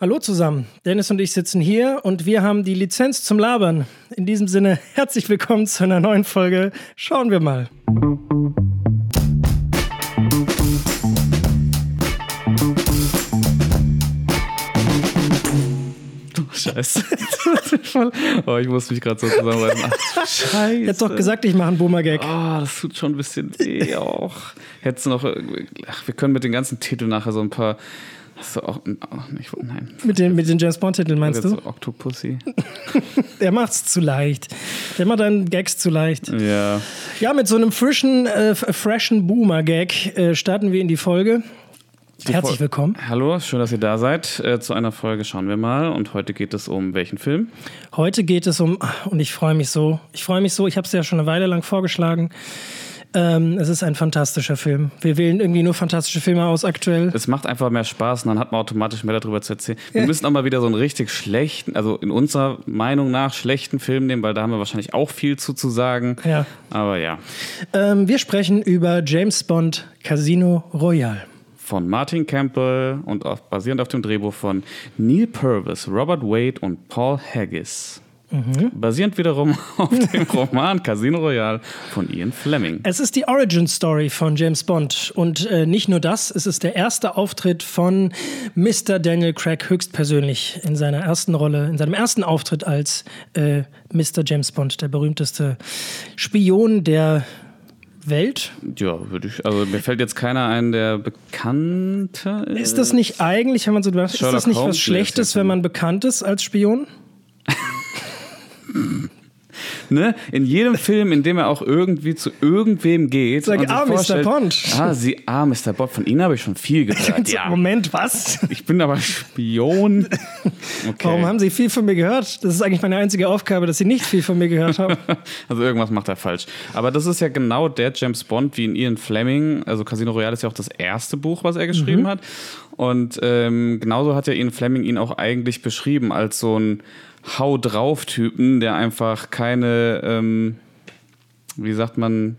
Hallo zusammen. Dennis und ich sitzen hier und wir haben die Lizenz zum Labern. In diesem Sinne, herzlich willkommen zu einer neuen Folge. Schauen wir mal. Scheiße. oh, ich muss mich gerade so zusammenreißen. Ach, Scheiße. Ich hätte doch gesagt, ich mache einen Boomer-Gag. Oh, das tut schon ein bisschen weh auch. Hättest du noch. Ach, wir können mit den ganzen Titeln nachher so ein paar. Hast du auch. Oh, nicht, nein. Mit den, mit den James Bond-Titeln meinst du? So Octopussy. Der macht's zu leicht. Der macht deinen Gags zu leicht. Ja. Ja, mit so einem frischen, äh, freshen Boomer-Gag äh, starten wir in die Folge. Die Herzlich willkommen. Hallo, schön, dass ihr da seid. Äh, zu einer Folge schauen wir mal. Und heute geht es um welchen Film? Heute geht es um, und ich freue mich so, ich freue mich so, ich habe es ja schon eine Weile lang vorgeschlagen. Ähm, es ist ein fantastischer Film. Wir wählen irgendwie nur fantastische Filme aus aktuell. Es macht einfach mehr Spaß und dann hat man automatisch mehr darüber zu erzählen. Wir müssen auch mal wieder so einen richtig schlechten, also in unserer Meinung nach schlechten Film nehmen, weil da haben wir wahrscheinlich auch viel zu, zu sagen. Ja. Aber ja. Ähm, wir sprechen über James Bond Casino Royale. Von Martin Campbell und auf, basierend auf dem Drehbuch von Neil Purvis, Robert Wade und Paul Haggis. Basierend wiederum auf dem Roman Casino Royale von Ian Fleming. Es ist die Origin Story von James Bond. Und äh, nicht nur das, es ist der erste Auftritt von Mr. Daniel Craig höchstpersönlich in seiner ersten Rolle, in seinem ersten Auftritt als äh, Mr. James Bond, der berühmteste Spion der Welt. Ja, würde ich. Also mir fällt jetzt keiner ein, der bekannter ist. Ist das nicht eigentlich, wenn man so ist das nicht Holmes was Schlechtes, wenn man bekannt ist als Spion? Ne? In jedem Film, in dem er auch irgendwie zu irgendwem geht. Sag, und ah, Mr. Bond. Ah, sie, ah, Mr. Bond. Von Ihnen habe ich schon viel gehört. ja. Moment, was? Ich bin aber Spion. Okay. Warum haben Sie viel von mir gehört? Das ist eigentlich meine einzige Aufgabe, dass Sie nicht viel von mir gehört haben. Also irgendwas macht er falsch. Aber das ist ja genau der James Bond wie in Ian Fleming. Also Casino Royale ist ja auch das erste Buch, was er geschrieben hat. Und ähm, genauso hat ja Ian Fleming ihn auch eigentlich beschrieben als so ein Hau drauf Typen, der einfach keine, ähm, wie sagt man,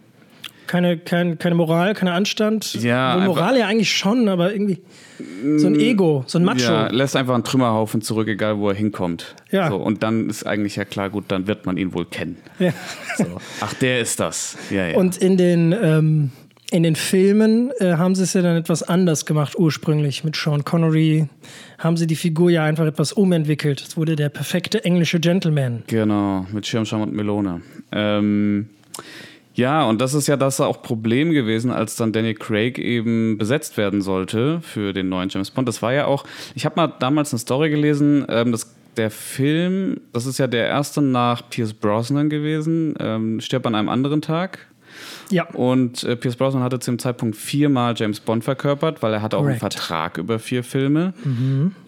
Keine, kein, keine Moral, keine Anstand. Ja, Wo einfach- Moral ja eigentlich schon, aber irgendwie so ein Ego, so ein Macho. Ja, lässt einfach einen Trümmerhaufen zurück, egal wo er hinkommt. Ja. So, und dann ist eigentlich ja klar, gut, dann wird man ihn wohl kennen. Ja. So. Ach, der ist das. Ja, ja. Und in den, ähm, in den Filmen äh, haben sie es ja dann etwas anders gemacht ursprünglich. Mit Sean Connery haben sie die Figur ja einfach etwas umentwickelt. Es wurde der perfekte englische Gentleman. Genau, mit Schirmscham und Melone. Ähm, ja, und das ist ja das auch Problem gewesen, als dann Daniel Craig eben besetzt werden sollte für den neuen James Bond. Das war ja auch, ich habe mal damals eine Story gelesen, ähm, dass der Film, das ist ja der erste nach Pierce Brosnan gewesen, ähm, stirbt an einem anderen Tag. Ja. Und äh, Pierce Brosnan hatte zu dem Zeitpunkt viermal James Bond verkörpert, weil er hatte auch Correct. einen Vertrag über vier Filme.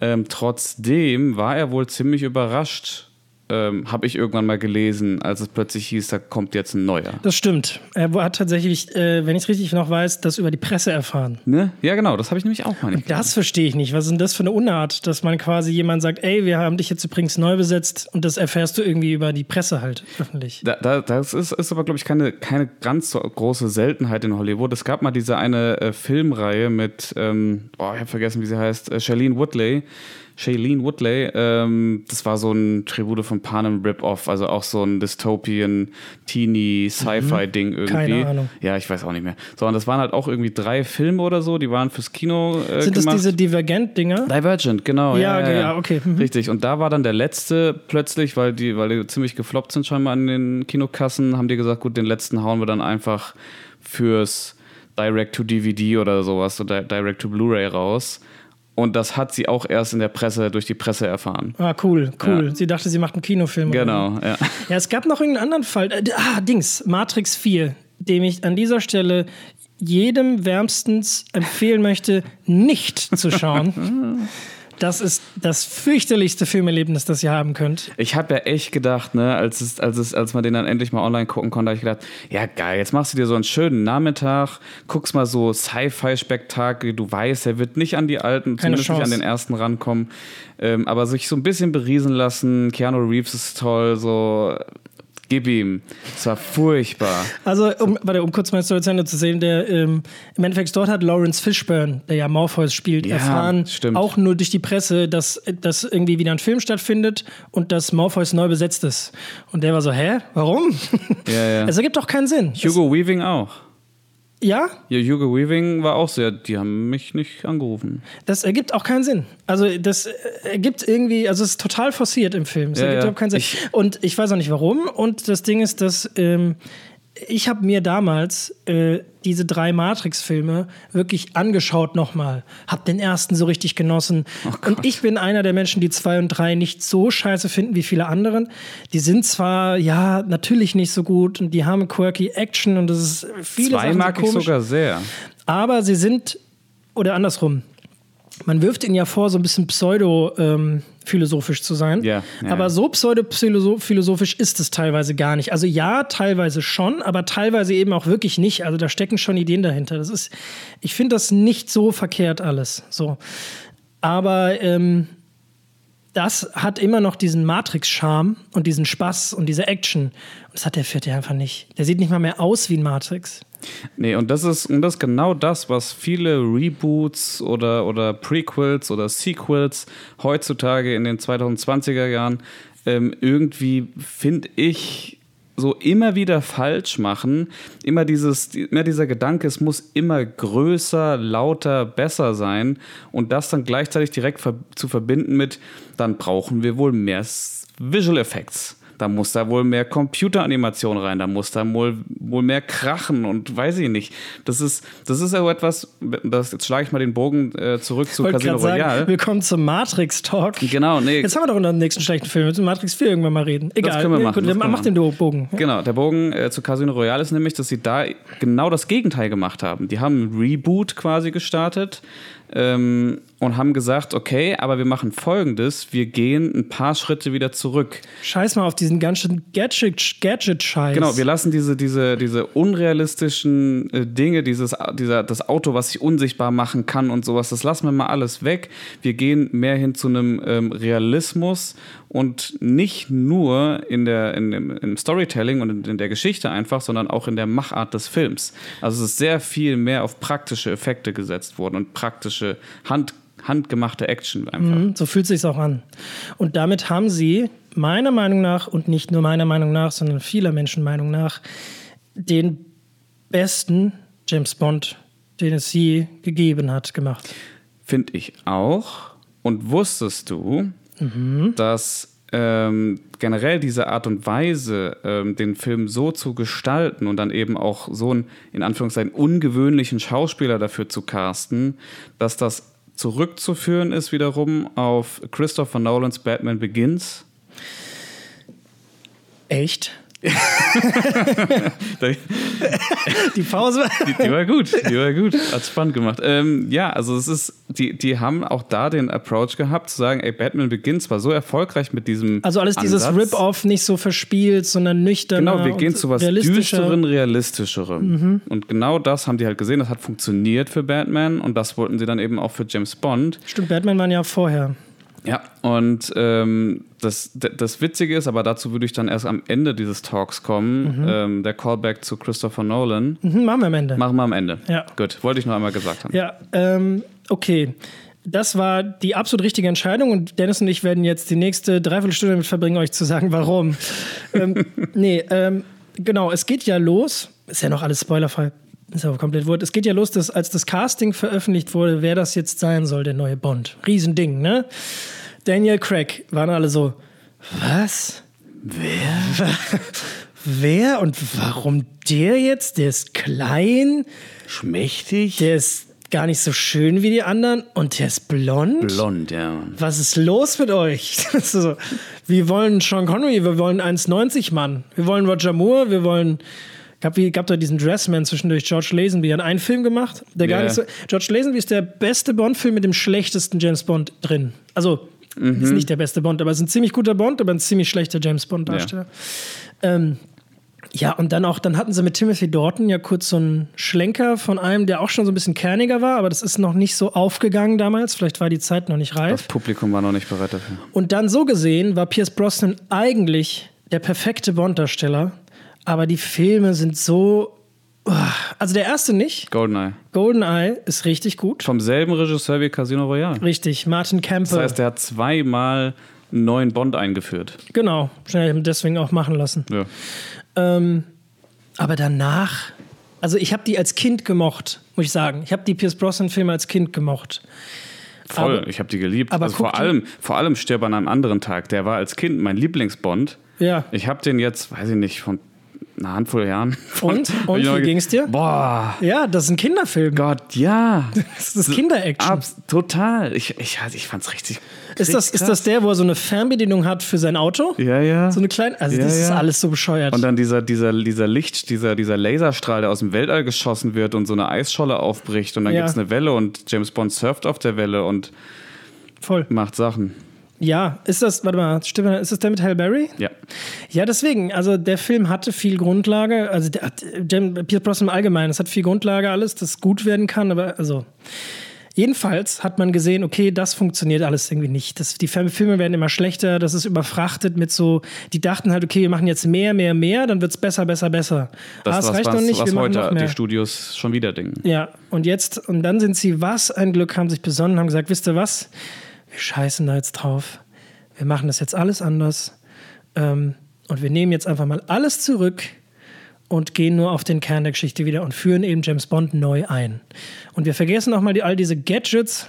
Ähm, trotzdem war er wohl ziemlich überrascht, ähm, habe ich irgendwann mal gelesen, als es plötzlich hieß, da kommt jetzt ein neuer. Das stimmt. Er hat tatsächlich, äh, wenn ich es richtig noch weiß, das über die Presse erfahren. Ne? Ja, genau, das habe ich nämlich auch mal nicht. Das verstehe ich nicht. Was ist denn das für eine Unart, dass man quasi jemand sagt, ey, wir haben dich jetzt übrigens neu besetzt und das erfährst du irgendwie über die Presse halt öffentlich. Da, da, das ist, ist aber, glaube ich, keine, keine ganz so große Seltenheit in Hollywood. Es gab mal diese eine äh, Filmreihe mit, ähm, oh, ich habe vergessen, wie sie heißt, äh, Shailene Woodley. Shailene Woodley, ähm, das war so ein Tribute von Panem Rip-Off, also auch so ein Dystopian, Teeny, Sci-Fi-Ding irgendwie. Mhm. Keine Ahnung. Ja, ich weiß auch nicht mehr. So, und das waren halt auch irgendwie drei Filme oder so, die waren fürs Kino äh, Sind das gemacht. diese Divergent-Dinger? Divergent, genau. Ja, Ja, okay, ja, okay. Mhm. Richtig. Und da war dann der letzte plötzlich, weil die, weil die ziemlich gefloppt sind scheinbar an den Kinokassen, haben die gesagt, gut, den letzten hauen wir dann einfach fürs Direct-to-DVD oder sowas, so Di- Direct-to-Blu-ray raus. Und das hat sie auch erst in der Presse, durch die Presse erfahren. Ah, cool, cool. Ja. Sie dachte, sie macht einen Kinofilm. Genau, ja. Ja, es gab noch irgendeinen anderen Fall. Äh, ah, Dings, Matrix 4, dem ich an dieser Stelle jedem wärmstens empfehlen möchte, nicht zu schauen. Das ist das fürchterlichste Filmerlebnis, das ihr haben könnt. Ich habe ja echt gedacht, ne, als, es, als, es, als man den dann endlich mal online gucken konnte, habe ich gedacht, ja geil, jetzt machst du dir so einen schönen Nachmittag, guckst mal so Sci-Fi-Spektakel, du weißt, er wird nicht an die alten, Keine zumindest nicht an Chance. den ersten rankommen, ähm, aber sich so ein bisschen beriesen lassen, Keanu Reeves ist toll, so Gib ihm. Es war furchtbar. Also, um, warte, um kurz Story zu Ende zu sehen, der ähm, im Endeffekt dort hat Lawrence Fishburne, der ja Morpheus spielt, Ja, erfahren, stimmt. auch nur durch die Presse, dass, dass irgendwie wieder ein Film stattfindet und dass Morpheus neu besetzt ist. Und der war so, hä? Warum? Ja, ja. Es ergibt doch keinen Sinn. Hugo Weaving auch. Ja, Ja, Hugo Weaving war auch sehr, die haben mich nicht angerufen. das ergibt auch keinen Sinn. Also das äh, ergibt irgendwie, also es ist total forciert im Film. Es Ja, ergibt ja. überhaupt keinen Sinn. Ich- und ich weiß auch nicht warum. Und das Ding ist, dass ähm, ich habe mir damals äh, diese drei Matrix-Filme wirklich angeschaut nochmal. Hab den ersten so richtig genossen. Oh und ich bin einer der Menschen, die zwei und drei nicht so scheiße finden wie viele anderen. Die sind zwar, ja, natürlich nicht so gut und die haben quirky Action und das ist viele Zwei Sachen mag ich sogar sehr. Aber sie sind, oder andersrum, man wirft ihnen ja vor, so ein bisschen pseudo-philosophisch zu sein. Ja, ja, aber so pseudo-philosophisch ist es teilweise gar nicht. Also ja, teilweise schon, aber teilweise eben auch wirklich nicht. Also da stecken schon Ideen dahinter. Das ist, ich finde das nicht so verkehrt alles. So. Aber ähm, das hat immer noch diesen Matrix-Charme und diesen Spaß und diese Action. Und das hat der vierte einfach nicht. Der sieht nicht mal mehr aus wie ein Matrix. Nee, und das ist, und das ist genau das, was viele Reboots oder, oder Prequels oder Sequels heutzutage in den 2020er Jahren ähm, irgendwie, finde ich, so immer wieder falsch machen. Immer, dieses, immer dieser Gedanke, es muss immer größer, lauter, besser sein. Und das dann gleichzeitig direkt ver zu verbinden mit, dann brauchen wir wohl mehr Visual Effects. Da muss da wohl mehr Computeranimation rein, da muss da wohl, wohl mehr krachen und weiß ich nicht. Das ist, das ist aber etwas, das, jetzt schlage ich mal den Bogen äh, zurück zu Casino Royale. willkommen zum Matrix-Talk. Genau, nee. Jetzt haben wir doch unter dem nächsten schlechten Film. Mit dem Matrix 4 irgendwann mal reden. Egal. können wir Nee, machen, Gut, das wir mach den Bogen. Genau, der Bogen äh, zu Casino Royale ist nämlich, dass sie da genau das Gegenteil gemacht haben. Die haben ein Reboot quasi gestartet ähm, und haben gesagt, okay, aber wir machen folgendes, wir gehen ein paar Schritte wieder zurück. Scheiß mal auf diesen ganzen Gadget- Gadget-Scheiß. Genau, wir lassen diese, diese, diese unrealistischen äh, Dinge, dieses, dieser, das Auto, was sich unsichtbar machen kann und sowas, das lassen wir mal alles weg. Wir gehen mehr hin zu einem ähm, Realismus und nicht nur in der, in dem, im Storytelling und in, in der Geschichte einfach, sondern auch in der Machart des Films. Also es ist sehr viel mehr auf praktische Effekte gesetzt worden und praktische Hand, handgemachte Action einfach. Mhm, so fühlt sich's auch an. Und damit haben sie meiner Meinung nach und nicht nur meiner Meinung nach, sondern vieler Menschen Meinung nach den besten James Bond, den es je gegeben hat, gemacht. Finde ich auch. Und wusstest du, dass ähm, generell diese Art und Weise, ähm, den Film so zu gestalten und dann eben auch so einen, in Anführungszeichen, ungewöhnlichen Schauspieler dafür zu casten, dass das zurückzuführen ist wiederum auf Christopher Nolans Batman Begins? Echt? Die, Die Pause. die war gut, die war gut, hat spannend gemacht. Ähm, ja, also es ist, die, die haben auch da den Approach gehabt, zu sagen, ey, Batman Begins war so erfolgreich mit diesem Also alles dieses. Rip-Off nicht so verspielt, sondern nüchtern. Genau, wir gehen zu was. Mhm. düsteren, realistischerem. Und genau das haben die halt gesehen, das hat funktioniert für Batman und das wollten sie dann eben auch für James Bond. Stimmt, Batman waren ja vorher. Ja, und ähm, das, das Witzige ist, aber dazu würde ich dann erst am Ende dieses Talks kommen, ähm, der Callback zu Christopher Nolan. Mhm, machen wir am Ende. Machen wir am Ende. Ja. Gut, wollte ich noch einmal gesagt haben. Ja, ähm, okay. Das war die absolut richtige Entscheidung und Dennis und ich werden jetzt die nächste Dreiviertelstunde damit verbringen, euch zu sagen, warum. ähm, nee, ähm, genau, es geht ja los. Ist ja noch alles spoilerfrei. Ist auch komplett wurscht. Es geht ja los, dass als das Casting veröffentlicht wurde, wer das jetzt sein soll, der neue Bond. Riesending, ne? Daniel Craig waren alle so, was? Wer? Wer und warum der jetzt? Der ist klein, Schmächtig? der ist gar nicht so schön wie die anderen und der ist blond. Blond, ja. Was ist los mit euch? So, wir wollen Sean Connery, wir wollen 1,90 Mann. Wir wollen Roger Moore, wir wollen. Gab, wie, gab da diesen Dressman zwischendurch, George Lazenby, hat einen Film gemacht, der gar Ja. nicht so. George Lazenby ist der beste Bond-Film mit dem schlechtesten James Bond drin. Also, Mhm. ist nicht der beste Bond, aber ist ein ziemlich guter Bond, aber ein ziemlich schlechter James Bond-Darsteller. Ähm, ja, und dann auch, dann hatten sie mit Timothy Dorton ja kurz so einen Schlenker von einem, der auch schon so ein bisschen kerniger war, aber das ist noch nicht so aufgegangen damals. Vielleicht war die Zeit noch nicht reif. Das Publikum war noch nicht bereit dafür. Und dann so gesehen war Pierce Brosnan eigentlich der perfekte Bond-Darsteller, aber die Filme sind so. Uah. Also der erste nicht. Goldeneye. Goldeneye ist richtig gut. Vom selben Regisseur wie Casino Royale. Richtig, Martin Campbell. Das heißt, der hat zweimal einen neuen Bond eingeführt. genau, schnell deswegen auch machen lassen. Ja. Ähm, aber danach, also ich habe die als Kind gemocht, muss ich sagen. Ich habe die Pierce Brosnan-Filme als Kind gemocht. Voll, Aber- ich habe die geliebt. aber also vor allem, vor allem Stirb an einem anderen Tag. Der war als Kind mein Lieblingsbond. Ja. Ich habe den jetzt, weiß ich nicht, von einer Handvoll Jahren. Und? Und wie ge- ging's dir? Boah, Ja, das ist ein Kinderfilm. Gott, ja. Das ist Kinder-Action. Total. Ich, ich, ich fand's richtig. Ist das, ist das der, wo er so eine Fernbedienung hat für sein Auto? Ja, ja. So eine kleine. Also, Ja, das ist ja. alles so bescheuert. Und dann dieser, dieser, dieser Licht, dieser, dieser Laserstrahl, der aus dem Weltall geschossen wird und so eine Eisscholle aufbricht und dann Ja. gibt's eine Welle und James Bond surft auf der Welle und Voll. macht Sachen. Ja, ist das, warte mal, stimmt, ist das der mit Halle Berry? Ja. Ja, deswegen, also der Film hatte viel Grundlage, also der hat, James, Pierce Brosnan im Allgemeinen, es hat viel Grundlage alles, das gut werden kann, aber also jedenfalls hat man gesehen, okay, das funktioniert alles irgendwie nicht. Das, die Film- Filme werden immer schlechter, das ist überfrachtet mit so, die dachten halt, okay, wir machen jetzt mehr, mehr, mehr, dann wird's besser, besser, besser. Das ah, es was, reicht was, noch nicht, was wir machen heute noch mehr. die Studios schon wieder denken. Ja, und jetzt, und dann sind sie, was ein Glück, haben sich besonnen, haben gesagt, wisst ihr was, wir scheißen da jetzt drauf. Wir machen das jetzt alles anders. Ähm, und wir nehmen jetzt einfach mal alles zurück und gehen nur auf den Kern der Geschichte wieder und führen eben James Bond neu ein. Und wir vergessen auch mal die, all diese Gadgets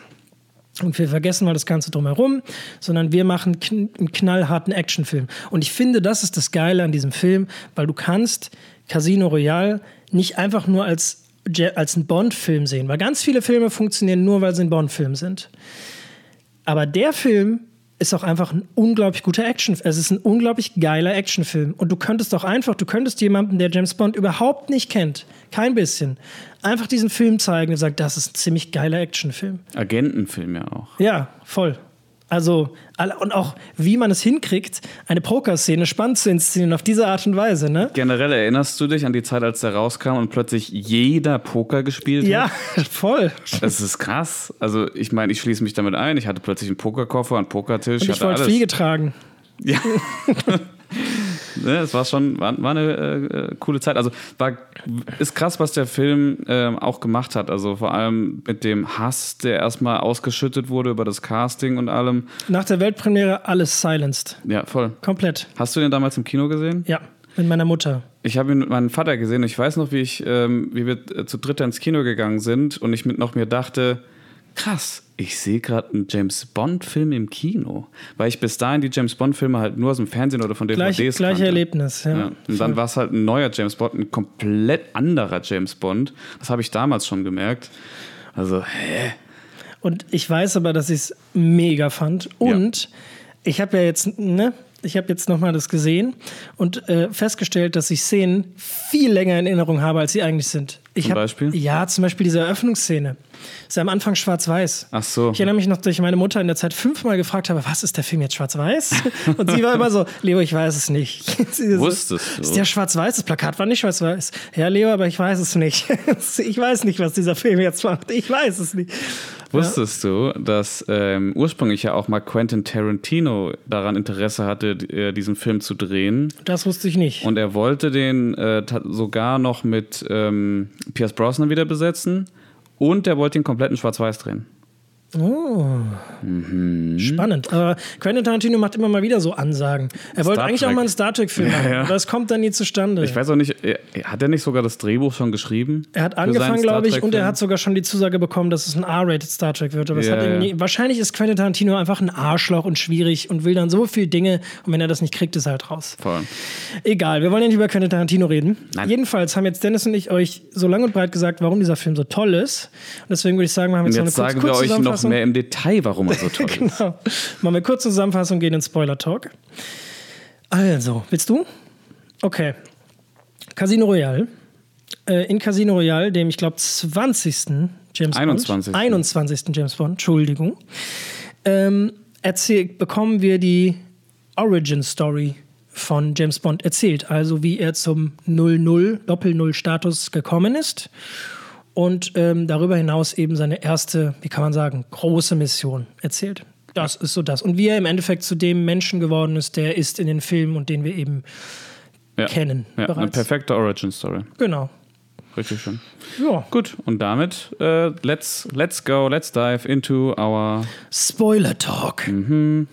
und wir vergessen mal das Ganze drumherum, sondern wir machen kn einen knallharten Actionfilm. Und ich finde, das ist das Geile an diesem Film, weil du kannst Casino Royale nicht einfach nur als, als einen Bond-Film sehen, weil ganz viele Filme funktionieren nur, weil sie ein Bond-Film sind. Aber der Film ist auch einfach ein unglaublich guter Action. Es ist ein unglaublich geiler Actionfilm. Und du könntest doch einfach, du könntest jemandem, der James Bond überhaupt nicht kennt, kein bisschen, einfach diesen Film zeigen und sagen, das ist ein ziemlich geiler Actionfilm. Agentenfilm ja auch. Ja, voll. Also, und auch wie man es hinkriegt, eine Pokerszene spannend zu inszenieren auf diese Art und Weise, ne? Generell erinnerst du dich an die Zeit, als der rauskam und plötzlich jeder Poker gespielt Ja, hat? voll. Das ist krass. Also ich meine, ich schließe mich damit ein. Ich hatte plötzlich einen Pokerkoffer, einen Pokertisch, Und ich wollte. Fliege tragen. Ja. ne, es war schon, war, war eine äh, äh, coole Zeit. Also war, ist krass, was der Film ähm, auch gemacht hat. Also vor allem mit dem Hass, der erstmal ausgeschüttet wurde über das Casting und allem. Nach der Weltpremiere alles silenced. Ja, voll. Komplett. Hast du den damals im Kino gesehen? Ja, mit meiner Mutter. Ich habe ihn mit meinem Vater gesehen und ich weiß noch, wie ich, ähm, wie wir äh, zu dritt ins Kino gegangen sind und ich mit noch mir dachte, krass, ich sehe gerade einen James Bond-Film im Kino, weil ich bis dahin die James Bond-Filme halt nur aus dem Fernsehen oder von DVDs Gleich, gleiche kannte. Erlebnis, ja. Ja. Und dann war es halt ein neuer James Bond, ein komplett anderer James Bond. Das habe ich damals schon gemerkt. Also, hä? Und ich weiß aber, dass ich es mega fand. Und ich habe ja jetzt, ne, ich habe jetzt nochmal das gesehen und äh, festgestellt, dass ich Szenen viel länger in Erinnerung habe, als sie eigentlich sind. Ich Zum hab, Beispiel? Ja, zum Beispiel diese Eröffnungsszene. Ist ja am Anfang schwarz-weiß. Ach so. Ich erinnere mich noch, dass ich meine Mutter in der Zeit fünfmal gefragt habe, was ist der Film jetzt schwarz-weiß? Und sie war immer so, Leo, ich weiß es nicht. So, Wusstest du? Ist der schwarz-weiß? Das Plakat war nicht schwarz-weiß. Ja, Leo, aber ich weiß es nicht. Ich weiß nicht, was dieser Film jetzt macht. Ich weiß es nicht. Wusstest du, dass ähm, ursprünglich ja auch mal Quentin Tarantino daran Interesse hatte, äh, diesen Film zu drehen? Das wusste ich nicht. Und er wollte den äh, sogar noch mit ähm, Pierce Brosnan wieder besetzen. Und er wollte ihn komplett in Schwarz-Weiß drehen. Oh. Spannend. Aber Quentin Tarantino macht immer mal wieder so Ansagen. Er wollte Star eigentlich auch mal einen Star Trek-Film machen, ja. aber es kommt dann nie zustande. Ich weiß auch nicht, hat er nicht sogar das Drehbuch schon geschrieben? er hat angefangen, glaube ich, und er hat sogar schon die Zusage bekommen, dass es ein R-rated Star Trek wird. Aber Ja, ja. wahrscheinlich ist Quentin Tarantino einfach ein Arschloch und schwierig und will dann so viele Dinge und wenn er das nicht kriegt, ist er halt raus. Voll. Egal, wir wollen ja nicht über Quentin Tarantino reden. Nein. Jedenfalls haben jetzt Dennis und ich euch so lang und breit gesagt, warum dieser Film so toll ist. Und deswegen würde ich sagen, wir Und jetzt, jetzt noch eine sagen kurz, wir noch Kurzzusammenfassung. mehr im Detail, warum er so toll ist. Genau. Machen wir kurze Zusammenfassung, gehen in Spoiler-Talk. Also, willst du? Okay. Casino Royale. Äh, in Casino Royale, dem ich glaube 20. James 21.. Bond. 21. James Bond, Entschuldigung. Ähm, erzähl, bekommen wir die Origin-Story von James Bond erzählt. Also wie er zum 00, Doppel-Null-Status gekommen ist. Und ähm, darüber hinaus eben seine erste, wie kann man sagen, große Mission erzählt. Das ist so das. Und wie er im Endeffekt zu dem Menschen geworden ist, der ist in den Filmen und den wir eben Ja. kennen. Ja, eine bereits. perfekte Origin-Story. Genau. Richtig schön. Ja. Gut, und damit äh, let's, let's go, let's dive into our. Spoiler Talk. Mhm.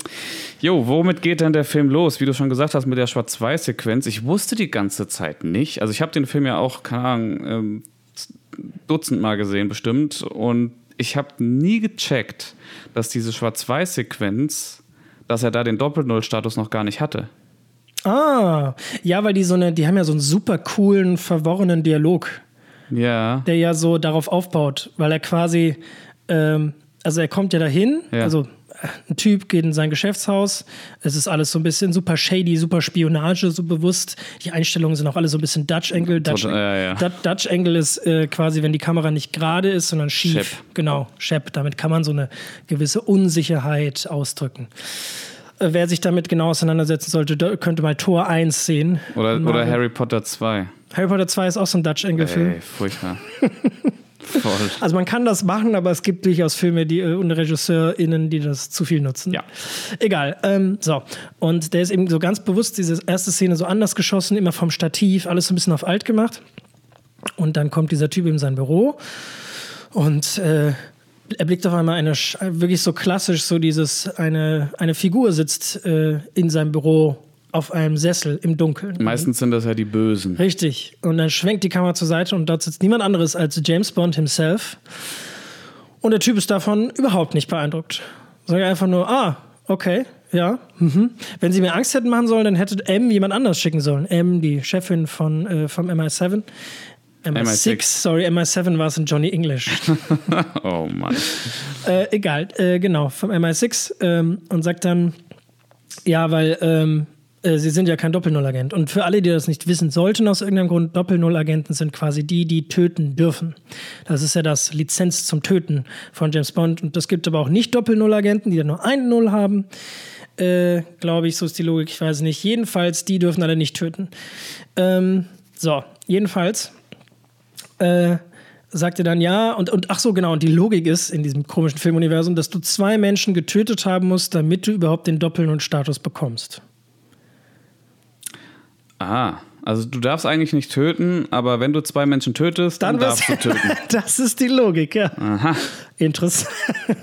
Jo, womit geht denn der Film los? Wie du schon gesagt hast, mit der Schwarz-Weiß-Sequenz. Ich wusste die ganze Zeit nicht. Also, ich habe den Film ja auch, keine Ahnung, ähm, Dutzendmal gesehen, bestimmt. Und ich habe nie gecheckt, dass diese Schwarz-Weiß-Sequenz, dass er da den Doppel-Null-Status noch gar nicht hatte. Ah, ja, weil die so eine, die haben ja so einen super coolen, verworrenen Dialog, Ja. der ja so darauf aufbaut, weil er quasi, ähm, also er kommt ja dahin, Ja. also ein Typ geht in sein Geschäftshaus, es ist alles so ein bisschen super shady, super Spionage, so bewusst. Die Einstellungen sind auch alle so ein bisschen Dutch Angle. Dutch, ja, ja. Du- Dutch Angle ist äh, quasi, wenn die Kamera nicht gerade ist, sondern schief. Schepp. Genau, Shep. Damit kann man so eine gewisse Unsicherheit ausdrücken. Äh, Wer sich damit genau auseinandersetzen sollte, könnte mal Tor 1 sehen. Oder, oder Harry Potter 2. Harry Potter 2 ist auch so ein Dutch Angle-Film. Ey, furchtbar. Voll. Also man kann das machen, aber es gibt durchaus Filme die, äh, und RegisseurInnen, die das zu viel nutzen. Ja. Egal. Ähm, so. Und der ist eben so ganz bewusst, diese erste Szene so anders geschossen, immer vom Stativ, alles so ein bisschen auf alt gemacht. Und dann kommt dieser Typ in sein Büro und äh, er blickt auf einmal eine, wirklich so klassisch, so dieses, eine, eine Figur sitzt äh, in seinem Büro auf einem Sessel im Dunkeln. Meistens sind das ja die Bösen. Richtig. Und dann schwenkt die Kamera zur Seite und dort sitzt niemand anderes als James Bond himself. Und der Typ ist davon überhaupt nicht beeindruckt. Sagt einfach nur, ah, okay, ja. Mhm. Wenn sie mir Angst hätten machen sollen, dann hätte M jemand anders schicken sollen. M, die Chefin von, äh, vom MI7. MI6, MI6. sorry, MI7 war es in Johnny English. Oh Mann. äh, egal, äh, genau, vom MI6 ähm, und sagt dann, ja, weil ähm, äh, sie sind ja kein Doppel-Null-Agent. Und für alle, die das nicht wissen sollten, aus irgendeinem Grund, Doppel-Null-Agenten sind quasi die, die töten dürfen. Das ist ja das Lizenz zum Töten von James Bond. Und es gibt aber auch nicht Doppel-Null-Agenten, die dann nur ein Null haben. Äh, Glaube ich, so ist die Logik, ich weiß nicht. Jedenfalls, die dürfen alle nicht töten. Ähm, so, jedenfalls äh, sagte dann ja, und, und ach so, genau, und die Logik ist in diesem komischen Filmuniversum, dass du zwei Menschen getötet haben musst, damit du überhaupt den Doppel-Null-Status bekommst. Aha. Also du darfst eigentlich nicht töten, aber wenn du zwei Menschen tötest, dann, darfst du töten. das ist die Logik, ja. Aha. Interessant.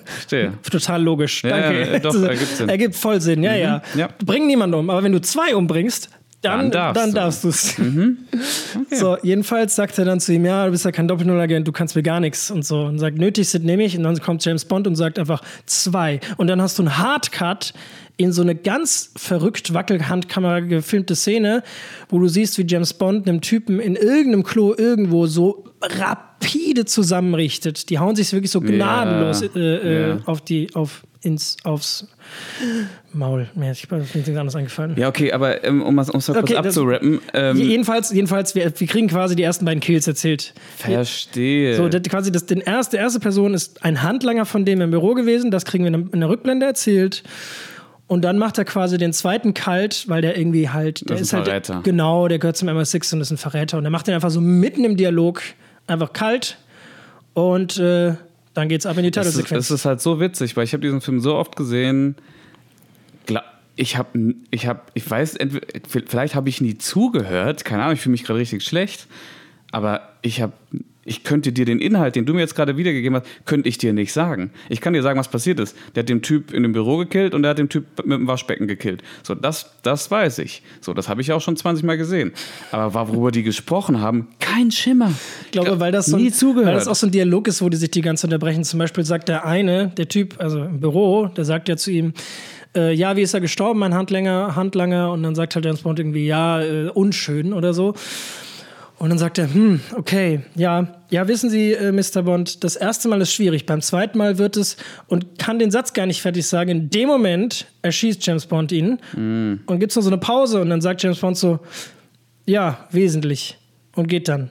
Verstehe. Total logisch. Ja, Danke. ja, doch, ergibt Sinn. Mhm. Ergibt voll Sinn, ja, ja. ja. Bring niemanden um, aber wenn du zwei umbringst, dann, Dann darfst du. Mhm. du es. So, jedenfalls sagt er dann zu ihm, ja, du bist ja kein Doppel-Null-Agent, du kannst mir gar nichts und so. Und sagt, nötig sind nehme ich. Und dann kommt James Bond und sagt einfach zwei. Und dann hast du einen Hardcut in so eine ganz verrückt Wackelhandkamera gefilmte Szene, wo du siehst, wie James Bond einem Typen in irgendeinem Klo irgendwo so rapide zusammenrichtet. Die hauen sich wirklich so gnadenlos äh, äh, ja. auf die, auf, ins, aufs Maul. Mir ist nichts anderes eingefallen. Ja, okay, aber ähm, um es um kurz Okay, abzurappen. Ähm, jedenfalls, jedenfalls wir, wir kriegen quasi die ersten beiden Kills erzählt. verstehe. So, das, quasi das, den die erste Person ist ein Handlanger von dem im Büro gewesen. Das kriegen wir in, der Rückblende erzählt. Und dann macht er quasi den zweiten kalt, weil der irgendwie halt, der Das ist ist ein halt, Verräter. genau, der gehört zum MI6 und ist ein Verräter. Und er macht den einfach so mitten im Dialog einfach kalt. Und äh, dann geht's ab in die ist, Titelsequenz. es ist halt so witzig, weil ich habe diesen Film so oft gesehen. Ich habe, ich habe, ich weiß, vielleicht habe ich nie zugehört. Keine Ahnung, ich fühle mich gerade richtig schlecht. Aber ich habe, ich könnte dir den Inhalt, den du mir jetzt gerade wiedergegeben hast, könnte ich dir nicht sagen. Ich kann dir sagen, was passiert ist. Der hat den Typ in dem Büro gekillt und der hat den Typ mit dem Waschbecken gekillt. So, das, das weiß ich. So, das habe ich auch schon 20 Mal gesehen. Aber worüber die gesprochen haben, kein Schimmer. Ich glaube, weil das, so nie ein, zugehört. weil das auch so ein Dialog ist, wo die sich die ganze Zeit unterbrechen. Zum Beispiel sagt der eine, der Typ, also im Büro, der sagt ja zu ihm, äh, ja, wie ist er gestorben, mein Handlanger, Handlanger? Und dann sagt halt James Bond irgendwie, ja, äh, unschön oder so. Und dann sagt er, hm, okay, ja, ja, wissen Sie, äh, Mr. Bond, das erste Mal ist schwierig, beim zweiten Mal wird es und kann den Satz gar nicht fertig sagen. In dem Moment erschießt James Bond ihn und gibt es noch so eine Pause und dann sagt James Bond so, ja, wesentlich und geht dann.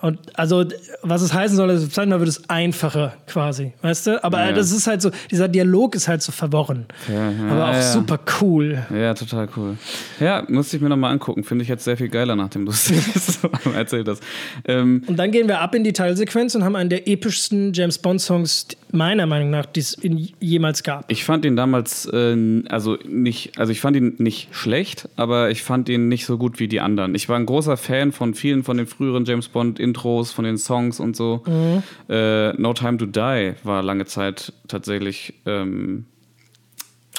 Und also, was es heißen soll, ist, Mal wird es einfacher quasi, weißt du? Aber Ja. das ist halt so, dieser Dialog ist halt so verworren. Ja, ja, aber auch super cool. Ja, total cool. Ja, musste ich mir nochmal angucken. Finde ich jetzt sehr viel geiler, nachdem du es erzählt hast. Ähm, Und dann gehen wir ab in die Teilsequenz und haben einen der epischsten James Bond-Songs meiner Meinung nach, die es jemals gab. Ich fand ihn damals äh, also nicht, also ich fand ihn nicht schlecht, aber ich fand ihn nicht so gut wie die anderen. Ich war ein großer Fan von vielen von den früheren James Bond Intros, von den Songs und so. Mhm. Äh, no Time to Die war lange Zeit tatsächlich. Ähm,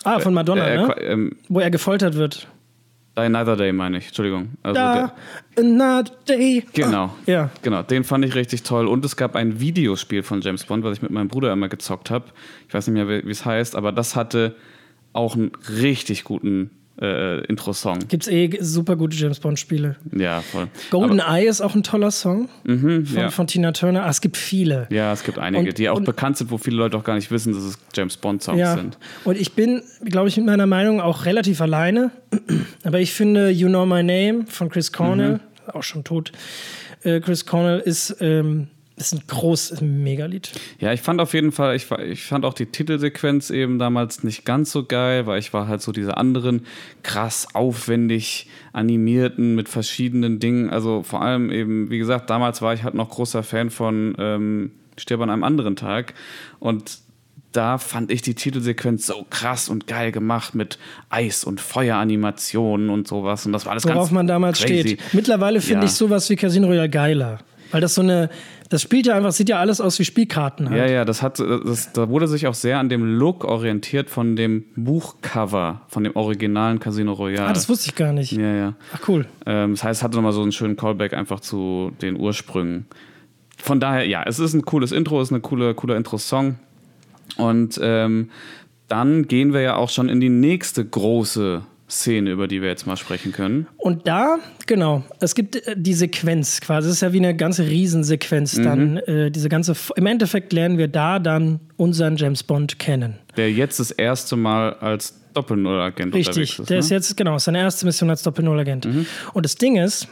ah, von Madonna, äh, ne? Ähm, Wo er gefoltert wird. Another Day meine ich, Entschuldigung. Also da, Another Day. Genau. Oh, ja. Genau, den fand ich richtig toll. Und es gab ein Videospiel von James Bond, was ich mit meinem Bruder immer gezockt habe. Ich weiß nicht mehr, wie es heißt, aber das hatte auch einen richtig guten äh, Intro-Song. Gibt es eh super gute James Bond-Spiele. Ja, voll. Golden Aber, Eye ist auch ein toller Song mhm, von, ja. von, Tina Turner. Ah, es gibt viele. Ja, es gibt einige, und, die auch und, bekannt sind, wo viele Leute auch gar nicht wissen, dass es James Bond-Songs ja. sind. Und ich bin, glaube ich, mit meiner Meinung auch relativ alleine. Aber ich finde You Know My Name von Chris Cornell, mhm. auch schon tot, äh, Chris Cornell ist. Ähm, ist ein großes Megalied. Ja, ich fand auf jeden Fall, ich, ich fand auch die Titelsequenz eben damals nicht ganz so geil, weil ich war halt so diese anderen krass aufwendig animierten mit verschiedenen Dingen. Also vor allem eben, wie gesagt, damals war ich halt noch großer Fan von ähm, Stirb an einem anderen Tag. Und da fand ich die Titelsequenz so krass und geil gemacht mit Eis- und Feueranimationen und sowas. Und das war alles Worauf ganz man damals crazy. steht. Mittlerweile finde ja. ich sowas wie Casino Royale geiler. Weil das so eine, das spielt ja einfach, sieht ja alles aus wie Spielkarten. Halt. Ja, ja, das hat, das, da wurde sich auch sehr an dem Look orientiert von dem Buchcover, von dem originalen Casino Royale. Ah, das wusste ich gar nicht. Ja, ja. Ach, cool. Ähm, das heißt, es hatte nochmal so einen schönen Callback einfach zu den Ursprüngen. Von daher, ja, es ist ein cooles Intro, es ist ein cooler, cooler Intro-Song. Und ähm, dann gehen wir ja auch schon in die nächste große Szene, über die wir jetzt mal sprechen können. Und da, genau, es gibt äh, die Sequenz quasi. Es ist ja wie eine ganze Riesensequenz mhm. dann. Äh, diese ganze, Im Endeffekt lernen wir da dann unseren James Bond kennen. Der jetzt das erste Mal als Doppel-Null-Agent Richtig, ist, der ne? ist jetzt, genau, seine erste Mission als Doppel-Null-Agent. Mhm. Und das Ding ist,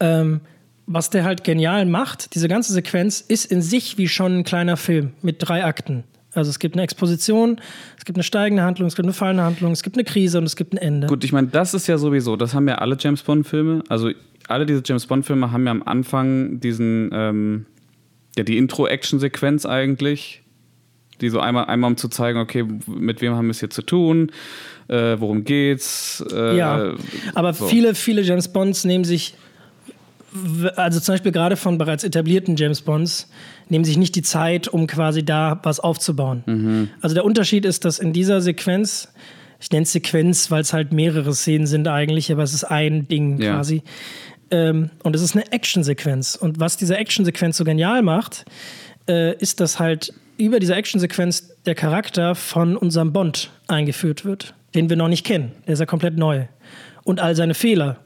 ähm, was der halt genial macht, diese ganze Sequenz ist in sich wie schon ein kleiner Film mit drei Akten. Also es gibt eine Exposition, es gibt eine steigende Handlung, es gibt eine fallende Handlung, es gibt eine Krise und es gibt ein Ende. Gut, ich meine, das ist ja sowieso, das haben ja alle James Bond-Filme. Also alle diese James Bond-Filme haben ja am Anfang diesen, ähm, ja, die Intro-Action-Sequenz eigentlich. Die so einmal, einmal um zu zeigen, okay, mit wem haben wir es hier zu tun, äh, worum geht's. Äh, ja, aber so. viele, viele James Bonds nehmen sich also zum Beispiel gerade von bereits etablierten James Bonds, nehmen sich nicht die Zeit, um quasi da was aufzubauen. Mhm. Also der Unterschied ist, dass in dieser Sequenz, ich nenne es Sequenz, weil es halt mehrere Szenen sind eigentlich, aber es ist ein Ding ja. quasi. Ähm, und es ist eine Actionsequenz. Und was diese Actionsequenz so genial macht, äh, ist, dass halt über diese Actionsequenz der Charakter von unserem Bond eingeführt wird, den wir noch nicht kennen. Der ist ja komplett neu. Und all seine Fehler.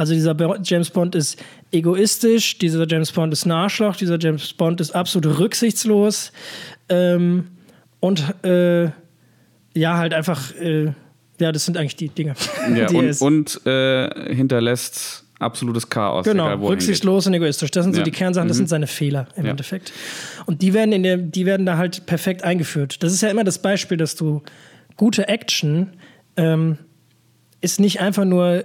Also dieser James Bond ist egoistisch, dieser James Bond ist ein Arschloch, dieser James Bond ist absolut rücksichtslos ähm, und äh, ja, halt einfach, äh, ja, das sind eigentlich die Dinge. Ja, die und, und äh, hinterlässt absolutes Chaos. Genau, egal, rücksichtslos und egoistisch. Das sind so ja. die Kernsachen, das mhm. sind seine Fehler im ja. Endeffekt. Und die werden, in der, die werden da halt perfekt eingeführt. Das ist ja immer das Beispiel, dass du gute Action ähm, ist nicht einfach nur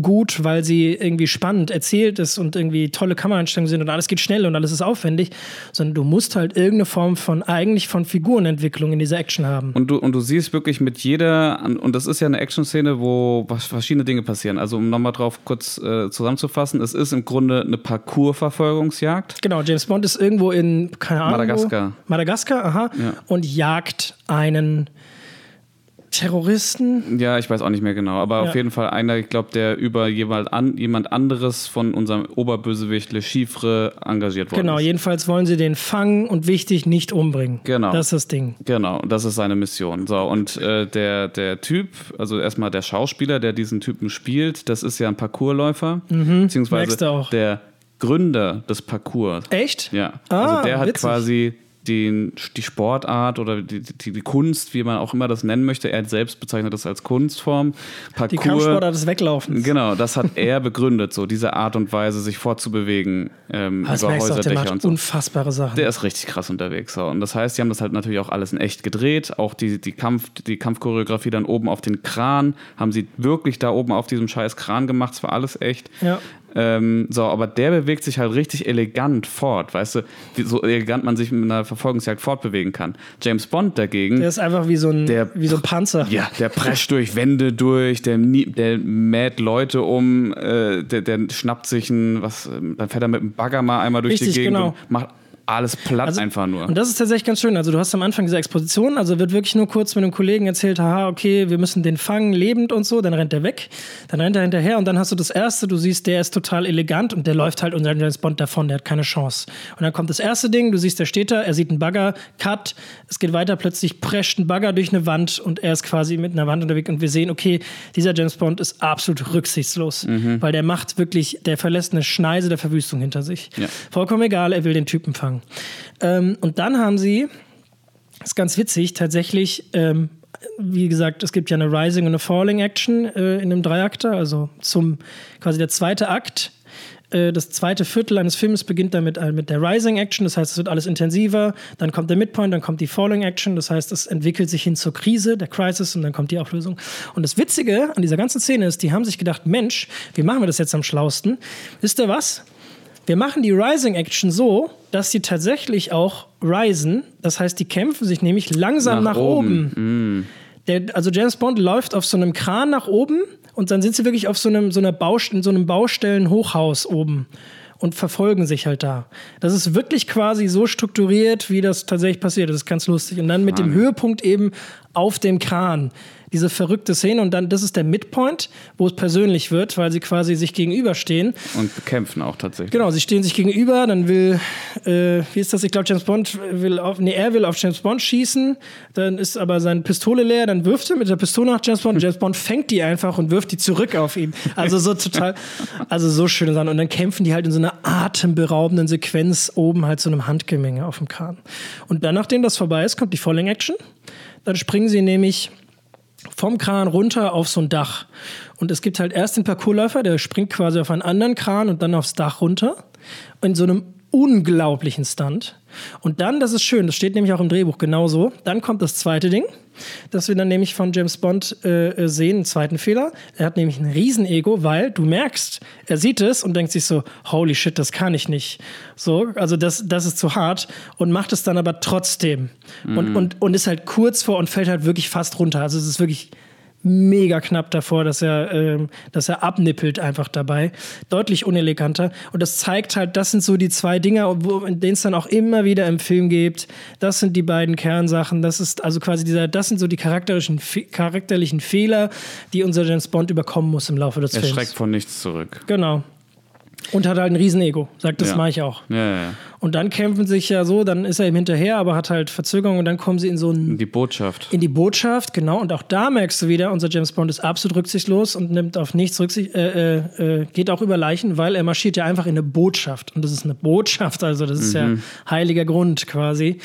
gut, weil sie irgendwie spannend erzählt ist und irgendwie tolle Kameraeinstellungen sind und alles geht schnell und alles ist aufwendig, sondern du musst halt irgendeine Form von eigentlich von Figurenentwicklung in dieser Action haben. Und du, und du siehst wirklich mit jeder, und das ist ja eine Action-Szene, wo verschiedene Dinge passieren. Also um nochmal drauf kurz äh, zusammenzufassen, es ist im Grunde eine Parcours-Verfolgungsjagd. Genau, James Bond ist irgendwo in, keine Ahnung. Madagaskar. Wo, Madagaskar, aha. Ja. Und jagt einen Terroristen? Ja, ich weiß auch nicht mehr genau, aber ja. auf jeden Fall einer, ich glaube, der über jemand, an, jemand anderes von unserem Oberbösewicht Le Chiffre engagiert worden genau, ist. Genau, jedenfalls wollen sie den fangen und wichtig nicht umbringen. Genau. Das ist das Ding. Genau, das ist seine Mission. So, und äh, der, der Typ, also erstmal der Schauspieler, der diesen Typen spielt, das ist ja ein Parcoursläufer, mhm, beziehungsweise der Gründer des Parcours. Echt? Ja. Ah, also der hat witzig. quasi den, die Sportart oder die, die, die, Kunst, wie man auch immer das nennen möchte, er selbst bezeichnet das als Kunstform. Parcours, die Kampfsportart des Weglaufens. Genau, das hat er begründet, so diese Art und Weise, sich fortzubewegen ähm, das über Häuserdächer und so. unfassbare Sachen. Der ist richtig krass unterwegs. So. Und das heißt, die haben das halt natürlich auch alles in echt gedreht. Auch die, die, Kampf, die Kampfchoreografie dann oben auf den Kran, haben sie wirklich da oben auf diesem scheiß Kran gemacht. Es war alles echt. Ja. Ähm, so, aber der bewegt sich halt richtig elegant fort, weißt du, wie, so elegant man sich mit einer Verfolgungsjagd fortbewegen kann. James Bond dagegen. Der ist einfach wie so ein, Der- wie so ein Panzer. Ja, der prescht durch Wände durch, der, der mäht Leute um, äh, der, der schnappt sich ein, was, ähm, dann fährt er mit dem Bagger mal einmal durch Richtig, die Gegend genau. und macht alles platt Also- einfach nur. Und das ist tatsächlich ganz schön. Also du hast am Anfang diese Exposition, also wird wirklich nur kurz mit einem Kollegen erzählt, haha, okay, wir müssen den fangen, lebend und so, dann rennt er weg, dann rennt er hinterher und dann hast du das erste, du siehst, der ist total elegant und der läuft halt unter James Bond davon, der hat keine Chance. Und dann kommt das erste Ding, du siehst, der steht da, er sieht einen Bagger, Cut, es geht weiter, plötzlich prescht ein Bagger durch eine Wand und er ist quasi mit einer Wand unterwegs und wir sehen, okay, dieser James Bond ist absolut rücksichtslos, weil der macht wirklich, der verlässt eine Schneise der Verwüstung hinter sich. Ja. Vollkommen egal, er will den Typen fangen. Ähm, und dann haben sie, das ist ganz witzig, tatsächlich, ähm, wie gesagt, es gibt ja eine Rising und eine Falling Action äh, in einem Dreiakter, also zum quasi der zweite Akt. Äh, Das zweite Viertel eines Films beginnt damit äh, mit der Rising Action, das heißt, es wird alles intensiver. Dann kommt der Midpoint, dann kommt die Falling Action, das heißt, es entwickelt sich hin zur Krise, der Crisis und dann kommt die Auflösung. Und das Witzige an dieser ganzen Szene ist, die haben sich gedacht, Mensch, wie machen wir das jetzt am schlausten? Wisst ihr was? Wir machen die Rising Action so, dass sie tatsächlich auch risen. Das heißt, die kämpfen sich nämlich langsam nach, Nach oben. oben. Der, also James Bond läuft auf so einem Kran nach oben und dann sind sie wirklich auf so einem, so einer Baust in so einem Baustellenhochhaus oben und verfolgen sich halt da. Das ist wirklich quasi so strukturiert, wie das tatsächlich passiert. Das ist ganz lustig. Und dann mit dem Höhepunkt eben auf dem Kran. Diese verrückte Szene und dann, das ist der Midpoint, wo es persönlich wird, weil sie quasi sich gegenüberstehen. Und bekämpfen auch tatsächlich. Genau, sie stehen sich gegenüber, dann will, äh, wie ist das? Ich glaube, James Bond will auf, nee, er will auf James Bond schießen, dann ist aber seine Pistole leer, dann wirft er mit der Pistole nach James Bond, James Bond fängt die einfach und wirft die zurück auf ihn. Also so total, also so schöne Sachen. Und dann kämpfen die halt in so einer atemberaubenden Sequenz oben halt so einem Handgemenge auf dem Kahn. Und dann, nachdem das vorbei ist, kommt die Falling Action. Dann springen sie nämlich vom Kran runter auf so ein Dach. Und es gibt halt erst den Parkourläufer, der springt quasi auf einen anderen Kran und dann aufs Dach runter. In so einem unglaublichen Stunt. Und dann, das ist schön, das steht nämlich auch im Drehbuch genauso, dann kommt das zweite Ding, das wir dann nämlich von James Bond äh, äh, sehen, einen zweiten Fehler. Er hat nämlich ein Riesenego, weil du merkst, er sieht es und denkt sich so, holy shit, das kann ich nicht. So, also das, das ist zu hart und macht es dann aber trotzdem. Und, und, und ist halt kurz vor und fällt halt wirklich fast runter. Also es ist wirklich mega knapp davor, dass er, ähm, dass er abnippelt einfach dabei. Deutlich uneleganter. Und das zeigt halt, das sind so die zwei Dinger, wo, in denen es dann auch immer wieder im Film gibt. Das sind die beiden Kernsachen. Das ist also quasi dieser, das sind so die charakterischen, charakterlichen Fehler, die unser James Bond überkommen muss im Laufe des Er Films. schreckt von nichts zurück. Genau. Und hat halt ein Riesenego. Sagt, das Ja. mache ich auch. Ja, ja. Und dann kämpfen sich ja so, dann ist er ihm hinterher, aber hat halt Verzögerung und dann kommen sie in so ein Die Botschaft. in die Botschaft, genau. Und auch da merkst du wieder, unser James Bond ist absolut rücksichtslos und nimmt auf nichts Rücksicht, äh, äh, äh, geht auch über Leichen, weil er marschiert ja einfach in eine Botschaft. Und das ist eine Botschaft, also das ist ja heiliger Grund quasi.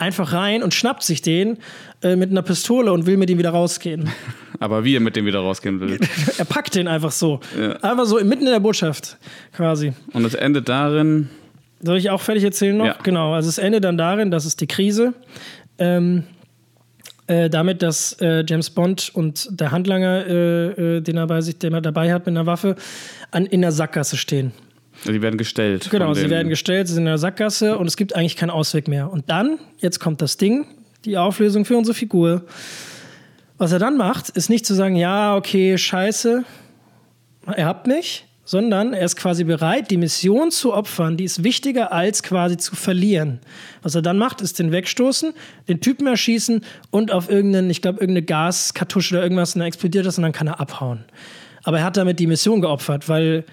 Einfach rein und schnappt sich den äh, mit einer Pistole und will mit ihm wieder rausgehen. Aber wie er mit dem wieder rausgehen will. er packt den einfach so. Einfach so mitten in der Botschaft quasi. Und es endet darin, Soll ich auch fertig erzählen noch? Ja. Genau, also es endet dann darin, dass es die Krise, ähm, äh, damit, dass äh, James Bond und der Handlanger, äh, äh, den er bei sich, den er dabei hat mit einer Waffe, an, in der Sackgasse stehen. die werden gestellt. Genau, sie den- werden gestellt, sie sind in der Sackgasse und es gibt eigentlich keinen Ausweg mehr. Und dann, jetzt kommt das Ding, die Auflösung für unsere Figur. Was er dann macht, ist nicht zu sagen, ja, okay, scheiße, er habt mich, sondern er ist quasi bereit, die Mission zu opfern, die ist wichtiger als quasi zu verlieren. Was er dann macht, ist den wegstoßen, den Typen erschießen und auf irgendeinen, ich glaube, irgendeine Gaskartusche oder irgendwas, und dann explodiert das und dann kann er abhauen. Aber er hat damit die Mission geopfert, weil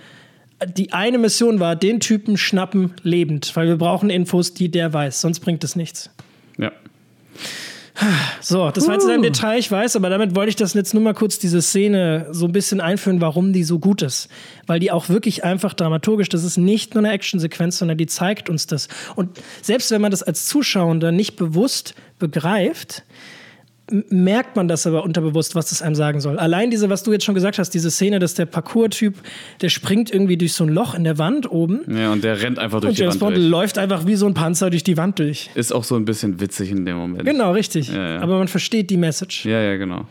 die eine Mission war, den Typen schnappen lebend, weil wir brauchen Infos, die der weiß, sonst bringt es nichts. So, das war jetzt in einem Detail, ich weiß, aber damit wollte ich das jetzt nur mal kurz diese Szene so ein bisschen einführen, warum die so gut ist. Weil die auch wirklich einfach dramaturgisch, das ist nicht nur eine Actionsequenz, sondern die zeigt uns das. Und selbst wenn man das als Zuschauer nicht bewusst begreift, merkt man das aber unterbewusst, was das einem sagen soll. Allein diese, was du jetzt schon gesagt hast, diese Szene, dass der Parcours-Typ, der springt irgendwie durch so ein Loch in der Wand oben ja, und der rennt einfach durch und die James Wand Bond durch. läuft einfach wie so ein Panzer durch die Wand durch. Ist auch so ein bisschen witzig in dem Moment. Genau, richtig. Ja, ja. Aber man versteht die Message. Ja, ja, genau.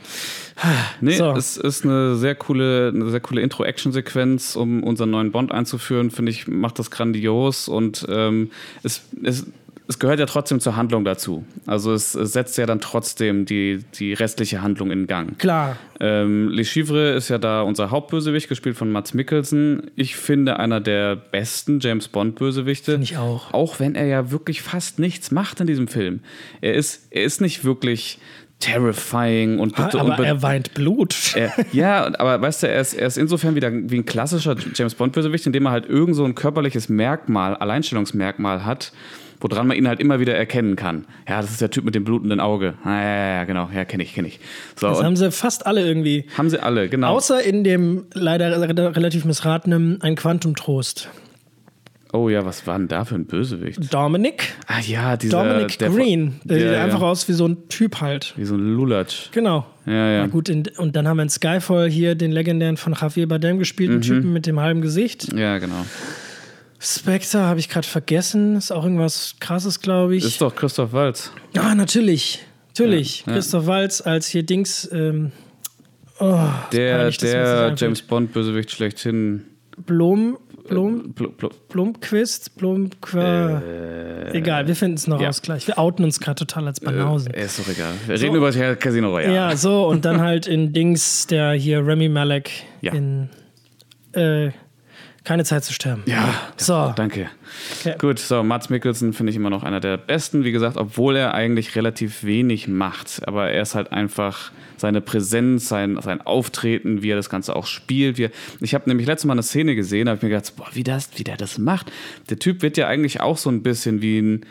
Nee, So. es ist eine sehr coole, eine sehr coole Intro-Action-Sequenz, um unseren neuen Bond einzuführen. Finde ich, macht das grandios und ähm, es, es, es gehört ja trotzdem zur Handlung dazu. Also es, es setzt ja dann trotzdem die, die restliche Handlung in Gang. Klar. Ähm, Le Chivre ist ja da unser Hauptbösewicht, gespielt von Mats Mikkelsen. Ich finde einer der besten James Bond-Bösewichte. Finde ich auch. Auch wenn er ja wirklich fast nichts macht in diesem Film. Er ist, er ist nicht wirklich terrifying und, und Aber be- er weint Blut. er, ja, aber weißt du, er ist, er ist insofern wieder wie ein klassischer James Bond-Bösewicht, indem er halt irgend so ein körperliches Merkmal, Alleinstellungsmerkmal hat, woran man ihn halt immer wieder erkennen kann. Ja, das ist der Typ mit dem blutenden Auge. Ah, ja, ja, ja, genau. Ja, kenne ich, kenne ich. So, Das haben sie fast alle irgendwie. haben sie alle, genau. Außer in dem leider re- relativ missratenen Ein Quantum-Trost. oh ja, was war denn da für ein Bösewicht? Dominic, Ah ja, dieser... Dominic der- Green. Der ja, sieht ja. einfach aus wie so ein Typ halt. Wie so ein Lulatsch. Genau. Ja, ja. Na gut, in, und dann haben wir in Skyfall hier den legendären von Javier Bardem Mhm. gespielten Typen mit dem halben Gesicht. Ja, genau. Spectre habe ich gerade vergessen. Ist auch irgendwas krasses, glaube ich. Ist doch Christoph Waltz. ah, natürlich. Natürlich. Ja, ja. Christoph Waltz als hier Dings. Ähm, oh, Der, das der. James Bond-Bösewicht schlechthin. Blom. Blom. Pl pl Blomquist, Blomqua. Egal, wir finden es noch Äh, ja. raus gleich. Wir outen uns gerade total als Banausen. Äh, ist doch egal. Wir reden über das Casino Royale. ja, so, und dann halt in Dings, der hier Remy Malek Ja. in äh, Keine Zeit zu sterben. Ja, So. danke. Okay. Gut, so, Mats Mikkelsen finde ich immer noch einer der besten. Wie gesagt, obwohl er eigentlich relativ wenig macht. Aber er ist halt einfach seine Präsenz, sein, sein Auftreten, wie er das Ganze auch spielt. Er, ich habe nämlich letztes Mal eine Szene gesehen, da habe ich mir gedacht, boah, wie, das, wie der das macht. Der Typ wird ja eigentlich auch so ein bisschen wie ein.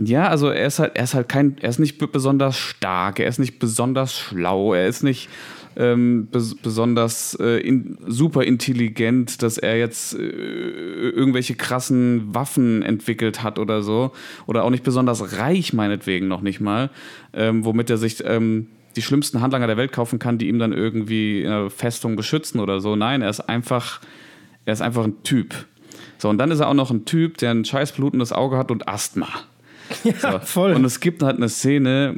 Ja, also er ist halt, er ist halt kein, er ist nicht be- besonders stark, er ist nicht besonders schlau, er ist nicht ähm, bes besonders äh, in, super intelligent, dass er jetzt äh, irgendwelche krassen Waffen entwickelt hat oder so. Oder auch nicht besonders reich, meinetwegen noch nicht mal, ähm, womit er sich ähm, die schlimmsten Handlanger der Welt kaufen kann, die ihm dann irgendwie in einer Festung beschützen oder so. Nein, er ist einfach, er ist einfach ein Typ. So, und dann ist er auch noch ein Typ, der ein scheiß blutendes Auge hat und Asthma. Ja, voll. Und es gibt halt eine Szene,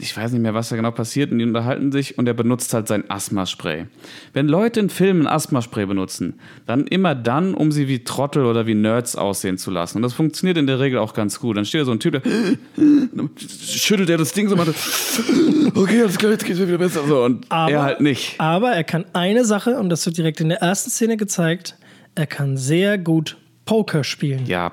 ich weiß nicht mehr, was da genau passiert, und die unterhalten sich und er benutzt halt sein Asthmaspray. Wenn Leute in Filmen Asthmaspray benutzen, dann immer dann, um sie wie Trottel oder wie Nerds aussehen zu lassen. Und das funktioniert in der Regel auch ganz gut. Dann steht da so ein Typ, der schüttelt er das Ding so und macht, okay, alles klar, jetzt geht's mir wieder besser. So, und Aber- er halt nicht. Aber er kann eine Sache, und das wird direkt in der ersten Szene gezeigt, er kann sehr gut Poker spielen. Ja.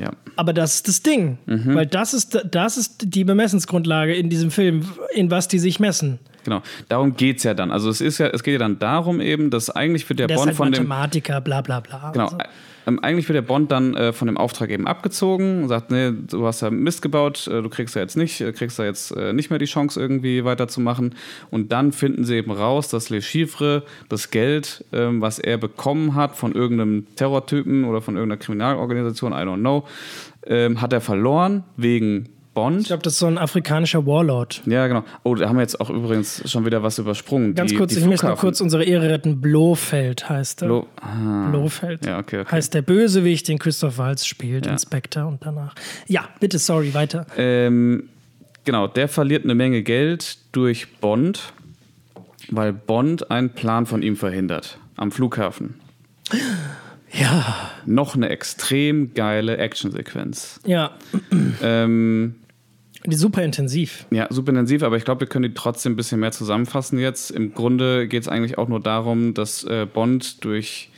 Ja. Aber das ist das Ding, Mhm. weil das ist, das ist die Bemessensgrundlage in diesem Film, in was die sich messen. Genau, darum geht's ja dann. Also es ist ja, es geht ja dann darum eben, dass eigentlich wird der, Der ist Bond halt von dem Mathematiker, bla bla bla. Genau. Also, Ähm, eigentlich wird der Bond dann äh, von dem Auftrag eben abgezogen und sagt, nee, du hast ja Mist gebaut, äh, du kriegst ja jetzt nicht, äh, kriegst ja jetzt äh, nicht mehr die Chance irgendwie weiterzumachen. Und dann finden sie eben raus, dass Le Chiffre das Geld, ähm, was er bekommen hat von irgendeinem Terrortypen oder von irgendeiner Kriminalorganisation, I don't know, ähm, hat er verloren wegen Bond. ich glaube, das ist so ein afrikanischer Warlord. Ja, genau. Oh, da haben wir jetzt auch übrigens schon wieder was übersprungen. Ganz die, kurz, die ich möchte noch kurz unsere Ehre retten. Blofeld heißt er. Blo- ah. Blofeld. Ja, okay, okay. Heißt der Bösewicht, den Christoph Waltz spielt, Ja. Inspector und danach. Ja, bitte, sorry, weiter. Ähm, genau, der verliert eine Menge Geld durch Bond, weil Bond einen Plan von ihm verhindert am Flughafen. Ja, Noch eine extrem geile Actionsequenz. ja, Ähm, super intensiv. ja, super intensiv, aber ich glaube, wir können die trotzdem ein bisschen mehr zusammenfassen jetzt. Im Grunde geht es eigentlich auch nur darum, dass äh, Bond durch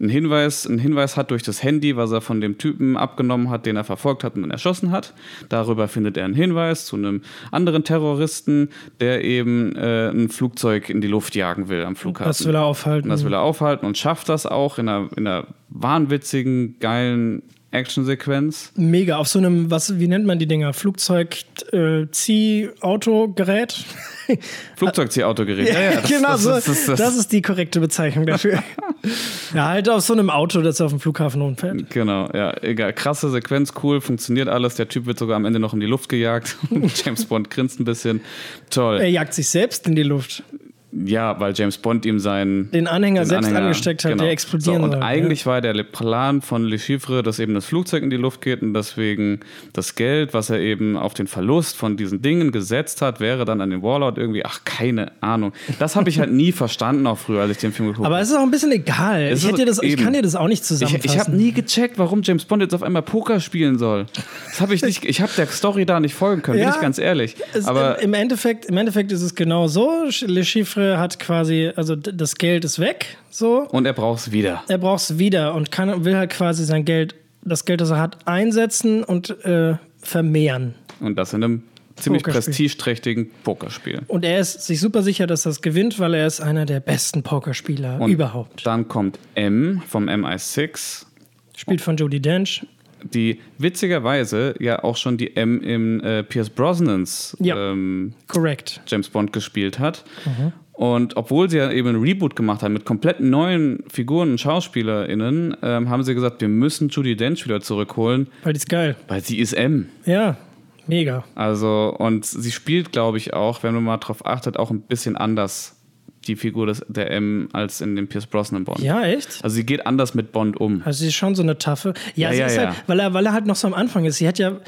einen Hinweis, einen Hinweis hat durch das Handy, was er von dem Typen abgenommen hat, den er verfolgt hat und dann erschossen hat. Darüber findet er einen Hinweis zu einem anderen Terroristen, der eben äh, ein Flugzeug in die Luft jagen will am Flughafen. Das will er aufhalten. Und das will er aufhalten und schafft das auch in einer, in einer wahnwitzigen, geilen Actionsequenz. Mega, auf so einem, was, wie nennt man die Dinger? Flugzeug, äh, Zieh-Autogerät? Flugzeugziehautogerät. Ja, ja, das- genau das so. ist- das- das- das ist die korrekte Bezeichnung dafür. ja, halt auf so einem Auto, das auf dem Flughafen umfällt. Genau, ja, egal. Krasse Sequenz, cool, funktioniert alles. Der Typ wird sogar am Ende noch in die Luft gejagt. James Bond grinst ein bisschen. Toll. Er jagt sich selbst in die Luft. Ja, weil James Bond ihm seinen Den Anhänger den selbst Anhänger- angesteckt hat, genau. der explodieren so, Und soll. eigentlich war der Plan von Le Chiffre, dass eben das Flugzeug in die Luft geht und deswegen das Geld, was er eben auf den Verlust von diesen Dingen gesetzt hat, wäre dann an den Warlord irgendwie, ach, keine Ahnung. Das habe ich halt nie verstanden, auch früher, als ich den Film geguckt Aber habe. es ist auch ein bisschen egal. Es Ich, hätte das, ich kann dir das auch nicht Ich, zusammenfassen. ich habe nie gecheckt, warum James Bond jetzt auf einmal Poker spielen soll. Das habe ich nicht, ich habe der Story da nicht folgen können, bin Ja, ich ganz ehrlich. Aber im, im, Endeffekt, Im Endeffekt ist es genau so. Le Chiffre hat quasi, also das Geld ist weg, so. und er braucht es wieder. Er braucht es wieder und kann, will halt quasi sein Geld, das Geld, das er hat, einsetzen und äh, vermehren. Und das in einem ziemlich Pokerspiel. prestigeträchtigen Pokerspiel. Und er ist sich super sicher, dass das gewinnt, weil er ist einer der besten Pokerspieler Und überhaupt. Dann kommt M vom MI6, Spielt von Jodie Dench. die witzigerweise ja auch schon die M im äh, Pierce Brosnans Ja. ähm, Correct. James Bond gespielt hat. Und obwohl sie ja eben ein Reboot gemacht haben mit komplett neuen Figuren und SchauspielerInnen, ähm, haben sie gesagt, wir müssen Judy Dench wieder zurückholen, Weil die ist geil. weil sie ist M. Ja, mega. Also, und sie spielt, glaube ich, auch, wenn man mal drauf achtet, auch ein bisschen anders die Figur des, der M als in dem Pierce Brosnan Bond. Ja, echt? Also sie geht anders mit Bond um. Also sie ist schon so eine taffe. Ja, Ja, sie ja, ist ja. halt, weil er, weil er halt noch so am Anfang ist. Sie hat ja,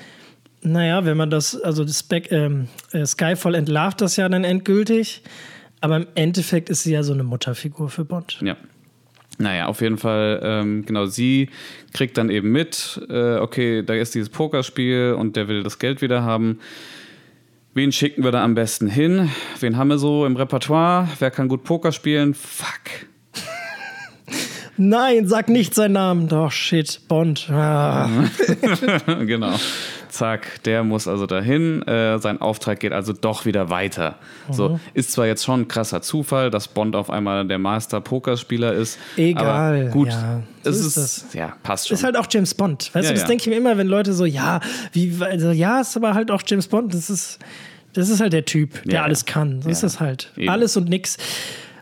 naja, wenn man das, also das Spec, ähm, äh, Skyfall entlarvt das ja dann endgültig. Aber im Endeffekt ist sie ja so eine Mutterfigur für Bond. Ja. Naja, auf jeden Fall, ähm, genau, sie kriegt dann eben mit, äh, okay, da ist dieses Pokerspiel und der will das Geld wieder haben. Wen schicken wir da am besten hin? Wen haben wir so im Repertoire? Wer kann gut Poker spielen? Fuck. Nein, sag nicht seinen Namen. Doch, shit, Bond. Ah. genau. Zack, der muss also dahin. Äh, sein Auftrag geht also doch wieder weiter. So, ist zwar jetzt schon ein krasser Zufall, dass Bond auf einmal der Master-Pokerspieler ist. Egal, gut, ja, so es ist ist, ja, passt schon. Ist halt auch James Bond. Weißt Ja, du, das ja. denke ich mir immer, wenn Leute so, ja, wie, also, ja, ist aber halt auch James Bond. Das ist, das ist halt der Typ, der alles kann. So ist das halt. Eben. Alles und nix.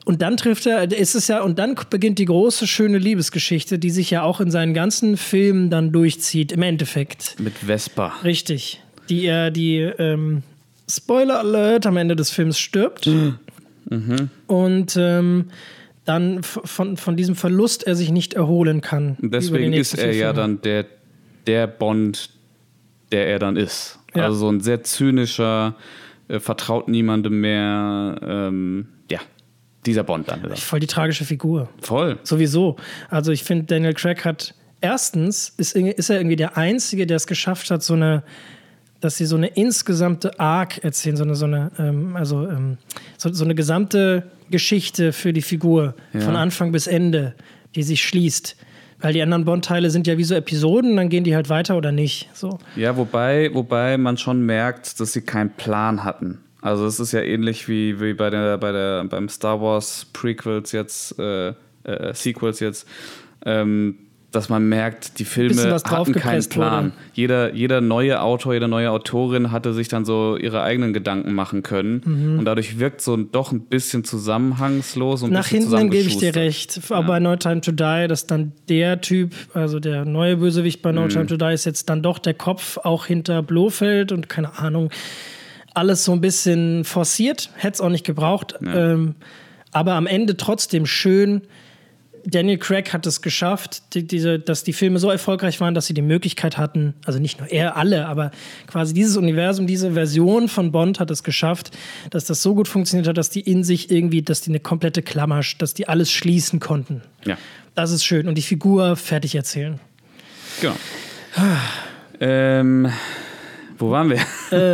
Und dann trifft er, ist es ja, und dann beginnt die große, schöne Liebesgeschichte, die sich ja auch in seinen ganzen Filmen dann durchzieht, im Endeffekt. Mit Vespa. Richtig. Die er, die, ähm, Spoiler Alert, am Ende des Films stirbt. Mhm. Und ähm, dann von, von diesem Verlust er sich nicht erholen kann. Deswegen ist er ja dann der, der Bond, der er dann ist. Ja. Also so ein sehr zynischer, äh, vertraut niemandem mehr. Ähm, dieser Bond dann wieder. Voll die tragische Figur. Voll. Sowieso. Also ich finde, Daniel Craig hat erstens ist, ist er irgendwie der Einzige, der es geschafft hat, so eine, dass sie so eine insgesamte Arc erzählen, so eine, so eine, ähm, also ähm, so, so eine gesamte Geschichte für die Figur Ja. von Anfang bis Ende, die sich schließt. Weil die anderen Bond-Teile sind ja wie so Episoden, dann gehen die halt weiter oder nicht. So. Ja, wobei, wobei man schon merkt, dass sie keinen Plan hatten. Also es ist ja ähnlich wie, wie bei der, bei der, beim Star Wars Prequels jetzt, äh, äh, Sequels jetzt, ähm, dass man merkt, die Filme hatten keinen Plan. Jeder, jeder neue Autor, jede neue Autorin hatte sich dann so ihre eigenen Gedanken machen können. Mhm. Und dadurch wirkt so doch ein bisschen zusammenhangslos und ein Nach hinten hin gebe ich dir recht. Aber bei No Time to Die, dass dann der Typ, also der neue Bösewicht bei No Mhm. Time to Die, ist jetzt dann doch der Kopf auch hinter Blofeld und keine Ahnung. Alles so ein bisschen forciert, hätte es auch nicht gebraucht. Ähm, aber am Ende trotzdem schön. Daniel Craig hat es geschafft, die, diese, dass die Filme so erfolgreich waren, dass sie die Möglichkeit hatten, also nicht nur er, alle, aber quasi dieses Universum, diese Version von Bond hat es geschafft, dass das so gut funktioniert hat, dass die in sich irgendwie, dass die eine komplette Klammer, dass die alles schließen konnten. Ja. Das ist schön. Und die Figur fertig erzählen. Genau. ähm, wo waren wir?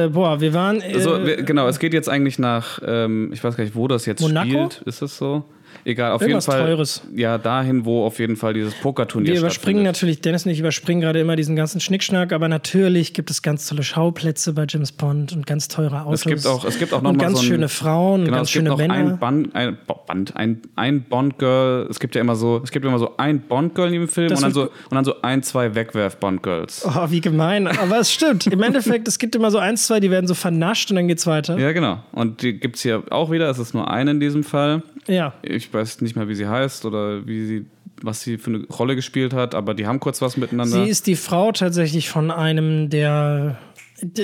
Äh, boah, wir waren. Äh, Also, wir, genau, es geht jetzt eigentlich nach, ähm, ich weiß gar nicht, wo das jetzt Monaco? spielt. Ist das so? Egal, auf Irgendwas jeden Fall. Teures. Ja, dahin, wo auf jeden Fall dieses Pokerturnier wir überspringen natürlich, Dennis und ich überspringen gerade immer diesen ganzen Schnickschnack, aber natürlich gibt es ganz tolle Schauplätze bei James Bond und ganz teure Autos. Es gibt auch, es gibt auch noch und mal ganz so ein, schöne Frauen und Genau, ganz es gibt schöne Männer. ein Band, ein Band, ein, ein Bond-Girl. Es gibt ja immer so, es gibt immer so ein Bond-Girl in dem Film Das und dann, so, und dann so ein, zwei Wegwerf-Bond-Girls. Oh, wie gemein. Aber es stimmt. Im Endeffekt, es gibt immer so eins, zwei, die werden so vernascht und dann geht's weiter. Ja, genau. Und die gibt es hier auch wieder. Es ist nur eine in diesem Fall. Ja. Ich weiß nicht mehr, wie sie heißt oder wie sie, was sie für eine Rolle gespielt hat, aber die haben kurz was miteinander. Sie ist die Frau tatsächlich von einem, der.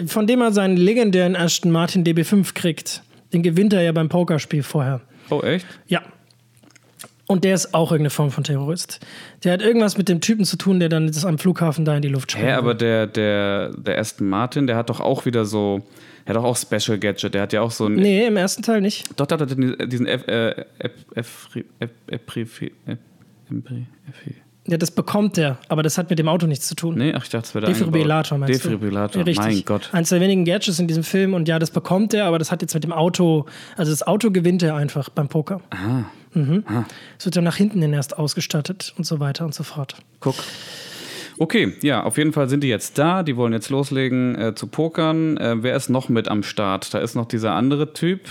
von dem er seinen legendären Aston Martin DB5 kriegt. Den gewinnt er ja beim Pokerspiel vorher. Oh, echt? Ja. Und der ist auch irgendeine Form von Terrorist. Der hat irgendwas mit dem Typen zu tun, der dann das am Flughafen da in die Luft springt. Hä, aber der, der, der Aston Martin, der hat doch auch wieder so, der hat doch auch Special Gadget. Der hat ja auch so ein. Nee, im ersten Teil nicht. Doch, da hat er diesen- F, äh, F, Ja, das bekommt der, aber das hat mit dem Auto nichts zu tun. Nee, ach, ich dachte, es wäre Defibrillator eingebaut. meinst Defibrillator, du? Richtig. mein Gott. Eins der wenigen Gadgets in diesem Film und ja, das bekommt er, aber das hat jetzt mit dem Auto, also das Auto gewinnt er einfach beim Poker. Ah. Mhm. Es wird dann nach hinten hin erst ausgestattet und so weiter und so fort. Guck. Okay, ja, auf jeden Fall sind die jetzt da. Die wollen jetzt loslegen äh, zu pokern. Äh, wer ist noch mit am Start? Da ist noch dieser andere Typ.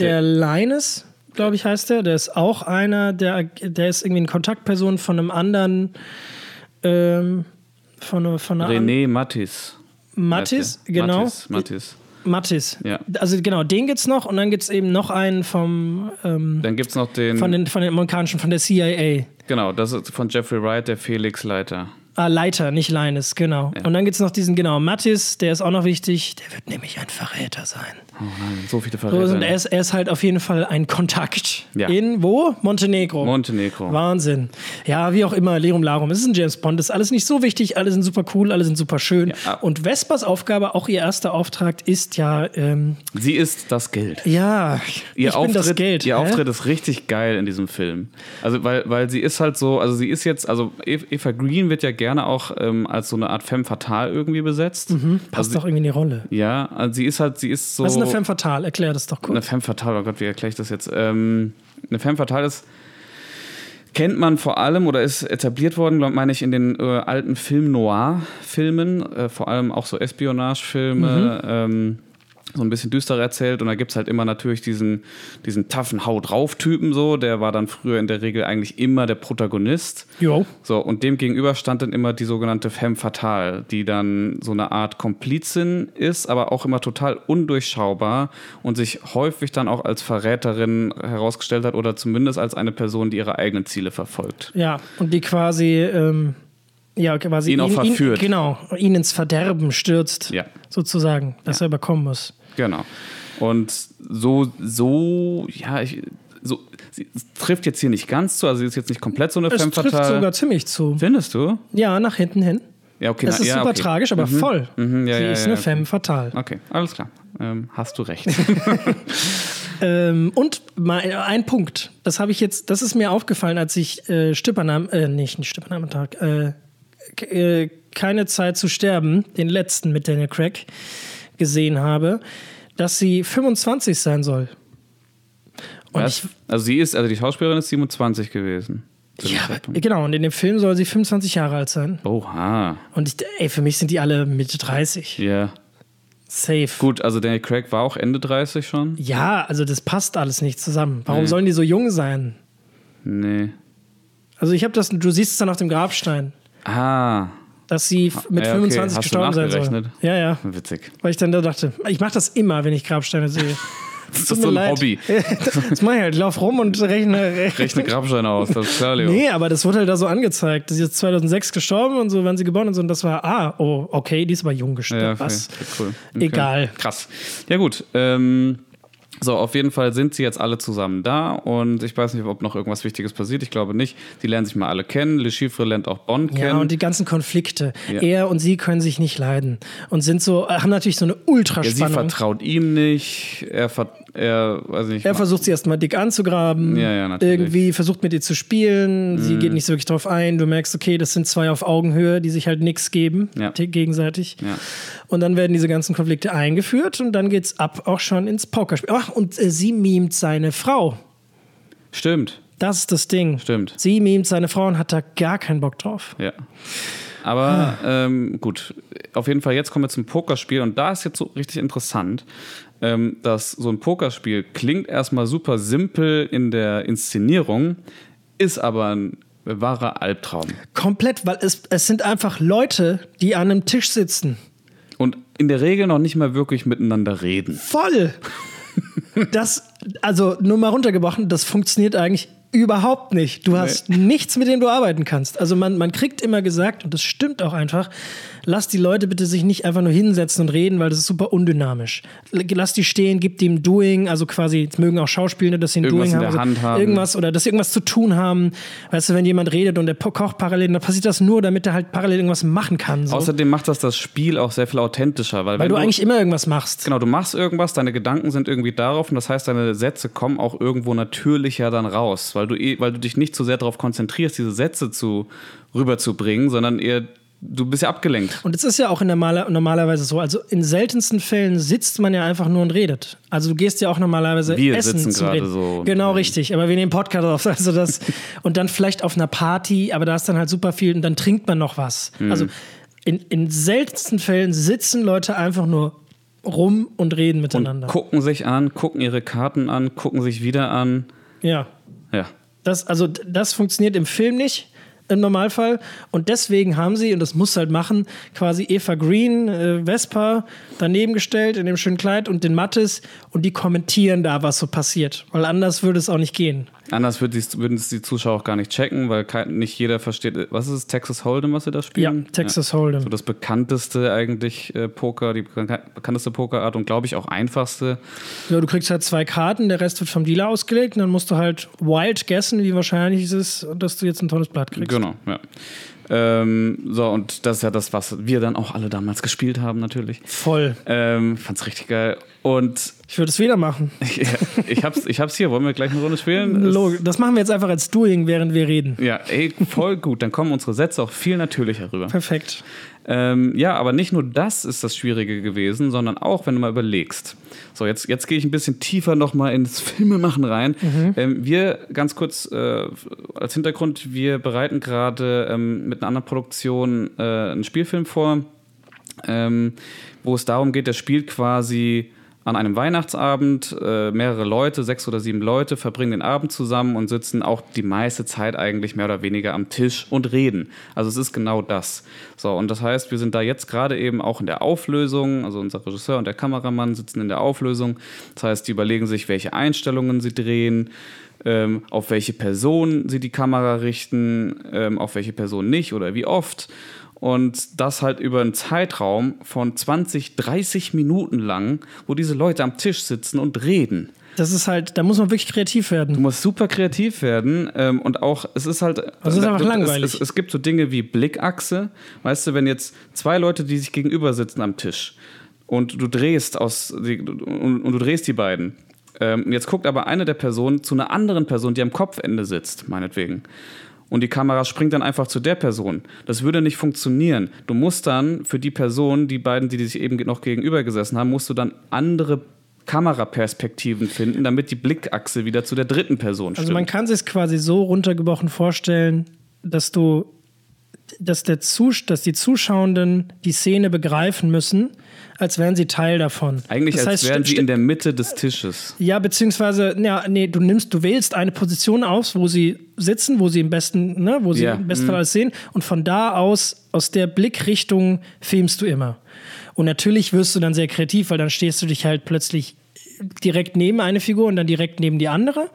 Der Linus, glaube ich, heißt der, der ist auch einer, der, der ist irgendwie eine Kontaktperson von einem anderen, ähm, von, von einer René Mattis. Mattis, der? genau. Mattis, Mattis. Mattis. Ja. Also genau, den gibt's noch und dann gibt's eben noch einen vom, ähm, Dann gibt es noch den. von, den, von den amerikanischen, von der CIA. genau, das ist von Jeffrey Wright, der Felix Leiter. Ah, Leiter, nicht Linus, genau. Und dann gibt's noch diesen, genau, Mattis, der ist auch noch wichtig. Der wird nämlich ein Verräter sein. Oh nein, so viele So, Verräter. und er, ist, er ist halt auf jeden Fall ein Kontakt. Ja. In wo? Montenegro. Montenegro. Wahnsinn. Ja, wie auch immer, Lerum Larum. Es ist ein James Bond, das ist alles nicht so wichtig, alle sind super cool, alle sind super schön. Ja. Und Vespers Aufgabe, auch ihr erster Auftrag, ist ja, ähm, Sie ist das Geld. ja, Ihr ich Auftritt, bin das Geld. ihr hä? Auftritt ist richtig geil in diesem Film. Also, weil, weil sie ist halt so, also sie ist jetzt, also Eva Eva Green wird ja gerne auch ähm, als so eine Art femme fatale irgendwie besetzt. Passt also, doch irgendwie in die Rolle. Ja, also sie ist halt, sie ist so. Was ist eine Femme Fatale? Erklär das doch Eine kurz. femme fatale, oh Gott, wie erkläre ich das jetzt? Ähm, eine femme fatale ist, kennt man vor allem oder ist etabliert worden, glaub, meine ich, in den äh, alten Film-Noir-Filmen, äh, vor allem auch so Espionage-Filme, ähm, so ein bisschen düster erzählt. Und da gibt es halt immer natürlich diesen, diesen taffen Hau drauf-Typen so, der war dann früher in der Regel eigentlich immer der Protagonist. Jo. So, und dem gegenüber stand dann immer die sogenannte Femme Fatale, die dann so eine Art Komplizin ist, aber auch immer total undurchschaubar und sich häufig dann auch als Verräterin herausgestellt hat oder zumindest als eine Person, die ihre eigenen Ziele verfolgt. Ja, und die quasi, ähm, ja, quasi Ihn auch verführt. genau, ihn ins Verderben stürzt, Ja. sozusagen, dass er überkommen muss. Genau. Und so, so, ja, ich, so, sie trifft jetzt hier nicht ganz zu, also sie ist jetzt nicht komplett so eine Es Femme trifft Fatale. sogar ziemlich zu. Findest du? Ja, nach hinten hin. Ja, okay. Es na, ist ja, super okay. tragisch, aber voll. Mhm, ja, Sie ja, ist eine. Femme fatale. Okay, alles klar. Ähm, hast du recht. Ähm, und mal ein Punkt, das habe ich jetzt, das ist mir aufgefallen, als ich äh, Stippernam, äh, nicht, nicht Stippernachmittag, äh, äh, keine Zeit zu sterben, den letzten mit Daniel Craig gesehen habe, dass sie 25 sein soll. Was? Also sie ist, also die Schauspielerin ist 27 gewesen. Ja, genau, und in dem Film soll sie 25 Jahre alt sein. Oha. Und ich, ey, für mich sind die alle Mitte 30. Ja. Safe. Gut, also Daniel Craig war auch Ende 30 schon? Ja, also das passt alles nicht zusammen. Warum Nee. sollen die so jung sein? Nee. Also ich habe das, du siehst es dann auf dem Grabstein, Ah, dass sie f- mit Ja, okay. 25 Hast gestorben sein soll. Ja, ja. witzig. Weil ich dann da dachte, ich mache das immer, wenn ich Grabsteine sehe. Das ist so ein leid. Hobby. Das mache ich halt. Ich lauf rum und rechne. Rechne Grabsteine aus, das ist klar, Leo. Nee, aber das wurde halt da so angezeigt. Sie ist 2006 gestorben und so, wann sie geboren und so. Und das war, ah, oh, okay, die ist aber jung gestorben. Ja, okay. Was? Cool. Okay. Egal. Krass. Ja, gut. Ähm, so, auf jeden Fall sind sie jetzt alle zusammen da und ich weiß nicht, ob noch irgendwas Wichtiges passiert. Ich glaube nicht. Die lernen sich mal alle kennen. Le Chiffre lernt auch Bond Ja, kennen. und die ganzen Konflikte. Ja. Er und sie können sich nicht leiden. Und sind so, haben natürlich so eine ja, sie Ultraspannung. vertraut ihm nicht. Er, ver er weiß nicht. Er versucht sie erstmal dick anzugraben. Ja, ja, natürlich. Irgendwie versucht mit ihr zu spielen. Sie geht nicht so wirklich drauf ein. Du merkst, okay, das sind zwei auf Augenhöhe, die sich halt nichts geben, Ja. gegenseitig. Ja. Und dann werden diese ganzen Konflikte eingeführt und dann geht's ab auch schon ins Pokerspiel. Ach, und äh, sie mimt seine Frau. Stimmt. Das ist das Ding. Stimmt. Sie mimt seine Frau und hat da gar keinen Bock drauf. Ja. Aber ähm, gut, auf jeden Fall, jetzt kommen wir zum Pokerspiel und da ist jetzt so richtig interessant, ähm, dass so ein Pokerspiel klingt erstmal super simpel in der Inszenierung, ist aber ein wahrer Albtraum. Komplett, weil es, es sind einfach Leute, die an einem Tisch sitzen. Und in der Regel noch nicht mal wirklich miteinander reden. Voll! Das, also nur mal runtergebrochen, das funktioniert eigentlich überhaupt nicht. Du hast nichts, mit dem du arbeiten kannst. Also man, man kriegt immer gesagt, und das stimmt auch einfach, lass die Leute bitte sich nicht einfach nur hinsetzen und reden, weil das ist super undynamisch. Lass die stehen, gib dem Doing, also quasi, jetzt mögen auch Schauspieler, dass sie ein Irgendwas Doing haben, Hand haben. irgendwas oder dass sie irgendwas zu tun haben. Weißt du, wenn jemand redet und der kocht parallel, dann passiert das nur, damit er halt parallel irgendwas machen kann. So. Außerdem macht das das Spiel auch sehr viel authentischer, weil, weil wenn du eigentlich immer irgendwas machst. Genau, du machst irgendwas, deine Gedanken sind irgendwie darauf und das heißt, deine Sätze kommen auch irgendwo natürlicher dann raus, weil du, eh, weil du dich nicht so sehr darauf konzentrierst, diese Sätze zu, rüberzubringen, sondern eher, du bist ja abgelenkt. Und es ist ja auch in der Maler, normalerweise so. Also in seltensten Fällen sitzt man ja einfach nur und redet. Also du gehst ja auch normalerweise Wir essen sitzen zum Reden. so und Genau, richtig. Aber wir nehmen Podcast auf. Also das, und dann vielleicht auf einer Party, aber da ist dann halt super viel und dann trinkt man noch was. Mhm. Also in, in seltensten Fällen sitzen Leute einfach nur rum und reden miteinander. Gucken sich an, gucken ihre Karten an, gucken sich wieder an. ja. Ja. Das, also das funktioniert im Film nicht im Normalfall. Und deswegen haben sie und das muss halt machen quasi Eva Green, äh, Vespa daneben gestellt in dem schönen Kleid und den Mattes und die kommentieren da was so passiert, weil anders würde es auch nicht gehen. Anders würden es die Zuschauer auch gar nicht checken, weil nicht jeder versteht, was ist es, Texas Hold'em, was sie da Ja, spielen? Texas So Hold'em. das bekannteste eigentlich äh, Poker, die bekan- bekannteste Pokerart und glaube ich auch einfachste. Ja, du kriegst halt zwei Karten, der Rest wird vom Dealer ausgelegt und dann musst du halt wild guessen, wie wahrscheinlich es ist, dass du jetzt ein tolles Blatt kriegst. Genau, ja. Ähm, so, und das ist ja das, was wir dann auch alle damals gespielt haben, natürlich. Voll. Ähm, fand's richtig geil. Und Ich würde es wieder machen. ich, ich, hab's, ich hab's hier. Wollen wir gleich eine Runde spielen? Log- Das machen wir jetzt einfach als Doing, während wir reden. Ja, ey, voll gut. Dann kommen unsere Sätze auch viel natürlicher rüber. Perfekt. Ähm, ja, aber nicht nur das ist das Schwierige gewesen, sondern auch, wenn du mal überlegst. So, jetzt, jetzt gehe ich ein bisschen tiefer nochmal ins Filmemachen rein. Ähm, wir, ganz kurz äh, als Hintergrund, wir bereiten gerade ähm, mit einer anderen Produktion äh, einen Spielfilm vor, ähm, wo es darum geht, der spielt quasi an einem Weihnachtsabend. Äh, mehrere Leute, sechs oder sieben Leute, verbringen den Abend zusammen und sitzen auch die meiste Zeit eigentlich mehr oder weniger am Tisch und reden. Also es ist genau das. So, und das heißt, wir sind da jetzt gerade eben auch in der Auflösung. Also unser Regisseur und der Kameramann sitzen in der Auflösung. Das heißt, die überlegen sich, welche Einstellungen sie drehen. Ähm, auf welche Person sie die Kamera richten, ähm, auf welche Person nicht oder wie oft. Und das halt über einen Zeitraum von 20, 30 Minuten lang, wo diese Leute am Tisch sitzen und reden. Das ist halt, da muss man wirklich kreativ werden. Du musst super kreativ werden ähm, und auch, es ist halt. Also es ist einfach du- langweilig. Es, es, es gibt so Dinge wie Blickachse. Weißt du, wenn jetzt zwei Leute, die sich gegenüber sitzen am Tisch und du drehst aus die, und, und du drehst die beiden. Ähm, und jetzt guckt aber eine der Personen zu einer anderen Person, die am Kopfende sitzt, meinetwegen. Und die Kamera springt dann einfach zu der Person. Das würde nicht funktionieren. Du musst dann für die Person, die beiden, die sich eben noch gegenüber gesessen haben, musst du dann andere Kameraperspektiven finden, damit die Blickachse wieder zu der dritten Person stimmt. Also man kann sich quasi so runtergebrochen vorstellen, dass du, dass, der Zus dass die Zuschauenden die Szene begreifen müssen, als wären sie Teil davon. Eigentlich das als heißt, wären sie in der Mitte des Tisches. Ja, beziehungsweise, ja, nee, du nimmst, du wählst eine Position aus, wo sie sitzen, wo sie im besten, ne, wo sie Ja, im besten Fall alles sehen. Und von da aus, aus der Blickrichtung filmst du immer. Und natürlich wirst du dann sehr kreativ, weil dann stehst du dich halt plötzlich direkt neben eine Figur und dann direkt neben die andere.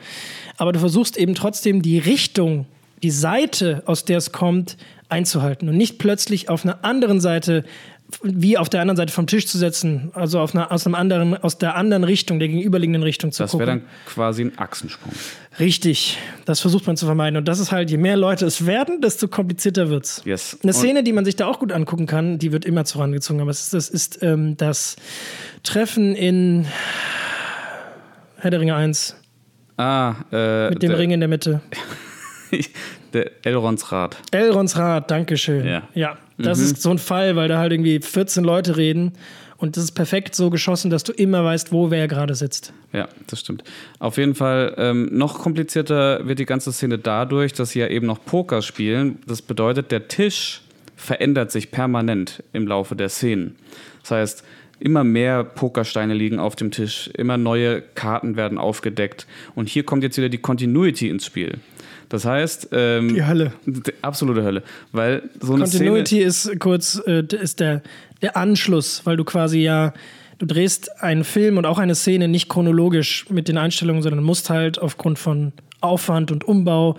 Aber du versuchst eben trotzdem die Richtung, die Seite, aus der es kommt, einzuhalten und nicht plötzlich auf einer anderen Seite wie auf der anderen Seite vom Tisch zu setzen, also einer, aus einem anderen, aus der anderen Richtung, der gegenüberliegenden Richtung zu Das gucken. wäre dann quasi ein Achsensprung. Richtig, das versucht man zu vermeiden. Und das ist halt, je mehr Leute es werden, desto komplizierter wird's. Yes. Eine Szene, die man sich da auch gut angucken kann, die wird immer zu herangezogen. Aber es ist, das ist ähm, das Treffen in Herr der Ringe 1 Ah, äh, mit dem der, Ring in der Mitte. der Elrons Rat. Elrons Rat, Dankeschön. Ja. ja das ist so ein Fall, weil da halt irgendwie 14 Leute reden. Und das ist perfekt so geschossen, dass du immer weißt, wo wer gerade sitzt. Ja, das stimmt. Auf jeden Fall ähm, noch komplizierter wird die ganze Szene dadurch, dass sie ja eben noch Poker spielen. Das bedeutet, der Tisch verändert sich permanent im Laufe der Szenen. Das heißt, immer mehr Pokersteine liegen auf dem Tisch, immer neue Karten werden aufgedeckt. Und hier kommt jetzt wieder die Continuity ins Spiel. Das heißt, ähm, Die Hölle. d- absolute Hölle, weil so eine Continuity ist kurz äh, ist der, der Anschluss, weil du quasi ja, du drehst einen Film und auch eine Szene nicht chronologisch mit den Einstellungen, sondern musst halt aufgrund von Aufwand und Umbau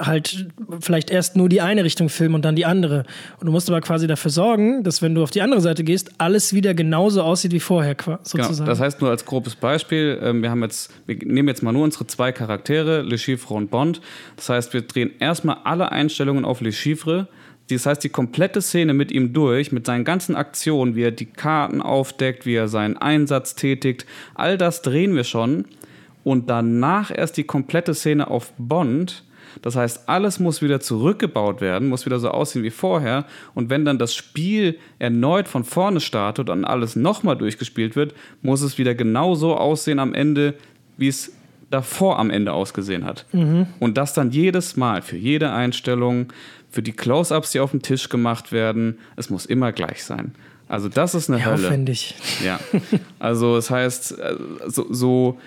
halt vielleicht erst nur die eine Richtung filmen und dann die andere. Und du musst aber quasi dafür sorgen, dass wenn du auf die andere Seite gehst, alles wieder genauso aussieht wie vorher sozusagen. Genau. Das heißt nur als grobes Beispiel, ähm, wir haben jetzt, wir nehmen jetzt mal nur unsere zwei Charaktere, Le Chiffre und Bond. Das heißt, wir drehen erstmal alle Einstellungen auf Le Chiffre. Das heißt, die komplette Szene mit ihm durch, mit seinen ganzen Aktionen, wie er die Karten aufdeckt, wie er seinen Einsatz tätigt, all das drehen wir schon. Und danach erst die komplette Szene auf Bond. Das heißt, alles muss wieder zurückgebaut werden, muss wieder so aussehen wie vorher. Und wenn dann das Spiel erneut von vorne startet und alles nochmal durchgespielt wird, muss es wieder genauso aussehen am Ende, wie es davor am Ende ausgesehen hat. Mhm. Und das dann jedes Mal für jede Einstellung, für die Close-ups, die auf dem Tisch gemacht werden, es muss immer gleich sein. Also das ist eine ja, Hölle. Aufwendig. Ja. Also das heißt, äh, so, so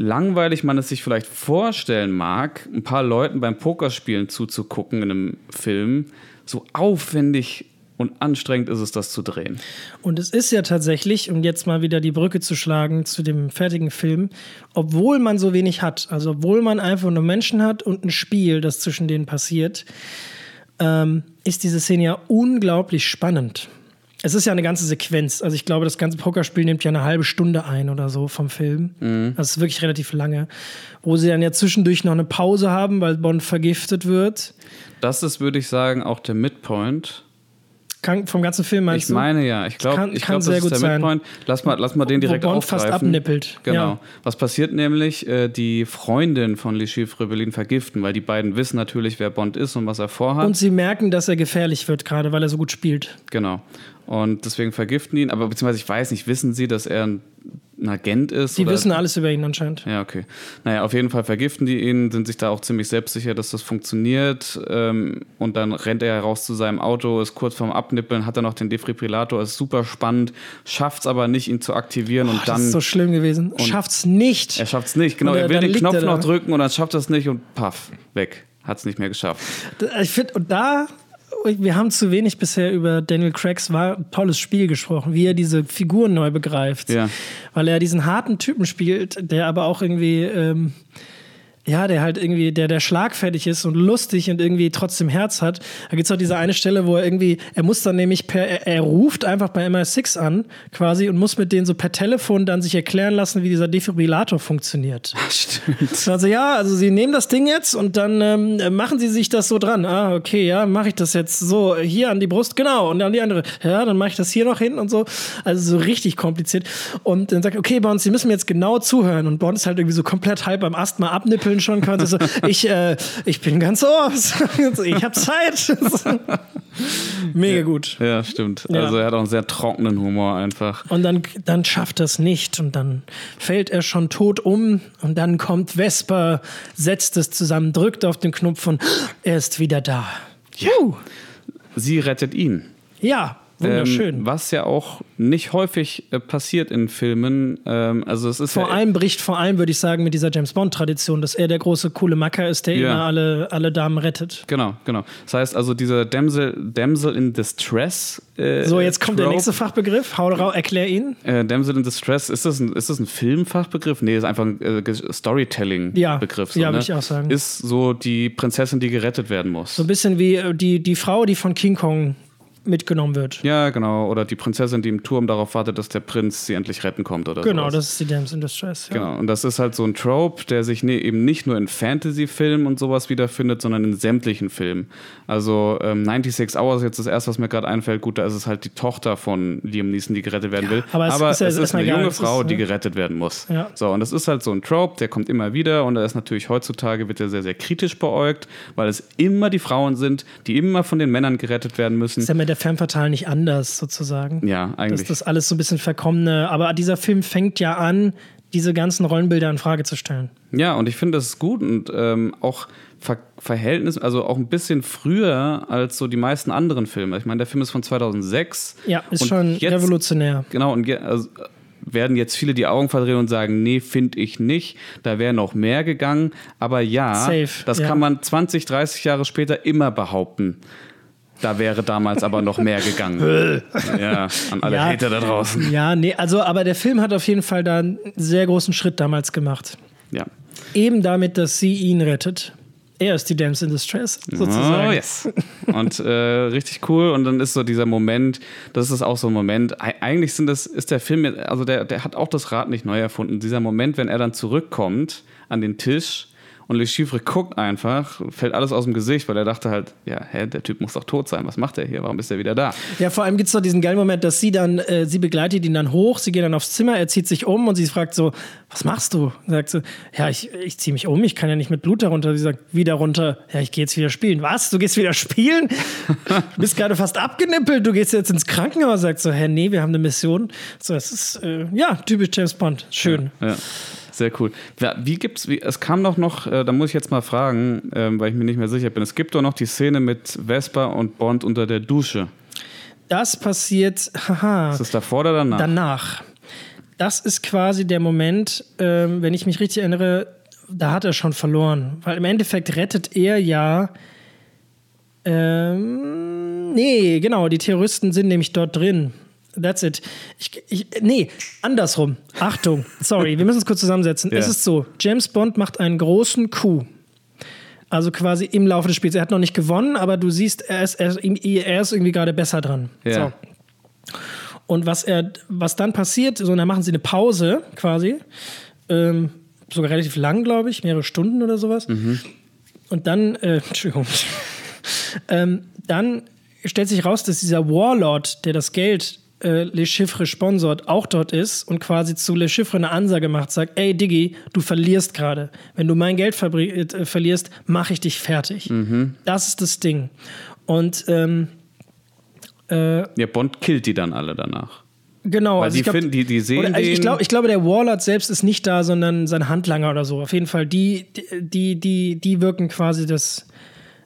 langweilig man es sich vielleicht vorstellen mag, ein paar Leuten beim Pokerspielen zuzugucken in einem Film, so aufwendig und anstrengend ist es, das zu drehen. Und es ist ja tatsächlich, um jetzt mal wieder die Brücke zu schlagen zu dem fertigen Film, obwohl man so wenig hat, also obwohl man einfach nur Menschen hat und ein Spiel, das zwischen denen passiert, ähm, ist diese Szene ja unglaublich spannend. Es ist ja eine ganze Sequenz. Also ich glaube, das ganze Pokerspiel nimmt ja eine halbe Stunde ein oder so vom Film. Mhm. Das ist wirklich relativ lange. Wo sie dann ja zwischendurch noch eine Pause haben, weil Bond vergiftet wird. Das ist, würde ich sagen, auch der Midpoint. Kann, vom ganzen Film meinst ich meine ja. Ich glaube, ich glaub, das ist der sein. Midpoint. Lass mal, lass mal den direkt Wo Bond aufgreifen. fast abnippelt. Genau. Ja. Was passiert nämlich? Äh, die Freundin von Le Chiffre ihn vergiften, weil die beiden wissen natürlich, wer Bond ist und was er vorhat. Und sie merken, dass er gefährlich wird, gerade weil er so gut spielt. Genau. Und deswegen vergiften ihn. Aber beziehungsweise ich weiß nicht, wissen sie, dass er ein ein Agent ist. Die wissen alles über ihn anscheinend. Ja, okay. Naja, auf jeden Fall vergiften die ihn, sind sich da auch ziemlich selbstsicher, dass das funktioniert. Ähm, und dann rennt er heraus zu seinem Auto, ist kurz vorm Abnippeln, hat er noch den Defibrillator, ist super spannend, schafft es aber nicht, ihn zu aktivieren. Oh, und dann, das ist so schlimm gewesen. Schafft es nicht. Er schafft es nicht, genau. Er, er will den Knopf noch drücken und dann schafft er es nicht und paff, weg. Hat es nicht mehr geschafft. Ich finde, und da wir haben zu wenig bisher über Daniel Craigs war tolles Spiel gesprochen, wie er diese Figuren neu begreift. Ja. Weil er diesen harten Typen spielt, der aber auch irgendwie ähm, ja, der halt irgendwie, der, der schlagfertig ist und lustig und irgendwie trotzdem Herz hat. Da gibt es auch diese eine Stelle, wo er irgendwie, er muss dann nämlich per, er, er ruft einfach bei MI6 an, quasi, und muss mit denen so per Telefon dann sich erklären lassen, wie dieser Defibrillator funktioniert. Stimmt. Also ja, also sie nehmen das Ding jetzt und dann ähm, machen sie sich das so dran. Ah, okay, ja, mache ich das jetzt so hier an die Brust, genau, und dann die andere. Ja, dann mache ich das hier noch hin und so. Also so richtig kompliziert. Und dann sagt, okay, uns, Sie müssen mir jetzt genau zuhören. Und Bond ist halt irgendwie so komplett halb beim Asthma abnippeln schon konnte. So, ich, äh, ich bin ganz ohr. ich habe Zeit. Mega ja, gut. Ja, stimmt. Ja. Also er hat auch einen sehr trockenen Humor einfach. Und dann, dann schafft er es nicht und dann fällt er schon tot um und dann kommt Vesper, setzt es zusammen, drückt auf den Knopf und er ist wieder da. Ja. Uh. Sie rettet ihn. Ja, Wunderschön. Ähm, was ja auch nicht häufig äh, passiert in Filmen. Ähm, also es ist vor ja, allem bricht vor allem, würde ich sagen, mit dieser James Bond-Tradition, dass er der große coole Macker ist, der ja. immer alle, alle Damen rettet. Genau, genau. Das heißt also, dieser Damsel, Damsel in Distress. Äh, so, jetzt kommt Trope. der nächste Fachbegriff. Hau drauf, erklär ihn. Äh, Damsel in Distress, ist das ein, ist das ein Filmfachbegriff? Nee, ist einfach ein äh, Storytelling-Begriff. Ja, so, ja ne? würde ich auch sagen. Ist so die Prinzessin, die gerettet werden muss. So ein bisschen wie äh, die, die Frau, die von King Kong mitgenommen wird. Ja, genau. Oder die Prinzessin, die im Turm darauf wartet, dass der Prinz sie endlich retten kommt oder Genau, sowas. das ist die Dams in Distress. Ja. Genau. Und das ist halt so ein Trope, der sich ne, eben nicht nur in Fantasy-Filmen und sowas wiederfindet, sondern in sämtlichen Filmen. Also ähm, 96 Hours ist jetzt das erste, was mir gerade einfällt. Gut, da ist es halt die Tochter von Liam Neeson, die gerettet werden will. aber es aber ist, ja, es ist eine junge ist, Frau, ne? die gerettet werden muss. Ja. So, und das ist halt so ein Trope, der kommt immer wieder und er ist natürlich heutzutage wird er sehr, sehr kritisch beäugt, weil es immer die Frauen sind, die immer von den Männern gerettet werden müssen. ist ja der Femme fatale nicht anders sozusagen. Ja, eigentlich. Dass das alles so ein bisschen verkommene. Aber dieser Film fängt ja an, diese ganzen Rollenbilder in Frage zu stellen. Ja, und ich finde das ist gut und ähm, auch Ver Verhältnis, also auch ein bisschen früher als so die meisten anderen Filme. Ich meine, der Film ist von 2006. Ja, ist schon jetzt, revolutionär. Genau, und also, werden jetzt viele die Augen verdrehen und sagen, nee, finde ich nicht. Da wäre noch mehr gegangen. Aber ja, Safe, das ja. kann man 20, 30 Jahre später immer behaupten. Da wäre damals aber noch mehr gegangen. ja, an alle Ja. Hater da draußen. Ja, nee, also, aber der Film hat auf jeden Fall da einen sehr großen Schritt damals gemacht. Ja. Eben damit, dass sie ihn rettet. Er ist die Dams in Distress, sozusagen. Oh, yes. Und äh, richtig cool. Und dann ist so dieser Moment, das ist auch so ein Moment. Eigentlich sind das, ist der Film, also der, der hat auch das Rad nicht neu erfunden. Dieser Moment, wenn er dann zurückkommt an den Tisch und Le Chiffre guckt einfach, fällt alles aus dem Gesicht, weil er dachte halt, ja, hä, der Typ muss doch tot sein. Was macht er hier? Warum ist er wieder da? Ja, vor allem gibt es doch diesen geilen Moment, dass sie dann, äh, sie begleitet ihn dann hoch, sie gehen dann aufs Zimmer, er zieht sich um und sie fragt so, was machst du? Sagt sie, ja, ich, ich ziehe mich um, ich kann ja nicht mit Blut darunter. Sie sagt, wieder runter, ja, ich gehe jetzt wieder spielen. Was? Du gehst wieder spielen? du bist gerade fast abgenippelt, du gehst jetzt ins Krankenhaus. Sagt so, hä, nee, wir haben eine Mission. So, es ist, äh, ja, typisch James Bond. Schön. ja. ja. Sehr cool. Wie gibt's, wie, es kam doch noch, äh, da muss ich jetzt mal fragen, ähm, weil ich mir nicht mehr sicher bin. Es gibt doch noch die Szene mit Vesper und Bond unter der Dusche. Das passiert, haha. Ist das davor oder danach? Danach. Das ist quasi der Moment, ähm, wenn ich mich richtig erinnere, da hat er schon verloren. Weil im Endeffekt rettet er ja. Ähm, nee, genau, die Terroristen sind nämlich dort drin. That's it. Ich, ich, nee, andersrum. Achtung, sorry, wir müssen es kurz zusammensetzen. Yeah. Es ist so: James Bond macht einen großen Coup. Also quasi im Laufe des Spiels. Er hat noch nicht gewonnen, aber du siehst, er ist, er, ist irgendwie gerade besser dran. Yeah. So. Und was, er, was dann passiert, so, dann machen sie eine Pause quasi. Ähm, sogar relativ lang, glaube ich, mehrere Stunden oder sowas. Mhm. Und dann, äh, Entschuldigung. ähm, dann stellt sich raus, dass dieser Warlord, der das Geld äh, Le Chiffre sponsort, auch dort ist und quasi zu Le Chiffre eine Ansage macht, sagt, ey Diggi, du verlierst gerade. Wenn du mein Geld äh, verlierst, mache ich dich fertig. Mhm. Das ist das Ding. Und ähm, äh, ja, Bond killt die dann alle danach. Genau, Weil also die, glaub, finden, die, die sehen oder, ich, ich, glaub, ich glaube, der Warlord selbst ist nicht da, sondern sein Handlanger oder so. Auf jeden Fall, die, die, die, die wirken quasi das.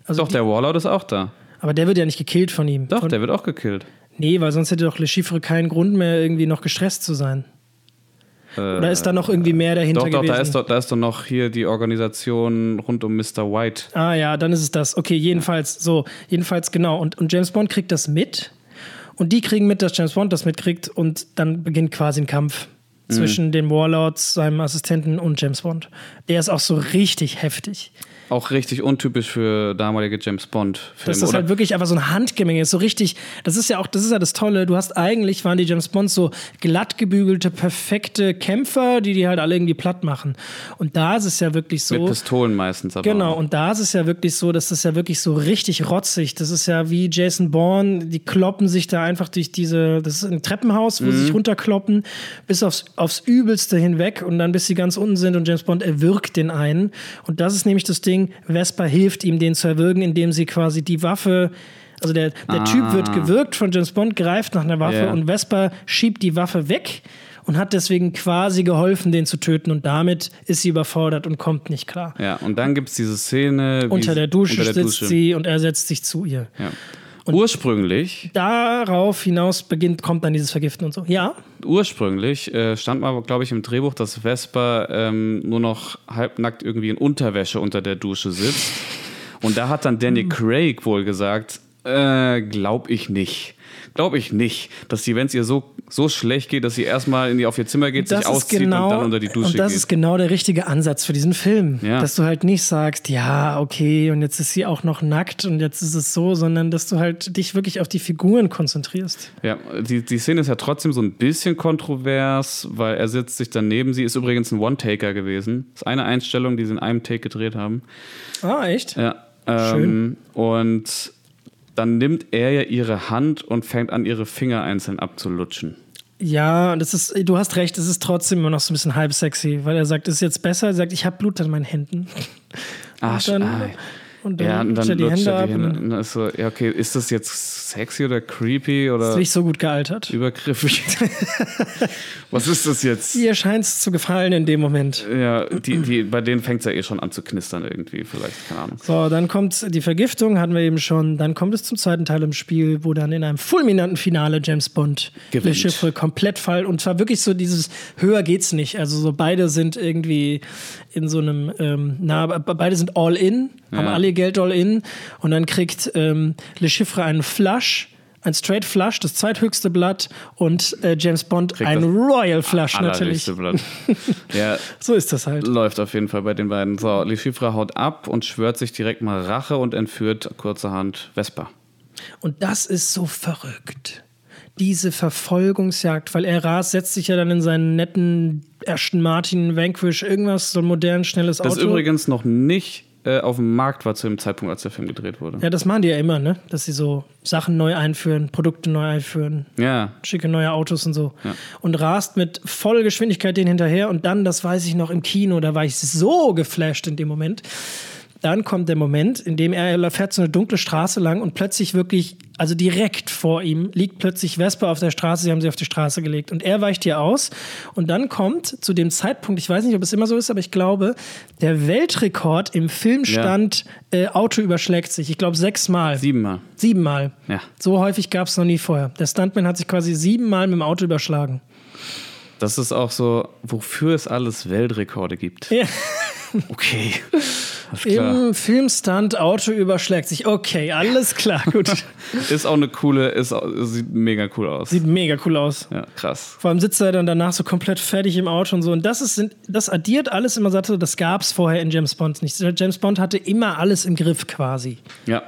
Also Doch, die, der Warlord ist auch da. Aber der wird ja nicht gekillt von ihm. Doch, von, der wird auch gekillt. Nee, weil sonst hätte doch Le Chiffre keinen Grund mehr, irgendwie noch gestresst zu sein. Äh, Oder ist da noch irgendwie mehr dahinter doch, doch, gewesen? Da ist doch, da ist doch noch hier die Organisation rund um Mr. White. Ah ja, dann ist es das. Okay, jedenfalls, so, jedenfalls genau. Und, und James Bond kriegt das mit. Und die kriegen mit, dass James Bond das mitkriegt. Und dann beginnt quasi ein Kampf mhm. zwischen den Warlords, seinem Assistenten und James Bond. Der ist auch so richtig heftig. Auch richtig untypisch für damalige James Bond Filme. Das ist oder? halt wirklich einfach so ein Handgemenge ist, so richtig. Das ist ja auch, das ist ja das Tolle. Du hast eigentlich waren die James Bonds so glatt gebügelte, perfekte Kämpfer, die die halt alle irgendwie platt machen. Und da ist es ja wirklich so. Mit Pistolen meistens. Aber genau. Und da ist es ja wirklich so, dass das ja wirklich so richtig rotzig. Das ist ja wie Jason Bourne. Die kloppen sich da einfach durch diese. Das ist ein Treppenhaus, wo mhm. sie sich runterkloppen bis aufs, aufs Übelste hinweg und dann bis sie ganz unten sind und James Bond erwürgt den einen. Und das ist nämlich das Ding Ding. Vespa hilft ihm, den zu erwürgen, indem sie quasi die Waffe also der, der ah. Typ wird gewürgt von James Bond, greift nach einer Waffe yeah. und Vespa schiebt die Waffe weg und hat deswegen quasi geholfen, den zu töten. Und damit ist sie überfordert und kommt nicht klar. Ja, und dann gibt es diese Szene. Unter der Dusche unter der sitzt Dusche. sie und er setzt sich zu ihr. Ja. Und ursprünglich. Darauf hinaus beginnt, kommt dann dieses Vergiften und so. Ja. Ursprünglich äh, stand mal, glaube ich, im Drehbuch, dass Vesper ähm, nur noch halbnackt irgendwie in Unterwäsche unter der Dusche sitzt. Und da hat dann Danny hm. Craig wohl gesagt, äh, glaub ich nicht glaube ich nicht, dass die, wenn es ihr so, so schlecht geht, dass sie erstmal in die, auf ihr Zimmer geht, das sich auszieht genau, und dann unter die Dusche geht. Und das geht. ist genau der richtige Ansatz für diesen Film. Ja. Dass du halt nicht sagst, ja, okay, und jetzt ist sie auch noch nackt und jetzt ist es so, sondern dass du halt dich wirklich auf die Figuren konzentrierst. Ja, die, die Szene ist ja trotzdem so ein bisschen kontrovers, weil er sitzt sich daneben sie, ist übrigens ein One-Taker gewesen. Das ist eine Einstellung, die sie in einem Take gedreht haben. Ah, echt? Ja. Ähm, Schön. Und dann nimmt er ja ihre Hand und fängt an, ihre Finger einzeln abzulutschen. Ja, das ist, du hast recht, es ist trotzdem immer noch so ein bisschen halb sexy, weil er sagt, es ist jetzt besser, er sagt, ich habe Blut an meinen Händen. Ach, und dann, und dann, ja, und dann die Hände ab. Die Hände, ist so, ja, okay, ist das jetzt sexy oder creepy oder. Ist nicht so gut gealtert. Übergriffig. Was ist das jetzt? Ihr scheint es zu gefallen in dem Moment. Ja, die, die, bei denen fängt es ja eh schon an zu knistern irgendwie, vielleicht, keine Ahnung. So, dann kommt die Vergiftung, hatten wir eben schon. Dann kommt es zum zweiten Teil im Spiel, wo dann in einem fulminanten Finale James Bond gewinnt. Schiffe komplett fall. Und zwar wirklich so dieses höher geht's nicht. Also so beide sind irgendwie in so einem, ähm, na, beide sind all in, ja. haben alle Geld all in und dann kriegt ähm, Le Chiffre einen Flush ein Straight Flush, das zweithöchste Blatt und äh, James Bond Kriegt ein Royal Flush natürlich. Blatt. ja, So ist das halt. läuft auf jeden Fall bei den beiden. So, Le Chiffre haut ab und schwört sich direkt mal Rache und entführt kurzerhand Vespa. Und das ist so verrückt. Diese Verfolgungsjagd, weil er rast, setzt sich ja dann in seinen netten Aston Martin Vanquish, irgendwas, so ein modern, schnelles Das Auto. übrigens noch nicht äh, auf dem Markt war zu dem Zeitpunkt, als der Film gedreht wurde. Ja, das machen die ja immer, ne? Dass sie so Sachen neu einführen, Produkte neu einführen, Ja, schicke neue Autos und so. Ja. Und rast mit voller Geschwindigkeit den hinterher. Und dann, das weiß ich noch im Kino, da war ich so geflasht in dem Moment. Dann kommt der Moment, in dem er er fährt so eine dunkle Straße lang und plötzlich wirklich, also direkt vor ihm, liegt plötzlich Vespa auf der Straße. Sie haben sie auf die Straße gelegt. Und er weicht hier aus. Und dann kommt zu dem Zeitpunkt, ich weiß nicht, ob es immer so ist, aber ich glaube, der Weltrekord im Filmstand äh, Auto überschlägt sich. Ich glaube, sechsmal. siebenmal. Siebenmal. Ja. So häufig gab es noch nie vorher. Der Stuntman hat sich quasi siebenmal mit dem Auto überschlagen. Das ist auch so, wofür es alles Weltrekorde gibt. Ja. Okay. Im Filmstunt Auto überschlägt sich. Okay, alles klar, gut. Ist auch eine coole, ist, auch- sieht mega cool aus. Sieht mega cool aus. ja, krass. Vor allem sitzt er dann danach so komplett fertig im Auto und so. Und das ist, das addiert alles immer, sagte, das gab es vorher in James Bond nicht. James Bond hatte immer alles im Griff quasi. Ja.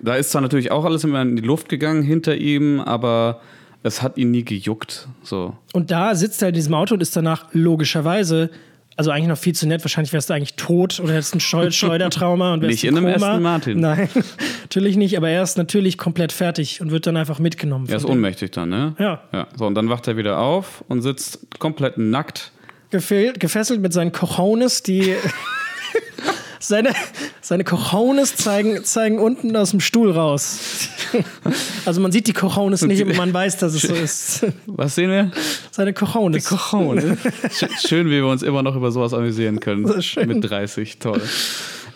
Da ist zwar natürlich auch alles immer in die Luft gegangen hinter ihm, aber es hat ihn nie gejuckt. So. Und da sitzt er in diesem Auto und ist danach logischerweise, also eigentlich noch viel zu nett, wahrscheinlich wärst du eigentlich tot oder hättest ein Schleu- Schleudertrauma und wärst Nicht in einem Koma. Aston Martin. Nein, natürlich nicht, aber er ist natürlich komplett fertig und wird dann einfach mitgenommen. Er ist ohnmächtig dann, ne? Ja. ja. So, und dann wacht er wieder auf und sitzt komplett nackt. Gefehlt, gefesselt mit seinen Cojones, die. seine, seine Cojones zeigen, zeigen unten aus dem Stuhl raus. also man sieht die Cojones nicht, aber man weiß, dass es so ist. Was sehen wir? Seine Cojones. Sch- Schön, wie wir uns immer noch über sowas amüsieren können. So schön. Mit 30, toll.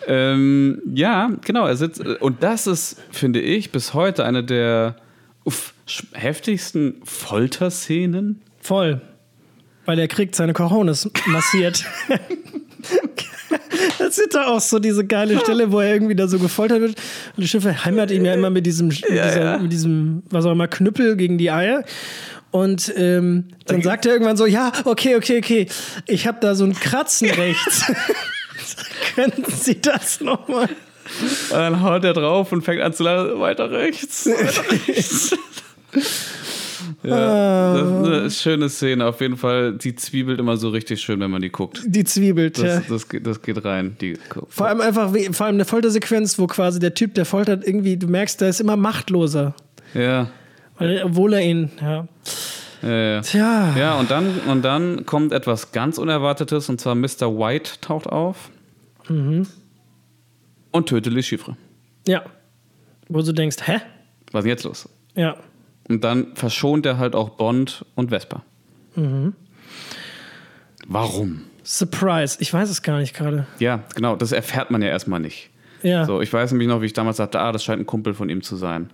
ähm, ja, genau, er sitzt. Und das ist, finde ich, bis heute eine der uff, heftigsten Folterszenen. Voll. Weil er kriegt seine Cojones massiert. Das sind da auch so diese geile Stelle, wo er irgendwie da so gefoltert wird. Und die Schiffe hämmert ihm ja immer mit diesem, mit, dieser, mit diesem, was auch immer, Knüppel gegen die Eier. Und ähm, dann sagt er irgendwann so, ja, okay, okay, okay, ich habe da so ein Kratzen rechts. Könnten Sie das nochmal? Und dann haut er drauf und fängt an zu lachen, weiter rechts. Weiter rechts. Ja, das ist eine schöne Szene. Auf jeden Fall, die zwiebelt immer so richtig schön, wenn man die guckt. Die zwiebelt, ja. Das, das, geht- das geht rein. Die, Vor allem einfach, vor allem eine Foltersequenz, wo quasi der Typ, der foltert, irgendwie, du merkst, der ist immer machtloser. ja, obwohl er ihn, ja. ja, ja. Tja. Ja, und dann, und dann kommt etwas ganz Unerwartetes, und zwar Mr. White taucht auf und tötet Le Chiffre. Ja. Wo du denkst, hä? Was ist denn jetzt los? Ja. Und dann verschont er halt auch Bond und Vespa. Warum? Surprise. Ich weiß es gar nicht gerade. Ja, genau, das erfährt man ja erstmal nicht. Ja. So, ich weiß nämlich noch, wie ich damals sagte, ah, das scheint ein Kumpel von ihm zu sein.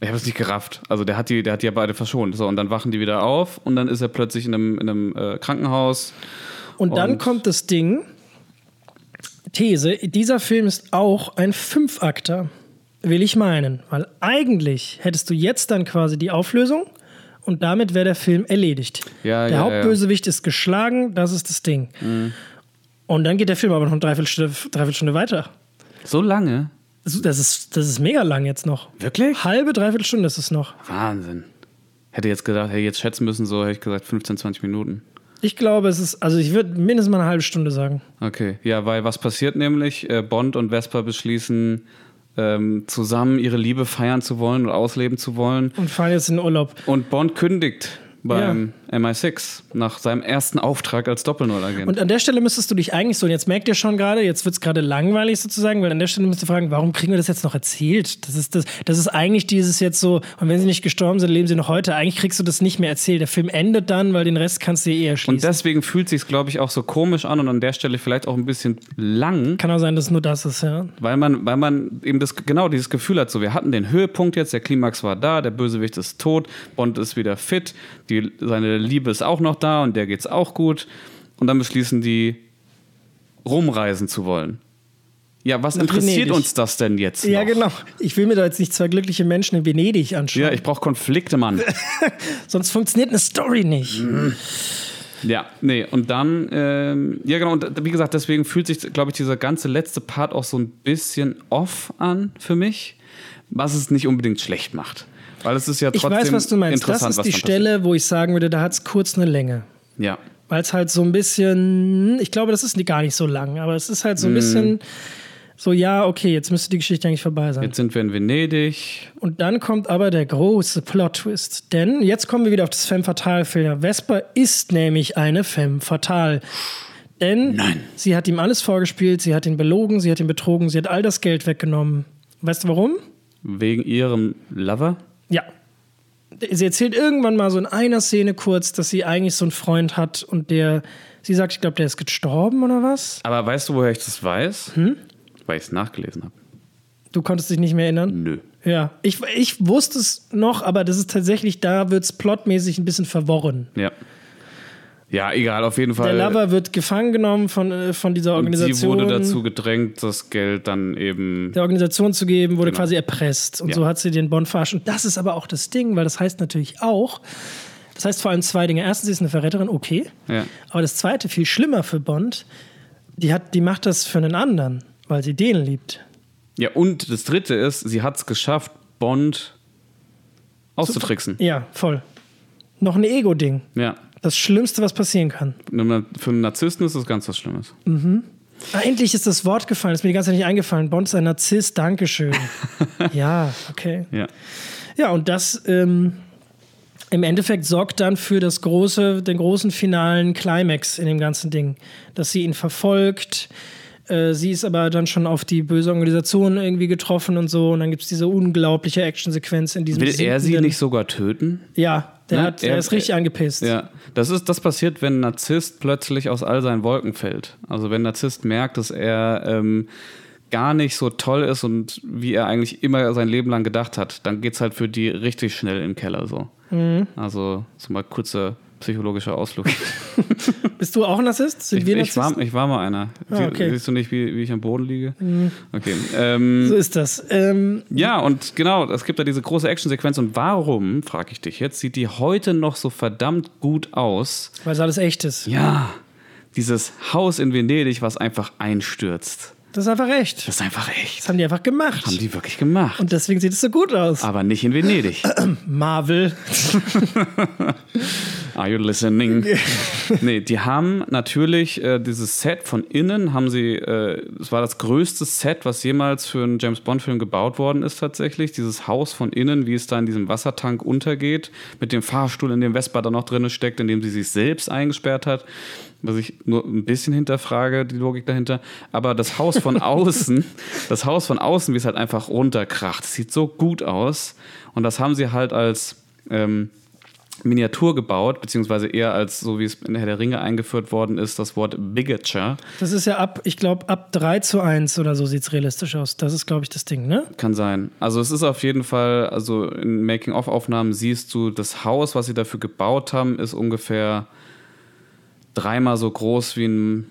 Ich habe es nicht gerafft. Also der hat die, der hat die ja beide verschont. So, und dann wachen die wieder auf und dann ist er plötzlich in einem, in einem äh, Krankenhaus. Und dann Und- kommt das Ding. These, dieser Film ist auch ein Fünfakter, will ich meinen. Weil eigentlich hättest du jetzt dann quasi die Auflösung und damit wäre der Film erledigt. Ja, der ja, Hauptbösewicht ist geschlagen, das ist das Ding. Mhm. Und dann geht der Film aber noch eine Dreiviertelstunde, Dreiviertelstunde weiter. So lange? Das das ist, das ist mega lang jetzt noch. Wirklich? Halbe, Dreiviertelstunde ist es noch. Wahnsinn. Hätte jetzt gedacht, hätte jetzt schätzen müssen, so hätte ich gesagt 15, 20 Minuten. Ich glaube, es ist, also ich würde mindestens mal eine halbe Stunde sagen. Okay, ja, weil was passiert nämlich? Äh, Bond und Vespa beschließen, ähm, zusammen ihre Liebe feiern zu wollen und ausleben zu wollen. Und fahren jetzt in Urlaub. Und Bond kündigt beim MI6 nach seinem ersten Auftrag als Doppelnullagent. Und an der Stelle müsstest du dich eigentlich so, und jetzt merkt ihr schon gerade, jetzt wird es gerade langweilig sozusagen, weil an der Stelle müsst ihr fragen, warum kriegen wir das jetzt noch erzählt? Das ist, das, das ist eigentlich dieses jetzt so, und wenn sie nicht gestorben sind, leben sie noch heute. Eigentlich kriegst du das nicht mehr erzählt. Der Film endet dann, weil den Rest kannst du dir eher Und schließen. deswegen fühlt sich glaube ich, auch so komisch an und an der Stelle vielleicht auch ein bisschen lang, Kann auch sein, dass es nur das ist, ja. weil man, weil man eben das, genau dieses Gefühl hat, so wir hatten den Höhepunkt jetzt, der Klimax war da, der Bösewicht ist tot, Bond ist wieder fit, die, seine Liebe ist auch noch da und der geht's auch gut. Und dann beschließen die, rumreisen zu wollen. Ja, was interessiert Venedig. uns das denn jetzt? Ja, noch? genau. Ich will mir da jetzt nicht zwei glückliche Menschen in Venedig anschauen. Ja, ich brauche Konflikte, Mann. Sonst funktioniert eine Story nicht. Ja, nee, und dann, ähm, ja genau, und wie gesagt, deswegen fühlt sich, glaube ich, dieser ganze letzte Part auch so ein bisschen off an für mich, was es nicht unbedingt schlecht macht. Weil es ist ja Ich trotzdem weiß, was du meinst. Das ist die Stelle, wo ich sagen würde, da hat es kurz eine Länge. Ja. Weil es halt so ein bisschen, ich glaube, das ist gar nicht so lang, aber es ist halt Mhm. so ein bisschen so, ja, okay, jetzt müsste die Geschichte eigentlich vorbei sein. Jetzt sind wir in Venedig. Und dann kommt aber der große Plot-Twist. Denn jetzt kommen wir wieder auf das Femme Fatale-Film. Vesper ist nämlich eine Femme Fatale. Denn Nein. sie hat ihm alles vorgespielt, sie hat ihn belogen, sie hat ihn betrogen, sie hat all das Geld weggenommen. Weißt du warum? Wegen ihrem Lover. Ja. Sie erzählt irgendwann mal so in einer Szene kurz, dass sie eigentlich so einen Freund hat und der, sie sagt, ich glaube, der ist gestorben oder was? Aber weißt du, woher ich das weiß? Hm? Weil ich es nachgelesen habe. Du konntest dich nicht mehr erinnern? Nö. Ja, ich, ich wusste es noch, aber das ist tatsächlich, da wird es plotmäßig ein bisschen verworren. Ja. Ja, egal, auf jeden Fall. Der Lover wird gefangen genommen von, äh, von dieser und Organisation. sie wurde dazu gedrängt, das Geld dann eben. der Organisation zu geben, wurde quasi erpresst. Und Genau. Ja. so hat sie den Bond verarscht. Und das ist aber auch das Ding, weil das heißt natürlich auch, das heißt vor allem zwei Dinge. Erstens, sie ist eine Verräterin, okay. Ja. Aber das zweite, viel schlimmer für Bond, die, hat, die macht das für einen anderen, weil sie den liebt. Ja, und das dritte ist, sie hat es geschafft, Bond auszutricksen. Ja, voll. Noch ein Ego-Ding. Ja. Das Schlimmste, was passieren kann. Für einen Narzissten ist das ganz was Schlimmes. Ah, endlich ist das Wort gefallen, ist mir die ganze Zeit nicht eingefallen. Bond ist ein Narzisst, Dankeschön. ja, okay. Ja. Ja, und das ähm, im Endeffekt sorgt dann für das große, den großen finalen Climax in dem ganzen Ding. Dass sie ihn verfolgt. Äh, sie ist aber dann schon auf die böse Organisation irgendwie getroffen und so. Und dann gibt es diese unglaubliche Actionsequenz in diesem Will er sie nicht sogar töten? Ja, der, Ne? hat, der Er- ist richtig angepisst. Ja, das ist das passiert, wenn ein Narzisst plötzlich aus all seinen Wolken fällt. Also wenn ein Narzisst merkt, dass er ähm, gar nicht so toll ist und wie er eigentlich immer sein Leben lang gedacht hat, dann geht's halt für die richtig schnell im Keller so. Mhm. Also so mal kurzer psychologischer Ausflug. Bist du auch ein Narzisst? Sind Ich, wir ich, war, ich war mal einer. Ah, okay. Mhm. Siehst du nicht, wie, wie ich am Boden liege? Okay. Ähm, So ist das. Ähm, Ja, und genau, es gibt da diese große Actionsequenz. Und warum, frage ich dich jetzt, sieht die heute noch so verdammt gut aus? weil es alles echt ist. Ja, dieses Haus in Venedig, was einfach einstürzt. Das ist einfach echt. Das ist einfach echt. Das haben die einfach gemacht. Haben die wirklich gemacht. Und deswegen sieht es so gut aus. Aber nicht in Venedig. Marvel. Are you listening? nee, die haben natürlich äh, dieses Set von innen, haben sie, äh, es war das größte Set, was jemals für einen James Bond-Film gebaut worden ist tatsächlich. Dieses Haus von innen, wie es da in diesem Wassertank untergeht, mit dem Fahrstuhl, in dem Vespa da noch drin steckt, in dem sie sich selbst eingesperrt hat. Was ich nur ein bisschen hinterfrage, die Logik dahinter. Aber das Haus von außen, das Haus von außen, wie es halt einfach runterkracht, das sieht so gut aus. Und das haben sie halt als ähm, Miniatur gebaut, beziehungsweise eher als, so wie es in Herr der Ringe eingeführt worden ist, das Wort Bigature. Das ist ja ab, ich glaube, ab 3 zu 1 oder so sieht es realistisch aus. Das ist, glaube ich, das Ding, ne? Kann sein. Also es ist auf jeden Fall, also in Making-of-Aufnahmen siehst du, das Haus, was sie dafür gebaut haben, ist ungefähr dreimal so groß wie ein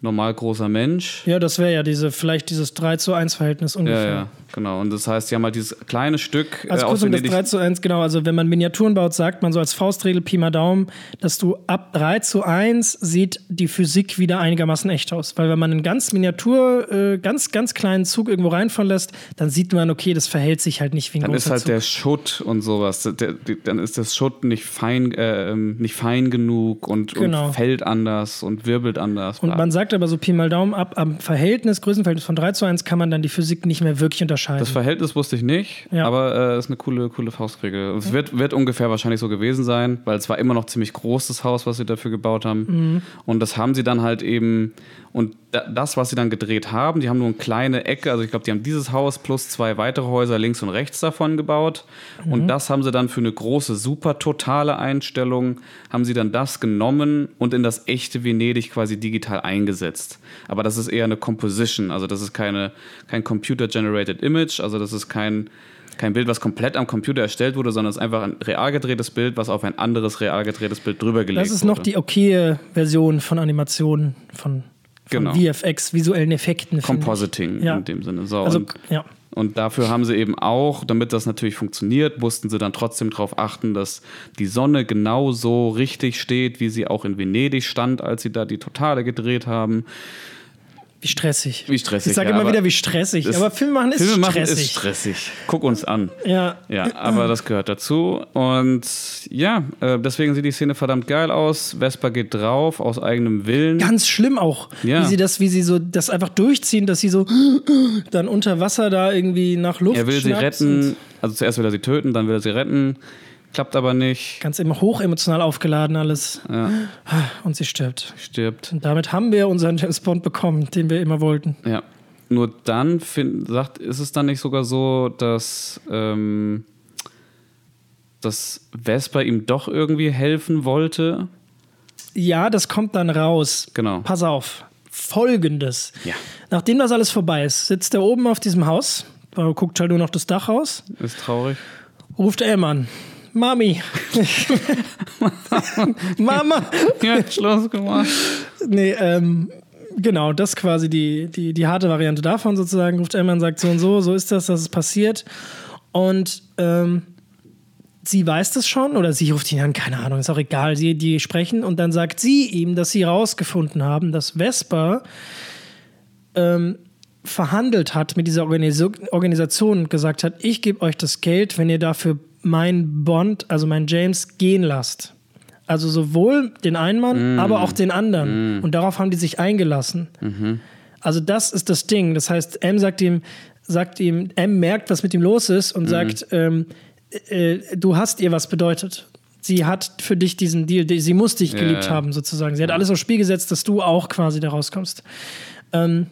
normal großer Mensch. Ja, das wäre ja diese, vielleicht dieses 3 zu 1 Verhältnis Ja, ungefähr. ja, genau. Und das heißt, sie haben halt dieses kleine Stück Also äh, kurz um das Venedig. 3 zu 1, genau. Also wenn man Miniaturen baut, sagt man so als Faustregel Pi mal Daumen, dass du ab 3 zu 1 sieht die Physik wieder einigermaßen echt aus. Weil wenn man einen ganz Miniatur, äh, ganz, ganz kleinen Zug irgendwo reinfahren lässt, dann sieht man, okay, das verhält sich halt nicht wie ein Dann ist halt Zug. der Schutt und sowas. Der, der, dann ist das Schutt nicht fein, äh, nicht fein genug und, Genau. und fällt anders und wirbelt anders. Und man sagt aber so Pi mal Daumen ab, am Verhältnis, Größenverhältnis von 3 zu 1 kann man dann die Physik nicht mehr wirklich unterscheiden. Das Verhältnis wusste ich nicht, Ja. aber äh, ist eine coole, coole Faustregel. Es wird, wird ungefähr wahrscheinlich so gewesen sein, weil es war immer noch ziemlich groß, das Haus, was sie dafür gebaut haben. Mhm. Und das haben sie dann halt eben, und da, das, was sie dann gedreht haben, die haben nur eine kleine Ecke, also ich glaube, die haben dieses Haus plus zwei weitere Häuser links und rechts davon gebaut. Mhm. Und das haben sie dann für eine große, super totale Einstellung, haben sie dann das genommen und in das echte Venedig quasi digital eingesetzt. Aber das ist eher eine Composition, also das ist keine, kein Computer-Generated Image, also das ist kein, kein Bild, was komplett am Computer erstellt wurde, sondern es ist einfach ein real gedrehtes Bild, was auf ein anderes real gedrehtes Bild drüber gelegt Das ist wurde. noch die okaye Version von Animationen von Genau. VFX, visuellen Effekten. Compositing Ja. in dem Sinne. So, Also, und, ja. und dafür haben sie eben auch, damit das natürlich funktioniert, mussten sie dann trotzdem darauf achten, dass die Sonne genau so richtig steht, wie sie auch in Venedig stand, als sie da die Totale gedreht haben. Wie stressig. Wie stressig, Ich sage ja, immer wieder, wie stressig. aber Film machen ist Filme machen stressig. ist stressig. Guck uns an. Ja. Ja, aber das gehört dazu. Und ja, äh, deswegen sieht die Szene verdammt geil aus. Vespa geht drauf, aus eigenem Willen. Ganz schlimm auch, Ja. wie sie das, wie sie so das einfach durchziehen, dass sie so dann unter Wasser da irgendwie nach Luft er will sie retten. Also zuerst will er sie töten, dann will er sie retten. Klappt aber nicht. Ganz immer hochemotional aufgeladen alles. Ja, Und sie stirbt. stirbt. Und damit haben wir unseren James Bond bekommen, den wir immer wollten. Ja. Nur dann find, sagt, ist es dann nicht sogar so, dass, ähm, dass Vespa ihm doch irgendwie helfen wollte. Ja, das kommt dann raus. Genau. Pass auf. Folgendes. Ja. Nachdem das alles vorbei ist, sitzt er oben auf diesem Haus, guckt halt nur noch das Dach raus, Ist traurig. ruft M an. Mami. Mama. Ja, Schluss gemacht. Nee, ähm, genau, das ist quasi die, die, die harte Variante davon sozusagen. Ruft M an, sagt so und so, so ist das, das ist passiert. Und ähm, sie weiß das schon oder sie ruft ihn an, keine Ahnung, ist auch egal. Sie, die sprechen und dann sagt sie ihm, dass sie rausgefunden haben, dass Vespa ähm, verhandelt hat mit dieser Organis Organisation und gesagt hat, ich gebe euch das Geld, wenn ihr dafür meinen Bond, also meinen James, gehen lasst. Also sowohl den einen Mann, aber auch den anderen. Und darauf haben die sich eingelassen. Also das ist das Ding. Das heißt, M sagt ihm, sagt ihm, M merkt, was mit ihm los ist und sagt, ähm, äh, du hast ihr was bedeutet. Sie hat für dich diesen Deal, sie muss dich geliebt ja. haben sozusagen. Sie hat alles aufs Spiel gesetzt, dass du auch quasi da rauskommst. Ähm,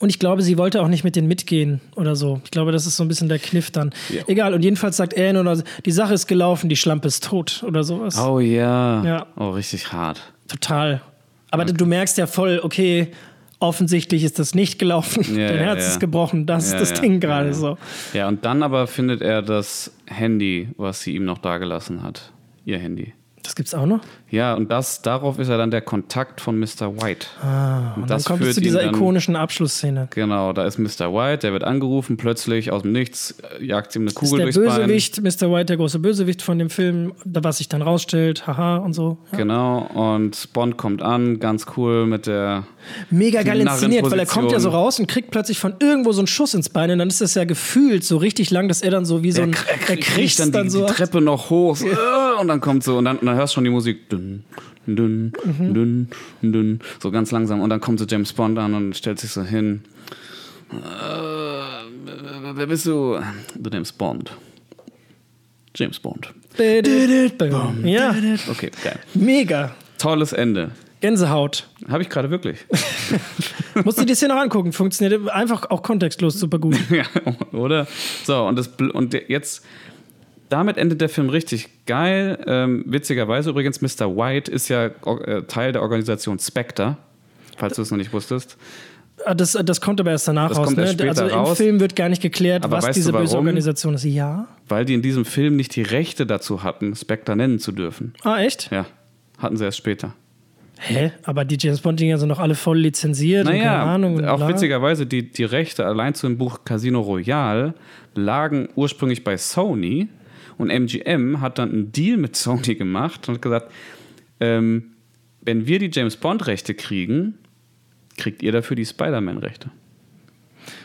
und ich glaube, sie wollte auch nicht mit denen mitgehen oder so. Ich glaube, das ist so ein bisschen der Kniff dann. Ja. Egal, und jedenfalls sagt er nur, die Sache ist gelaufen, die Schlampe ist tot oder sowas. Oh ja. Ja. Oh, richtig hart. Total. Aber du merkst ja voll, okay, offensichtlich ist das nicht gelaufen. Ja, Dein Herz ja. ist gebrochen. Das Ja, ist das Ding gerade so. Ja, und dann aber findet er das Handy, was sie ihm noch dagelassen hat. Ihr Handy. Das gibt's auch noch. Ja, und das, darauf ist er dann der Kontakt von Mr. White. Ah, und dann das kommt es zu dieser dann- ikonischen Abschlussszene. Genau, da ist Mr. White, der wird angerufen, plötzlich aus dem Nichts äh, jagt ihm eine Das ist Kugel der durchs Bösewicht, Mr. White, der große Bösewicht von dem Film, was sich dann rausstellt, haha und so. Ja. Bein. Genau, und Bond kommt an, ganz cool mit der. Mega geil inszeniert, weil er kommt ja so raus und kriegt plötzlich von irgendwo so einen Schuss ins Bein und dann ist das ja gefühlt so richtig lang, dass er dann so wie so ein, er kriegt dann, dann die, so. die Treppe noch hoch so, äh, und dann kommt so und dann, und dann hörst du schon die Musik dünn, dünn, Mhm. dünn, dünn, so ganz langsam und dann kommt so James Bond an und stellt sich so hin. Äh, wer bist du? Du James Bond. James Bond. Ja, Okay, geil. mega. Tolles Ende. Gänsehaut. Habe ich gerade wirklich. Musst du dir das hier noch angucken. Funktioniert einfach auch kontextlos super gut. ja, oder? So, und, das, und jetzt, damit endet der Film richtig geil. Ähm, witzigerweise übrigens, Mr. White ist ja äh, Teil der Organisation Spectre, falls du es noch nicht wusstest. Ah, Das, das kommt aber erst danach Das raus. erst Ne? Also im raus. Film wird gar nicht geklärt, Aber was diese böse? Organisation ist. Ja. Weil die in diesem Film nicht die Rechte dazu hatten, Spectre nennen zu dürfen. Ah, echt? Ja, hatten sie erst später. Hä? Aber die James Bond-Dinger sind doch alle voll lizenziert und keine Naja, Ahnung. und auch bla. witzigerweise, die, die Rechte allein zu dem Buch Casino Royale lagen ursprünglich bei Sony und MGM hat dann einen Deal mit Sony gemacht und hat gesagt, ähm, wenn wir die James Bond-Rechte kriegen, kriegt ihr dafür die Spider-Man-Rechte.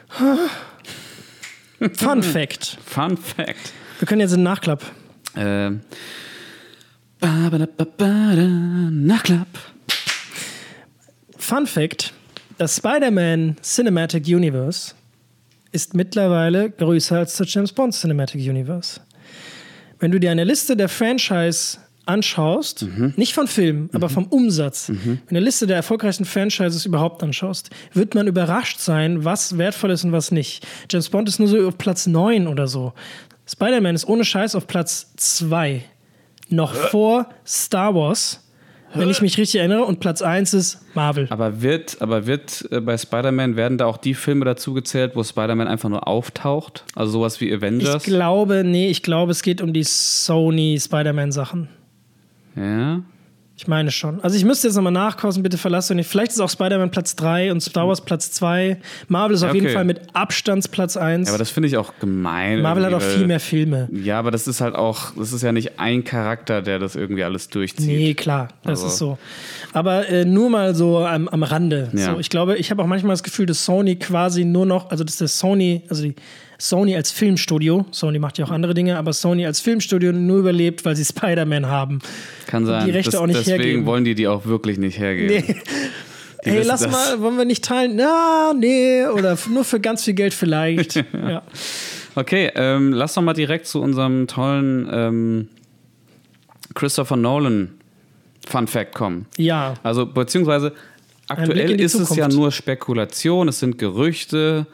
Fun Fact. Fun Fact. Wir können jetzt einen Nachklapp. Ähm, Nachklapp. Fun Fact: Das Spider-Man Cinematic Universe ist mittlerweile größer als das James Bond Cinematic Universe. Wenn du dir eine Liste der Franchise anschaust, nicht von Filmen, aber vom Umsatz, wenn du eine Liste der erfolgreichsten Franchises überhaupt anschaust, wird man überrascht sein, was wertvoll ist und was nicht. James Bond ist nur so auf Platz 9 oder so. Spider-Man ist ohne Scheiß auf Platz 2. Noch vor Star Wars, wenn ich mich richtig erinnere, und Platz 1 ist Marvel. Aber wird, aber wird äh, bei Spider-Man, werden da auch die Filme dazu gezählt, wo Spider-Man einfach nur auftaucht? Also sowas wie Ich Avengers? glaube, nee, ich glaube, es geht um die Sony Spider-Man-Sachen. ja. Ich meine schon. Also ich müsste jetzt nochmal nachkosten, bitte verlasst euch nicht. Vielleicht ist auch Spider-Man Platz 3 und Star Wars Platz 2. Marvel ist Ja, auf jeden. Fall mit Abstandsplatz 1. Ja, aber das finde ich auch gemein. Marvel hat auch viel mehr Filme. Ja, aber das ist halt auch, das ist ja nicht ein Charakter, der das irgendwie alles durchzieht. Nee, klar, das Also- ist so. Aber äh, nur mal so am, am Rande. Ja. So, ich glaube, ich habe auch manchmal das Gefühl, dass Sony quasi nur noch, also dass der Sony, also die Sony als Filmstudio, Sony macht ja auch andere Dinge, aber Sony als Filmstudio nur überlebt, weil sie Spider-Man haben. Kann sein. die Rechte das, auch nicht deswegen hergeben. wollen die die auch wirklich nicht hergeben. Nee. Die Hey, lass das. mal, wollen wir nicht teilen? Na, nee, oder nur für ganz viel Geld vielleicht. ja. Okay, ähm, lass doch mal direkt zu unserem tollen ähm, Christopher Nolan Fun Fact kommen. ja. Also, beziehungsweise aktuell ist es ja Zukunft. nur Spekulation, es sind Gerüchte.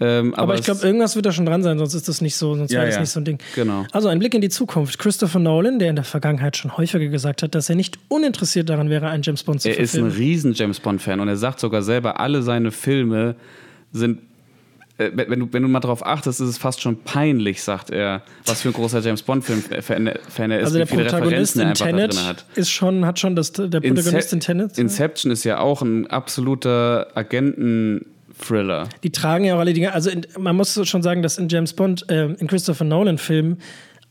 Ähm, aber Aber ich glaube, irgendwas wird da schon dran sein, sonst ist das nicht so, sonst Ja, wäre das ja. nicht so ein Ding. Genau. Also ein Blick in die Zukunft. Christopher Nolan, der in der Vergangenheit schon häufiger gesagt hat, dass er nicht uninteressiert daran wäre, einen James Bond zu er ist ein verfilmen. riesen James Bond-Fan und er sagt sogar selber, alle seine Filme sind. äh, Wenn du, wenn du mal darauf achtest, ist es fast schon peinlich, sagt er, was für ein großer James Bond-Film-Fan er ist, also der Protagonist er in Tenet drin hat. ist schon, hat schon das, der Protagonist in Tenet. Inception ist ja auch ein absoluter Agenten-Thriller. Die tragen ja auch alle Dinge. Also in, man muss schon sagen, dass in James Bond, äh, in Christopher Nolan-Filmen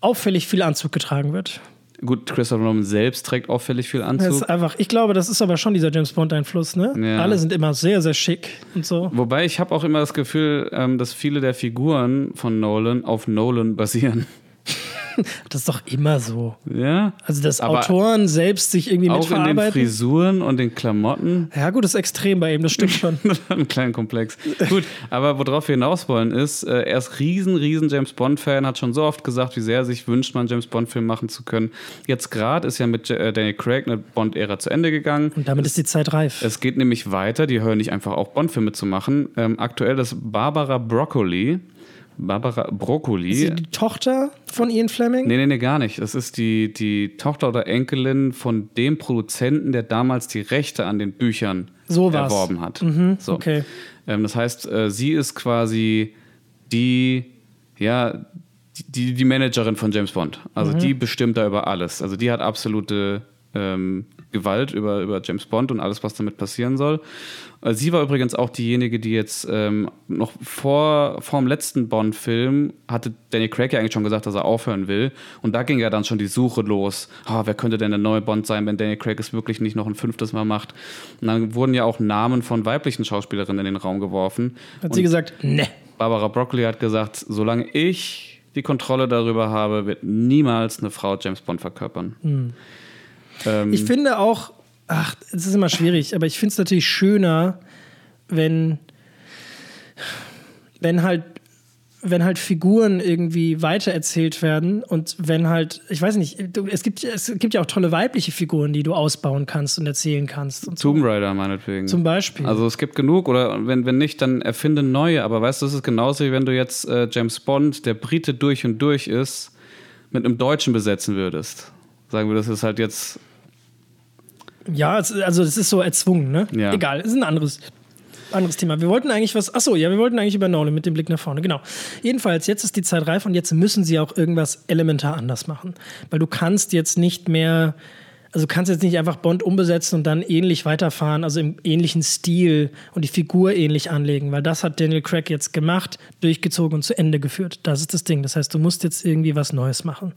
auffällig viel Anzug getragen wird. Gut, Christopher Nolan selbst trägt auffällig viel Das Anzug. ist einfach, ich glaube, das ist aber schon dieser James Bond-Einfluss, ne? Ja. Alle sind immer sehr, sehr schick und so. Wobei ich habe auch immer das Gefühl, ähm, dass viele der Figuren von Nolan auf Nolan basieren. Das ist doch immer so. Ja. Also, dass Aber Autoren selbst sich irgendwie Auch in den mitverarbeiten. Frisuren und den Klamotten. Ja, gut, das ist extrem bei ihm, das stimmt schon. Einen kleinen Komplex. Gut, aber worauf wir hinaus wollen ist, äh, er ist riesen, riesen James Bond-Fan, hat schon so oft gesagt, wie sehr er sich wünscht, mal einen James Bond-Film machen zu können. Jetzt gerade ist ja mit äh, Daniel Craig eine Bond-Ära zu Ende gegangen. Und damit ist die Zeit reif. Es geht nämlich weiter, die hören nicht einfach auf, Bond-Filme zu machen. Ähm, aktuell ist Barbara Broccoli. Barbara Broccoli. Ist sie die Tochter von Ian Fleming? Nee, nee, nee, gar nicht. Das ist die, die Tochter oder Enkelin von dem Produzenten, der damals die Rechte an den Büchern So erworben hat. so. okay. Ähm, das heißt, äh, sie ist quasi die, ja, die, die Managerin von James Bond. Also die bestimmt da über alles. Also die hat absolute ähm, Gewalt über, über James Bond und alles, was damit passieren soll. Äh, Sie war übrigens auch diejenige, die jetzt ähm, noch vor, vor dem letzten Bond-Film hatte Danny Craig ja eigentlich schon gesagt, dass er aufhören will. Und da ging ja dann schon die Suche los. Ah, wer könnte denn der neue Bond sein, wenn Danny Craig es wirklich nicht noch ein fünftes Mal macht? Und dann wurden ja auch Namen von weiblichen Schauspielerinnen in den Raum geworfen. Hat Und sie gesagt, ne. Barbara Broccoli hat gesagt, solange ich die Kontrolle darüber habe, wird niemals eine Frau James Bond verkörpern. Ähm, Hm. Ich finde auch, ach, es ist immer schwierig, aber ich finde es natürlich schöner, wenn, wenn halt wenn halt Figuren irgendwie weitererzählt werden und wenn halt, ich weiß nicht, du, es, gibt, es gibt ja auch tolle weibliche Figuren, die du ausbauen kannst und erzählen kannst. Und. Tomb Raider meinetwegen. Zum Beispiel. Also es gibt genug oder wenn, wenn nicht, dann erfinde neue. Aber weißt du, es ist genauso wie wenn du jetzt äh, James Bond, der Brite durch und durch ist, mit einem Deutschen besetzen würdest. Sagen wir, das ist halt jetzt Ja, also es ist so erzwungen, ne? Ja. Egal, es ist ein anderes, anderes Thema. Wir wollten eigentlich was, achso, ja, wir wollten eigentlich über Nolan mit dem Blick nach vorne, genau. Jedenfalls, jetzt ist die Zeit reif und jetzt müssen sie auch irgendwas elementar anders machen. Weil du kannst jetzt nicht mehr, also du kannst jetzt nicht einfach Bond umbesetzen und dann ähnlich weiterfahren, also im ähnlichen Stil und die Figur ähnlich anlegen, weil das hat Daniel Craig jetzt gemacht, durchgezogen und zu Ende geführt. Das ist das Ding. Das heißt, du musst jetzt irgendwie was Neues machen.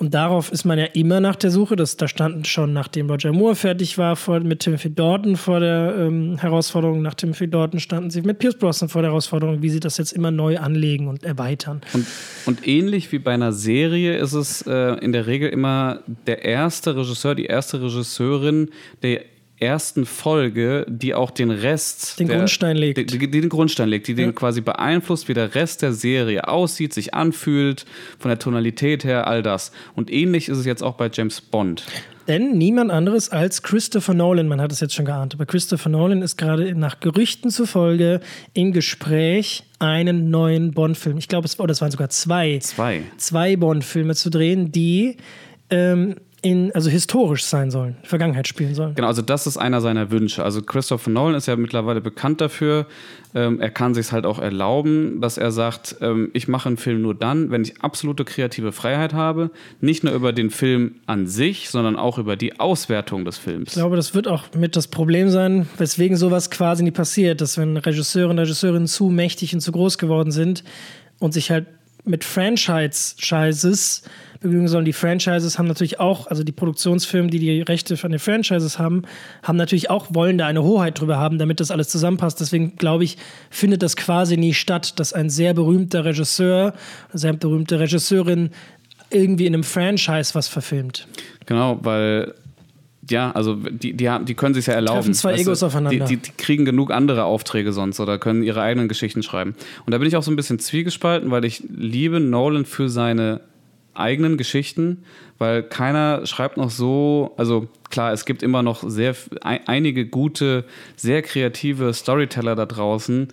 Und darauf ist man ja immer nach der Suche. Das, da standen schon, nachdem Roger Moore fertig war vor, mit Timothy Dalton vor der ähm, Herausforderung, nach Timothy Dalton standen sie mit Pierce Brosnan vor der Herausforderung, wie sie das jetzt immer neu anlegen und erweitern. Und, und ähnlich wie bei einer Serie ist es äh, in der Regel immer der erste Regisseur, die erste Regisseurin der ersten Folge, die auch den Rest Den der, Grundstein legt. Die, die, den Grundstein legt, die den quasi beeinflusst, wie der Rest der Serie aussieht, sich anfühlt, von der Tonalität her, all das. Und ähnlich ist es jetzt auch bei James Bond. Denn niemand anderes als Christopher Nolan, man hat es jetzt schon geahnt, aber Christopher Nolan ist gerade nach Gerüchten zufolge im Gespräch, einen neuen Bond-Film, ich glaube, es war, das waren sogar zwei, Zwei. zwei Bond-Filme zu drehen, die ähm, in, also historisch sein sollen, Vergangenheit spielen sollen. Genau, also das ist einer seiner Wünsche. Also Christopher Nolan ist ja mittlerweile bekannt dafür. Ähm, er kann sich halt auch erlauben, dass er sagt, ähm, ich mache einen Film nur dann, wenn ich absolute kreative Freiheit habe. Nicht nur über den Film an sich, sondern auch über die Auswertung des Films. Ich glaube, das wird auch mit das Problem sein, weswegen sowas quasi nie passiert, dass wenn Regisseure und Regisseurinnen zu mächtig und zu groß geworden sind und sich halt mit Franchise-Scheißes begnügen sollen. Die Franchises haben natürlich auch, also die Produktionsfirmen, die die Rechte von den Franchises haben, haben natürlich auch, wollen da eine Hoheit drüber haben, damit das alles zusammenpasst. Deswegen glaube ich, findet das quasi nie statt, dass ein sehr berühmter Regisseur, eine sehr berühmte Regisseurin irgendwie in einem Franchise was verfilmt. Genau, weil ja, also die, die, die können sich ja erlauben. Treffen zwei Egos du, aufeinander. Die, die, die, kriegen genug andere Aufträge sonst oder können ihre eigenen Geschichten schreiben. Und da bin ich auch so ein bisschen zwiegespalten, weil ich liebe Nolan für seine eigenen Geschichten, weil keiner schreibt noch so, also klar, es gibt immer noch sehr einige gute, sehr kreative Storyteller da draußen,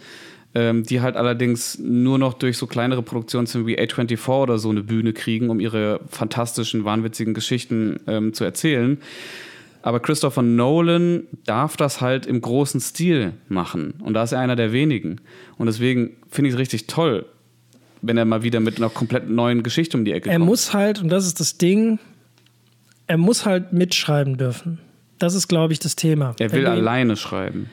ähm, die halt allerdings nur noch durch so kleinere Produktionen wie A24 oder so eine Bühne kriegen, um ihre fantastischen, wahnwitzigen Geschichten ähm, zu erzählen. Aber Christopher Nolan darf das halt im großen Stil machen. Und da ist er einer der wenigen. Und deswegen finde ich es richtig toll, wenn er mal wieder mit einer komplett neuen Geschichte um die Ecke er kommt. Er muss halt, und das ist das Ding, er muss halt mitschreiben dürfen. Das ist, glaube ich, das Thema. Er will alleine schreiben.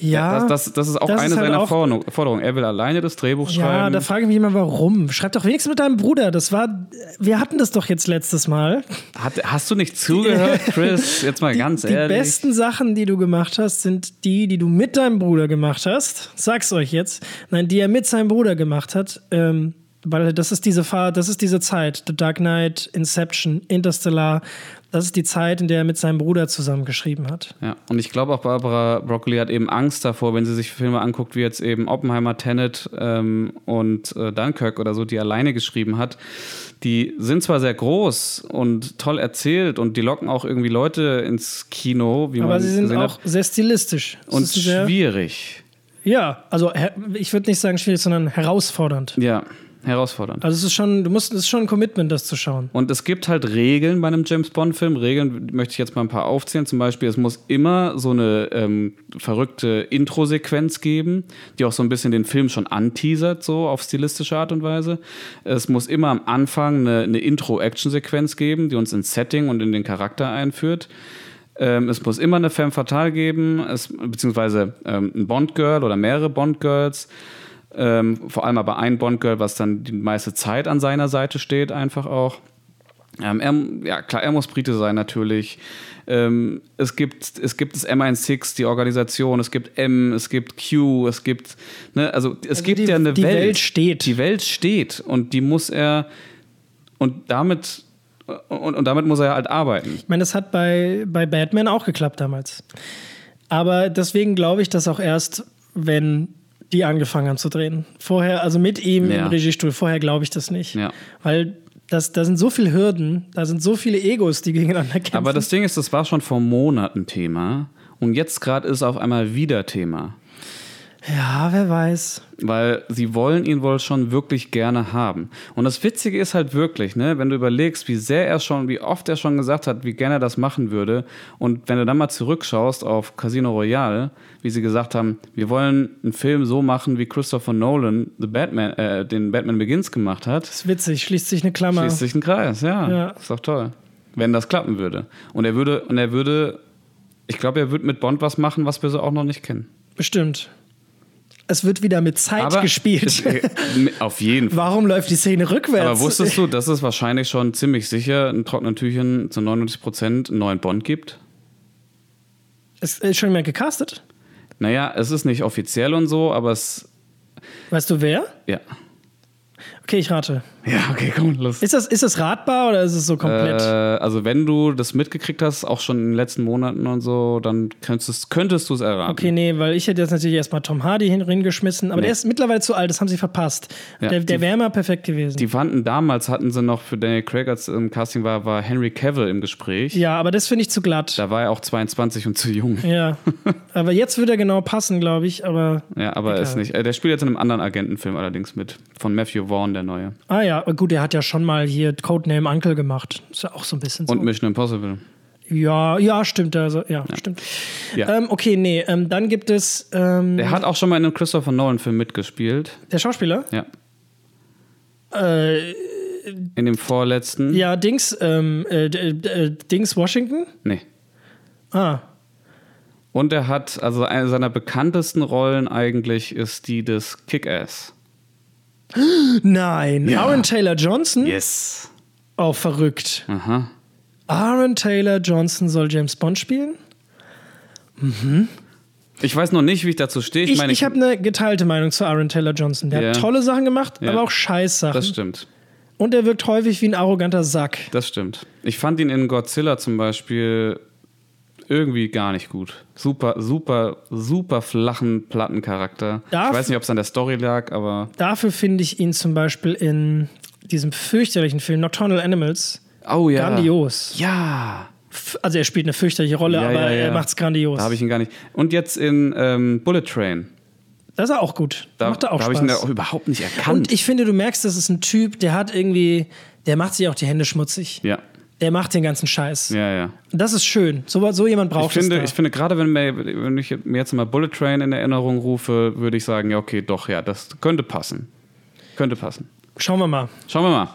Ja, das, das, das ist auch das eine ist halt seiner auch, Forderungen. Er will alleine das Drehbuch schreiben. Ja, da frage ich mich immer, warum. Schreib doch wenigstens mit deinem Bruder. Das war, wir hatten das doch jetzt letztes Mal. Hat, hast du nicht zugehört, Chris? Jetzt mal die, ganz ehrlich. Die besten Sachen, die du gemacht hast, sind die, die du mit deinem Bruder gemacht hast. Sag's euch jetzt. Nein, die er mit seinem Bruder gemacht hat. Ähm, weil das ist diese Fahrt, das ist diese Zeit. The Dark Knight, Inception, Interstellar. Das ist die Zeit, in der er mit seinem Bruder zusammengeschrieben hat. Ja, und ich glaube auch Barbara Broccoli hat eben Angst davor, wenn sie sich Filme anguckt, wie jetzt eben Oppenheimer, Tenet ähm, und äh, Dunkirk oder so, die alleine geschrieben hat. Die sind zwar sehr groß und toll erzählt und die locken auch irgendwie Leute ins Kino, wie Aber man sie sind auch hat. sehr stilistisch. Das und schwierig. Ja, also ich würde nicht sagen schwierig, sondern herausfordernd. Ja, herausfordernd. Also es ist schon, du musst, es ist schon ein Commitment, das zu schauen. Und es gibt halt Regeln bei einem James Bond-Film. Regeln möchte ich jetzt mal ein paar aufzählen. Zum Beispiel, es muss immer so eine ähm, verrückte Intro-Sequenz geben, die auch so ein bisschen den Film schon anteasert, so auf stilistische Art und Weise. Es muss immer am Anfang eine, eine Intro-Action-Sequenz geben, die uns ins Setting und in den Charakter einführt. Ähm, es muss immer eine Femme Fatale geben, es, beziehungsweise ähm, ein Bond-Girl oder mehrere Bond-Girls. Ähm, vor allem aber ein Bond-Girl, was dann die meiste Zeit an seiner Seite steht, einfach auch. Ähm, er, ja, klar, er muss Brite sein, natürlich. Ähm, es, gibt, es gibt das MI6, die Organisation, es gibt M, es gibt Q, es gibt, ne, also es also gibt die, ja eine die Welt. Die Welt steht. Die Welt steht und die muss er, und damit, und, und damit muss er halt arbeiten. Ich meine, das hat bei, bei Batman auch geklappt damals. Aber deswegen glaube ich, dass auch erst, wenn die angefangen haben zu drehen. Vorher, also mit ihm ja. im Regiestuhl, vorher glaube ich das nicht. Ja. Weil das, da sind so viele Hürden, da sind so viele Egos, die gegeneinander kämpfen. Aber das Ding ist, das war schon vor Monaten Thema und jetzt gerade ist es auf einmal wieder Thema. Ja, wer weiß. Weil sie wollen ihn wohl schon wirklich gerne haben. Und das Witzige ist halt wirklich, ne, wenn du überlegst, wie sehr er schon, wie oft er schon gesagt hat, wie gerne er das machen würde. Und wenn du dann mal zurückschaust auf Casino Royale, wie sie gesagt haben, wir wollen einen Film so machen, wie Christopher Nolan The Batman, äh, den Batman Begins gemacht hat. Das ist witzig, schließt sich eine Klammer. Schließt sich ein Kreis, ja. ja. Ist doch toll. Wenn das klappen würde. Und er würde, und er würde, ich glaube, er würde mit Bond was machen, was wir so auch noch nicht kennen. Bestimmt es wird wieder mit Zeit aber gespielt. Ist, äh, auf jeden Fall. Warum läuft die Szene rückwärts? Aber wusstest du, dass es wahrscheinlich schon ziemlich sicher in trockenen Tüchern zu 99 Prozent einen neuen Bond gibt? Es ist schon mehr gecastet? Naja, es ist nicht offiziell und so, aber es. Weißt du wer? Ja. Okay, ich rate. Ja, okay, komm, los. Ist das, ist das ratbar oder ist es so komplett? Äh, also, wenn du das mitgekriegt hast, auch schon in den letzten Monaten und so, dann könntest, könntest du es erraten. Okay, nee, weil ich hätte jetzt natürlich erstmal Tom Hardy hingeschmissen, aber nee. der ist mittlerweile zu alt, das haben sie verpasst. Ja, der der wäre mal perfekt gewesen. Die fanden damals, hatten sie noch für Daniel Craig, als im Casting war, war Henry Cavill im Gespräch. Ja, aber das finde ich zu glatt. Da war er auch 22 und zu jung. Ja, aber jetzt würde er genau passen, glaube ich, aber. Ja, aber egal. ist nicht. Äh, der spielt jetzt in einem anderen Agentenfilm allerdings mit, von Matthew Vaughn, der neue. Ah ja, gut, er hat ja schon mal hier Codename Uncle gemacht. Ist ja auch so ein bisschen so. Und Mission Impossible. Ja, ja, stimmt. Also, ja, stimmt. Ja. Ähm, okay, nee, ähm, dann gibt es ähm, Der hat auch schon mal in einem Christopher Nolan-Film mitgespielt. der Schauspieler. Ja. Äh, In dem vorletzten. ja, Dings, ähm, äh, d- äh, Dings Washington. Nee. Ah, Und er hat, also eine seiner bekanntesten Rollen eigentlich ist die des Kick-Ass. Nein. Ja. Aaron Taylor Johnson. Yes. Oh, verrückt. Aha. Aaron Taylor Johnson soll James Bond spielen. Ich weiß noch nicht, wie ich dazu stehe. Ich, Ich, ich habe eine geteilte Meinung zu Aaron Taylor Johnson. Der Ja. hat tolle Sachen gemacht, Ja. aber auch Scheißsachen. das stimmt. Und er wirkt häufig wie ein arroganter Sack. Das stimmt. Ich fand ihn in Godzilla zum Beispiel irgendwie gar nicht gut. Super, super, super flachen Plattencharakter. Darf- ich weiß nicht, ob es an der Story lag, aber. Dafür finde ich ihn zum Beispiel in diesem fürchterlichen Film Nocturnal Animals Oh ja. grandios. Ja. Also er spielt eine fürchterliche Rolle, Ja, aber ja, ja. er macht's grandios. Da habe ich ihn gar nicht. Und jetzt in ähm, Bullet Train. das ist er auch gut. Da, Macht er auch da habe ich ihn auch überhaupt nicht erkannt. Und ich finde, du merkst, das ist ein Typ, der hat irgendwie, der macht sich auch die Hände schmutzig. ja, Der macht den ganzen Scheiß. ja, ja. Das ist schön. So, so jemand braucht Ich finde, es. da. ich finde gerade wenn, mir, wenn ich mir jetzt mal Bullet Train in Erinnerung rufe, würde ich sagen, ja, okay, doch, ja, das könnte passen. Könnte passen. Schauen wir mal. Schauen wir mal.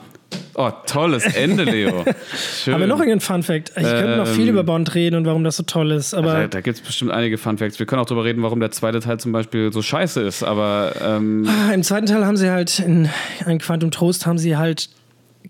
Oh, tolles Ende, Leo. Schön. Haben wir noch irgendeinen Fun-Fact? Ich könnte noch viel Ähm, über Bond reden und warum das so toll ist, aber Da, da gibt es bestimmt einige Fun Facts. Wir können auch darüber reden, warum der zweite Teil zum Beispiel so scheiße ist. Aber ähm, Ah, im zweiten Teil haben sie halt, in ein Quantum Trost haben sie halt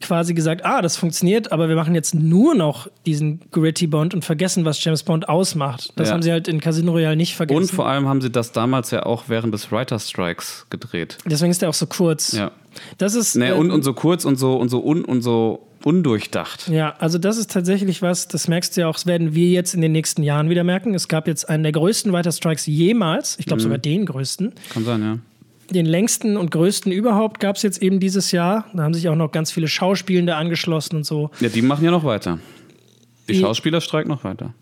quasi gesagt, ah, das funktioniert, aber wir machen jetzt nur noch diesen Gritty Bond und vergessen, was James Bond ausmacht. Das Ja. haben sie halt in Casino Royale nicht vergessen. und vor allem haben sie das damals ja auch während des Writer Strikes gedreht. Deswegen ist der auch so kurz. Ja. Das ist Nee, äh, und, und so kurz und so und so un, und so undurchdacht. Ja, also das ist tatsächlich was, das merkst du ja auch, das werden wir jetzt in den nächsten Jahren wieder merken. Es gab jetzt einen der größten Writer Strikes jemals, ich glaube Mhm. sogar den größten. Kann sein, ja. Den längsten und größten überhaupt gab es jetzt eben dieses Jahr. Da haben sich auch noch ganz viele Schauspielende angeschlossen und so. Ja, die machen ja noch weiter. Die Die- Schauspieler streiken noch weiter.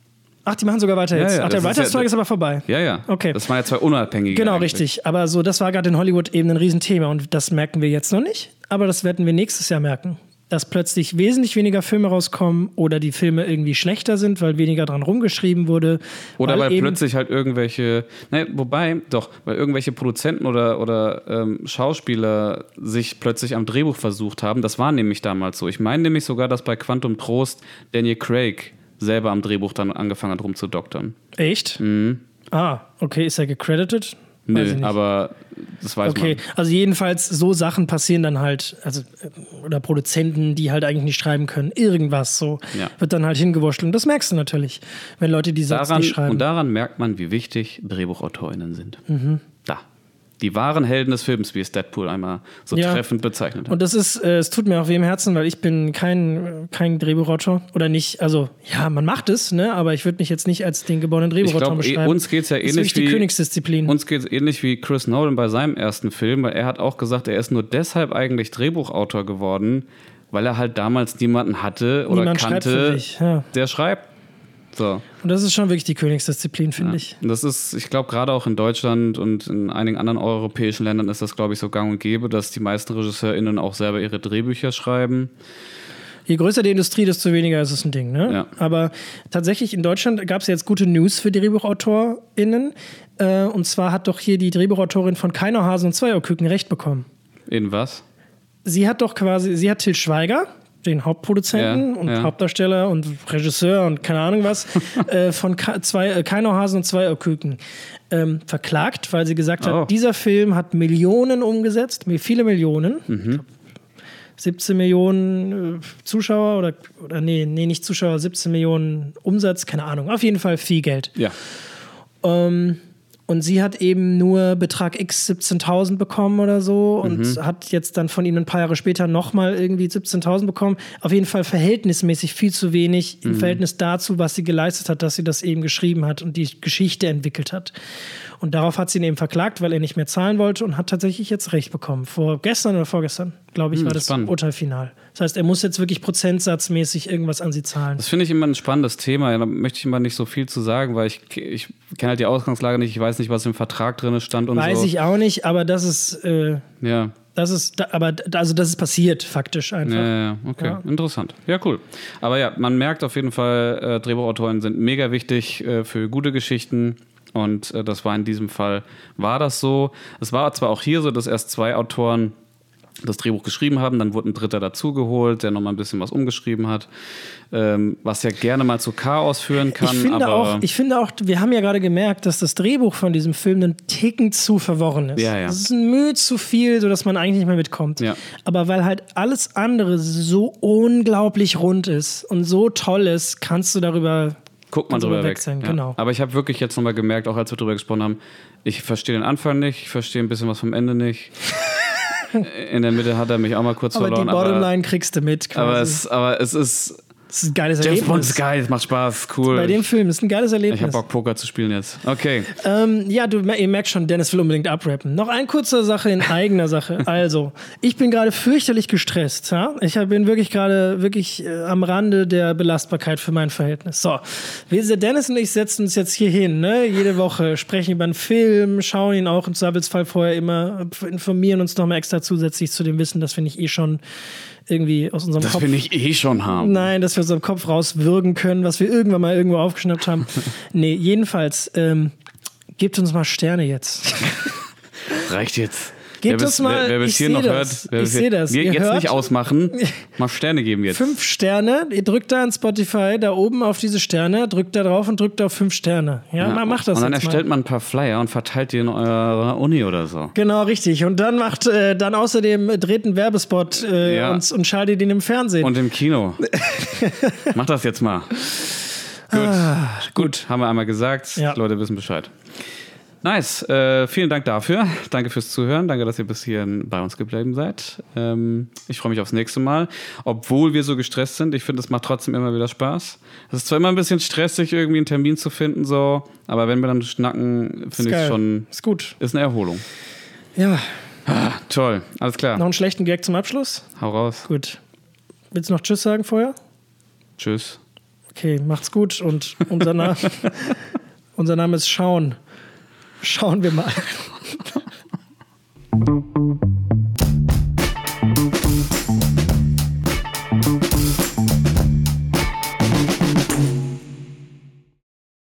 Ach, die machen sogar weiter Ja, jetzt. ja, Ach, der das ist ja- ist aber vorbei. Ja, ja. Okay. Das waren ja zwei unabhängige. Genau, eigentlich. richtig. Aber so, das war gerade in Hollywood eben ein Riesenthema und das merken wir jetzt noch nicht. Aber das werden wir nächstes Jahr merken. Dass plötzlich wesentlich weniger Filme rauskommen oder die Filme irgendwie schlechter sind, weil weniger dran rumgeschrieben wurde. Oder weil, eben- plötzlich halt irgendwelche, ne, wobei, doch, weil irgendwelche Produzenten oder, oder ähm, Schauspieler sich plötzlich am Drehbuch versucht haben. Das war nämlich damals so. Ich meine nämlich sogar, dass bei Quantum Trost Daniel Craig selber am Drehbuch dann angefangen hat rumzudoktern. Echt? Ah, okay, ist er gecredited? Weiß ich. Nö, nicht. aber das weiß Okay, man. also jedenfalls so Sachen passieren dann halt, also oder Produzenten, die halt eigentlich nicht schreiben können, irgendwas so Ja. wird dann halt hingewurschtelt. Und das merkst du natürlich, wenn Leute die Daran, nicht schreiben. und daran merkt man, wie wichtig DrehbuchautorInnen sind. Mhm. Die wahren Helden des Films, wie es Deadpool einmal so Ja. treffend bezeichnet hat. Und das ist, äh, es tut mir auch weh im Herzen, weil ich bin kein, kein Drehbuchautor oder nicht, also ja, man macht es, ne, aber ich würde mich jetzt nicht als den geborenen Ich Drehbuchautor glaube, beschreiben. uns geht es ja das ist ähnlich wirklich die wie Königsdisziplin. Uns geht es ähnlich wie Chris Nolan bei seinem ersten Film, weil er hat auch gesagt, er ist nur deshalb eigentlich Drehbuchautor geworden, weil er halt damals niemanden hatte oder Niemand kannte, ja. der schreibt. So. Und das ist schon wirklich die Königsdisziplin, finde ich. Und das ist, ich glaube, gerade auch in Deutschland und in einigen anderen europäischen Ländern ist das, glaube ich, so gang und gäbe, dass die meisten RegisseurInnen auch selber ihre Drehbücher schreiben. Je größer die Industrie, desto weniger ist es ein Ding. Ne? Ja. Aber tatsächlich in Deutschland gab es jetzt gute News für DrehbuchautorInnen. Äh, und zwar hat doch hier die Drehbuchautorin von Keiner Hasen und Zweierküken recht bekommen. In was? Sie hat doch quasi, sie hat Till Schweiger, den Hauptproduzenten Ja, und ja. Hauptdarsteller und Regisseur und keine Ahnung was, äh, von Ka zwei, äh, Keiner Hasen und Zweierküken ähm, verklagt, weil sie gesagt hat, Oh. dieser Film hat Millionen umgesetzt, viele Millionen. Mhm. 17 Millionen äh, Zuschauer oder, oder nee, nee, nicht Zuschauer, 17 Millionen Umsatz, keine Ahnung. Auf jeden Fall viel Geld. Ja. Ähm, und sie hat eben nur Betrag X 17.000 bekommen oder so und Mhm. hat jetzt dann von ihnen ein paar Jahre später nochmal irgendwie 17.000 bekommen. Auf jeden Fall verhältnismäßig viel zu wenig Mhm. im Verhältnis dazu, was sie geleistet hat, dass sie das eben geschrieben hat und die Geschichte entwickelt hat. Und darauf hat sie ihn eben verklagt, weil er nicht mehr zahlen wollte und hat tatsächlich jetzt Recht bekommen. Vor gestern oder vorgestern, glaube ich, war das spannend. Urteil final. Das heißt, er muss jetzt wirklich prozentsatzmäßig irgendwas an sie zahlen. Das finde ich immer ein spannendes Thema. Da möchte ich immer nicht so viel zu sagen, weil ich, ich kenne halt die Ausgangslage nicht. Ich weiß nicht, was im Vertrag drin stand und Weiß so. ich auch nicht, aber das ist, äh, Ja. Das ist, aber also das ist passiert faktisch einfach. Ja, ja, okay, ja. interessant. Ja, cool. Aber ja, man merkt auf jeden Fall, äh, Drehbuchautoren sind mega wichtig äh, für gute Geschichten. Und äh, das war in diesem Fall, war das so. Es war zwar auch hier so, dass erst zwei Autoren das Drehbuch geschrieben haben, dann wurde ein Dritter dazugeholt, der nochmal ein bisschen was umgeschrieben hat, ähm, was ja gerne mal zu Chaos führen kann. Ich finde, aber auch, ich finde auch, wir haben ja gerade gemerkt, dass das Drehbuch von diesem Film einen Ticken zu verworren ist. Ja, ja. Es ist ein Mühe zu viel, sodass man eigentlich nicht mehr mitkommt. Ja. Aber weil halt alles andere so unglaublich rund ist und so toll ist, kannst du darüber Guck mal drüber weg. wechseln, ja. genau. Aber ich habe wirklich jetzt nochmal gemerkt, auch als wir drüber gesprochen haben, ich verstehe den Anfang nicht, ich verstehe ein bisschen was vom Ende nicht. In der Mitte hat er mich auch mal kurz aber verloren. die Bottomline kriegst du mit. Quasi. aber, es, aber es ist. Das ist ein geiles James Bond Erlebnis. ist geil, es macht Spaß, cool. Bei dem Film ist ein geiles ich Erlebnis. habe Bock, Poker zu spielen jetzt. Okay. Ähm, ja, du, ihr merkt schon, Dennis will unbedingt abrappen. Noch ein kurzer Sache in eigener Sache. Also, ich bin gerade fürchterlich gestresst. Ja? Ich hab- bin wirklich gerade wirklich äh, am Rande der Belastbarkeit für mein Verhältnis. So, wir, Dennis und ich setzen uns jetzt hier hin, ne? jede Woche, sprechen über einen Film, schauen ihn auch im Zweifelsfall vorher immer, informieren uns nochmal extra zusätzlich zu dem Wissen, dass wir nicht eh schon irgendwie aus unserem Das Kopf will ich eh schon haben. Nein, dass wir unserem Kopf rauswürgen können, was wir irgendwann mal irgendwo aufgeschnappt haben. nee, jedenfalls, ähm, gebt uns mal Sterne jetzt. Reicht jetzt. Gebt wer uns mal- wer, wer bis ich hier noch das. hört, wer Ich bis seh hier- das. Wir Ihr jetzt hört- nicht ausmachen, mal Sterne geben jetzt. Fünf Sterne, ihr drückt da in Spotify, da oben auf diese Sterne, drückt da drauf und drückt auf fünf Sterne. Ja, Ja, mal macht das Und dann erstellt mal. man ein paar Flyer und verteilt die in eurer Uni oder so. Genau, richtig. Und dann macht äh, dann außerdem dreht einen Werbespot äh, Ja. und, und schaltet ihn im Fernsehen. Und im Kino. Mach das jetzt mal. Gut. Gut, haben wir einmal gesagt. Ja. Leute wissen Bescheid. Nice. Äh, vielen Dank dafür. Danke fürs Zuhören. Danke, dass ihr bis hierhin bei uns geblieben seid. Ähm, ich freue mich aufs nächste Mal. Obwohl wir so gestresst sind, ich finde, es macht trotzdem immer wieder Spaß. Es ist zwar immer ein bisschen stressig, irgendwie einen Termin zu finden, so, aber wenn wir dann schnacken, finde ich es schon, Ist gut. ist eine Erholung. Ja, Toll. Alles klar. noch einen schlechten Gag zum Abschluss? Hau raus. Gut. Willst du noch Tschüss sagen vorher? Tschüss. Okay, macht's gut und unser, Na unser Name ist Schauen. Schauen wir mal.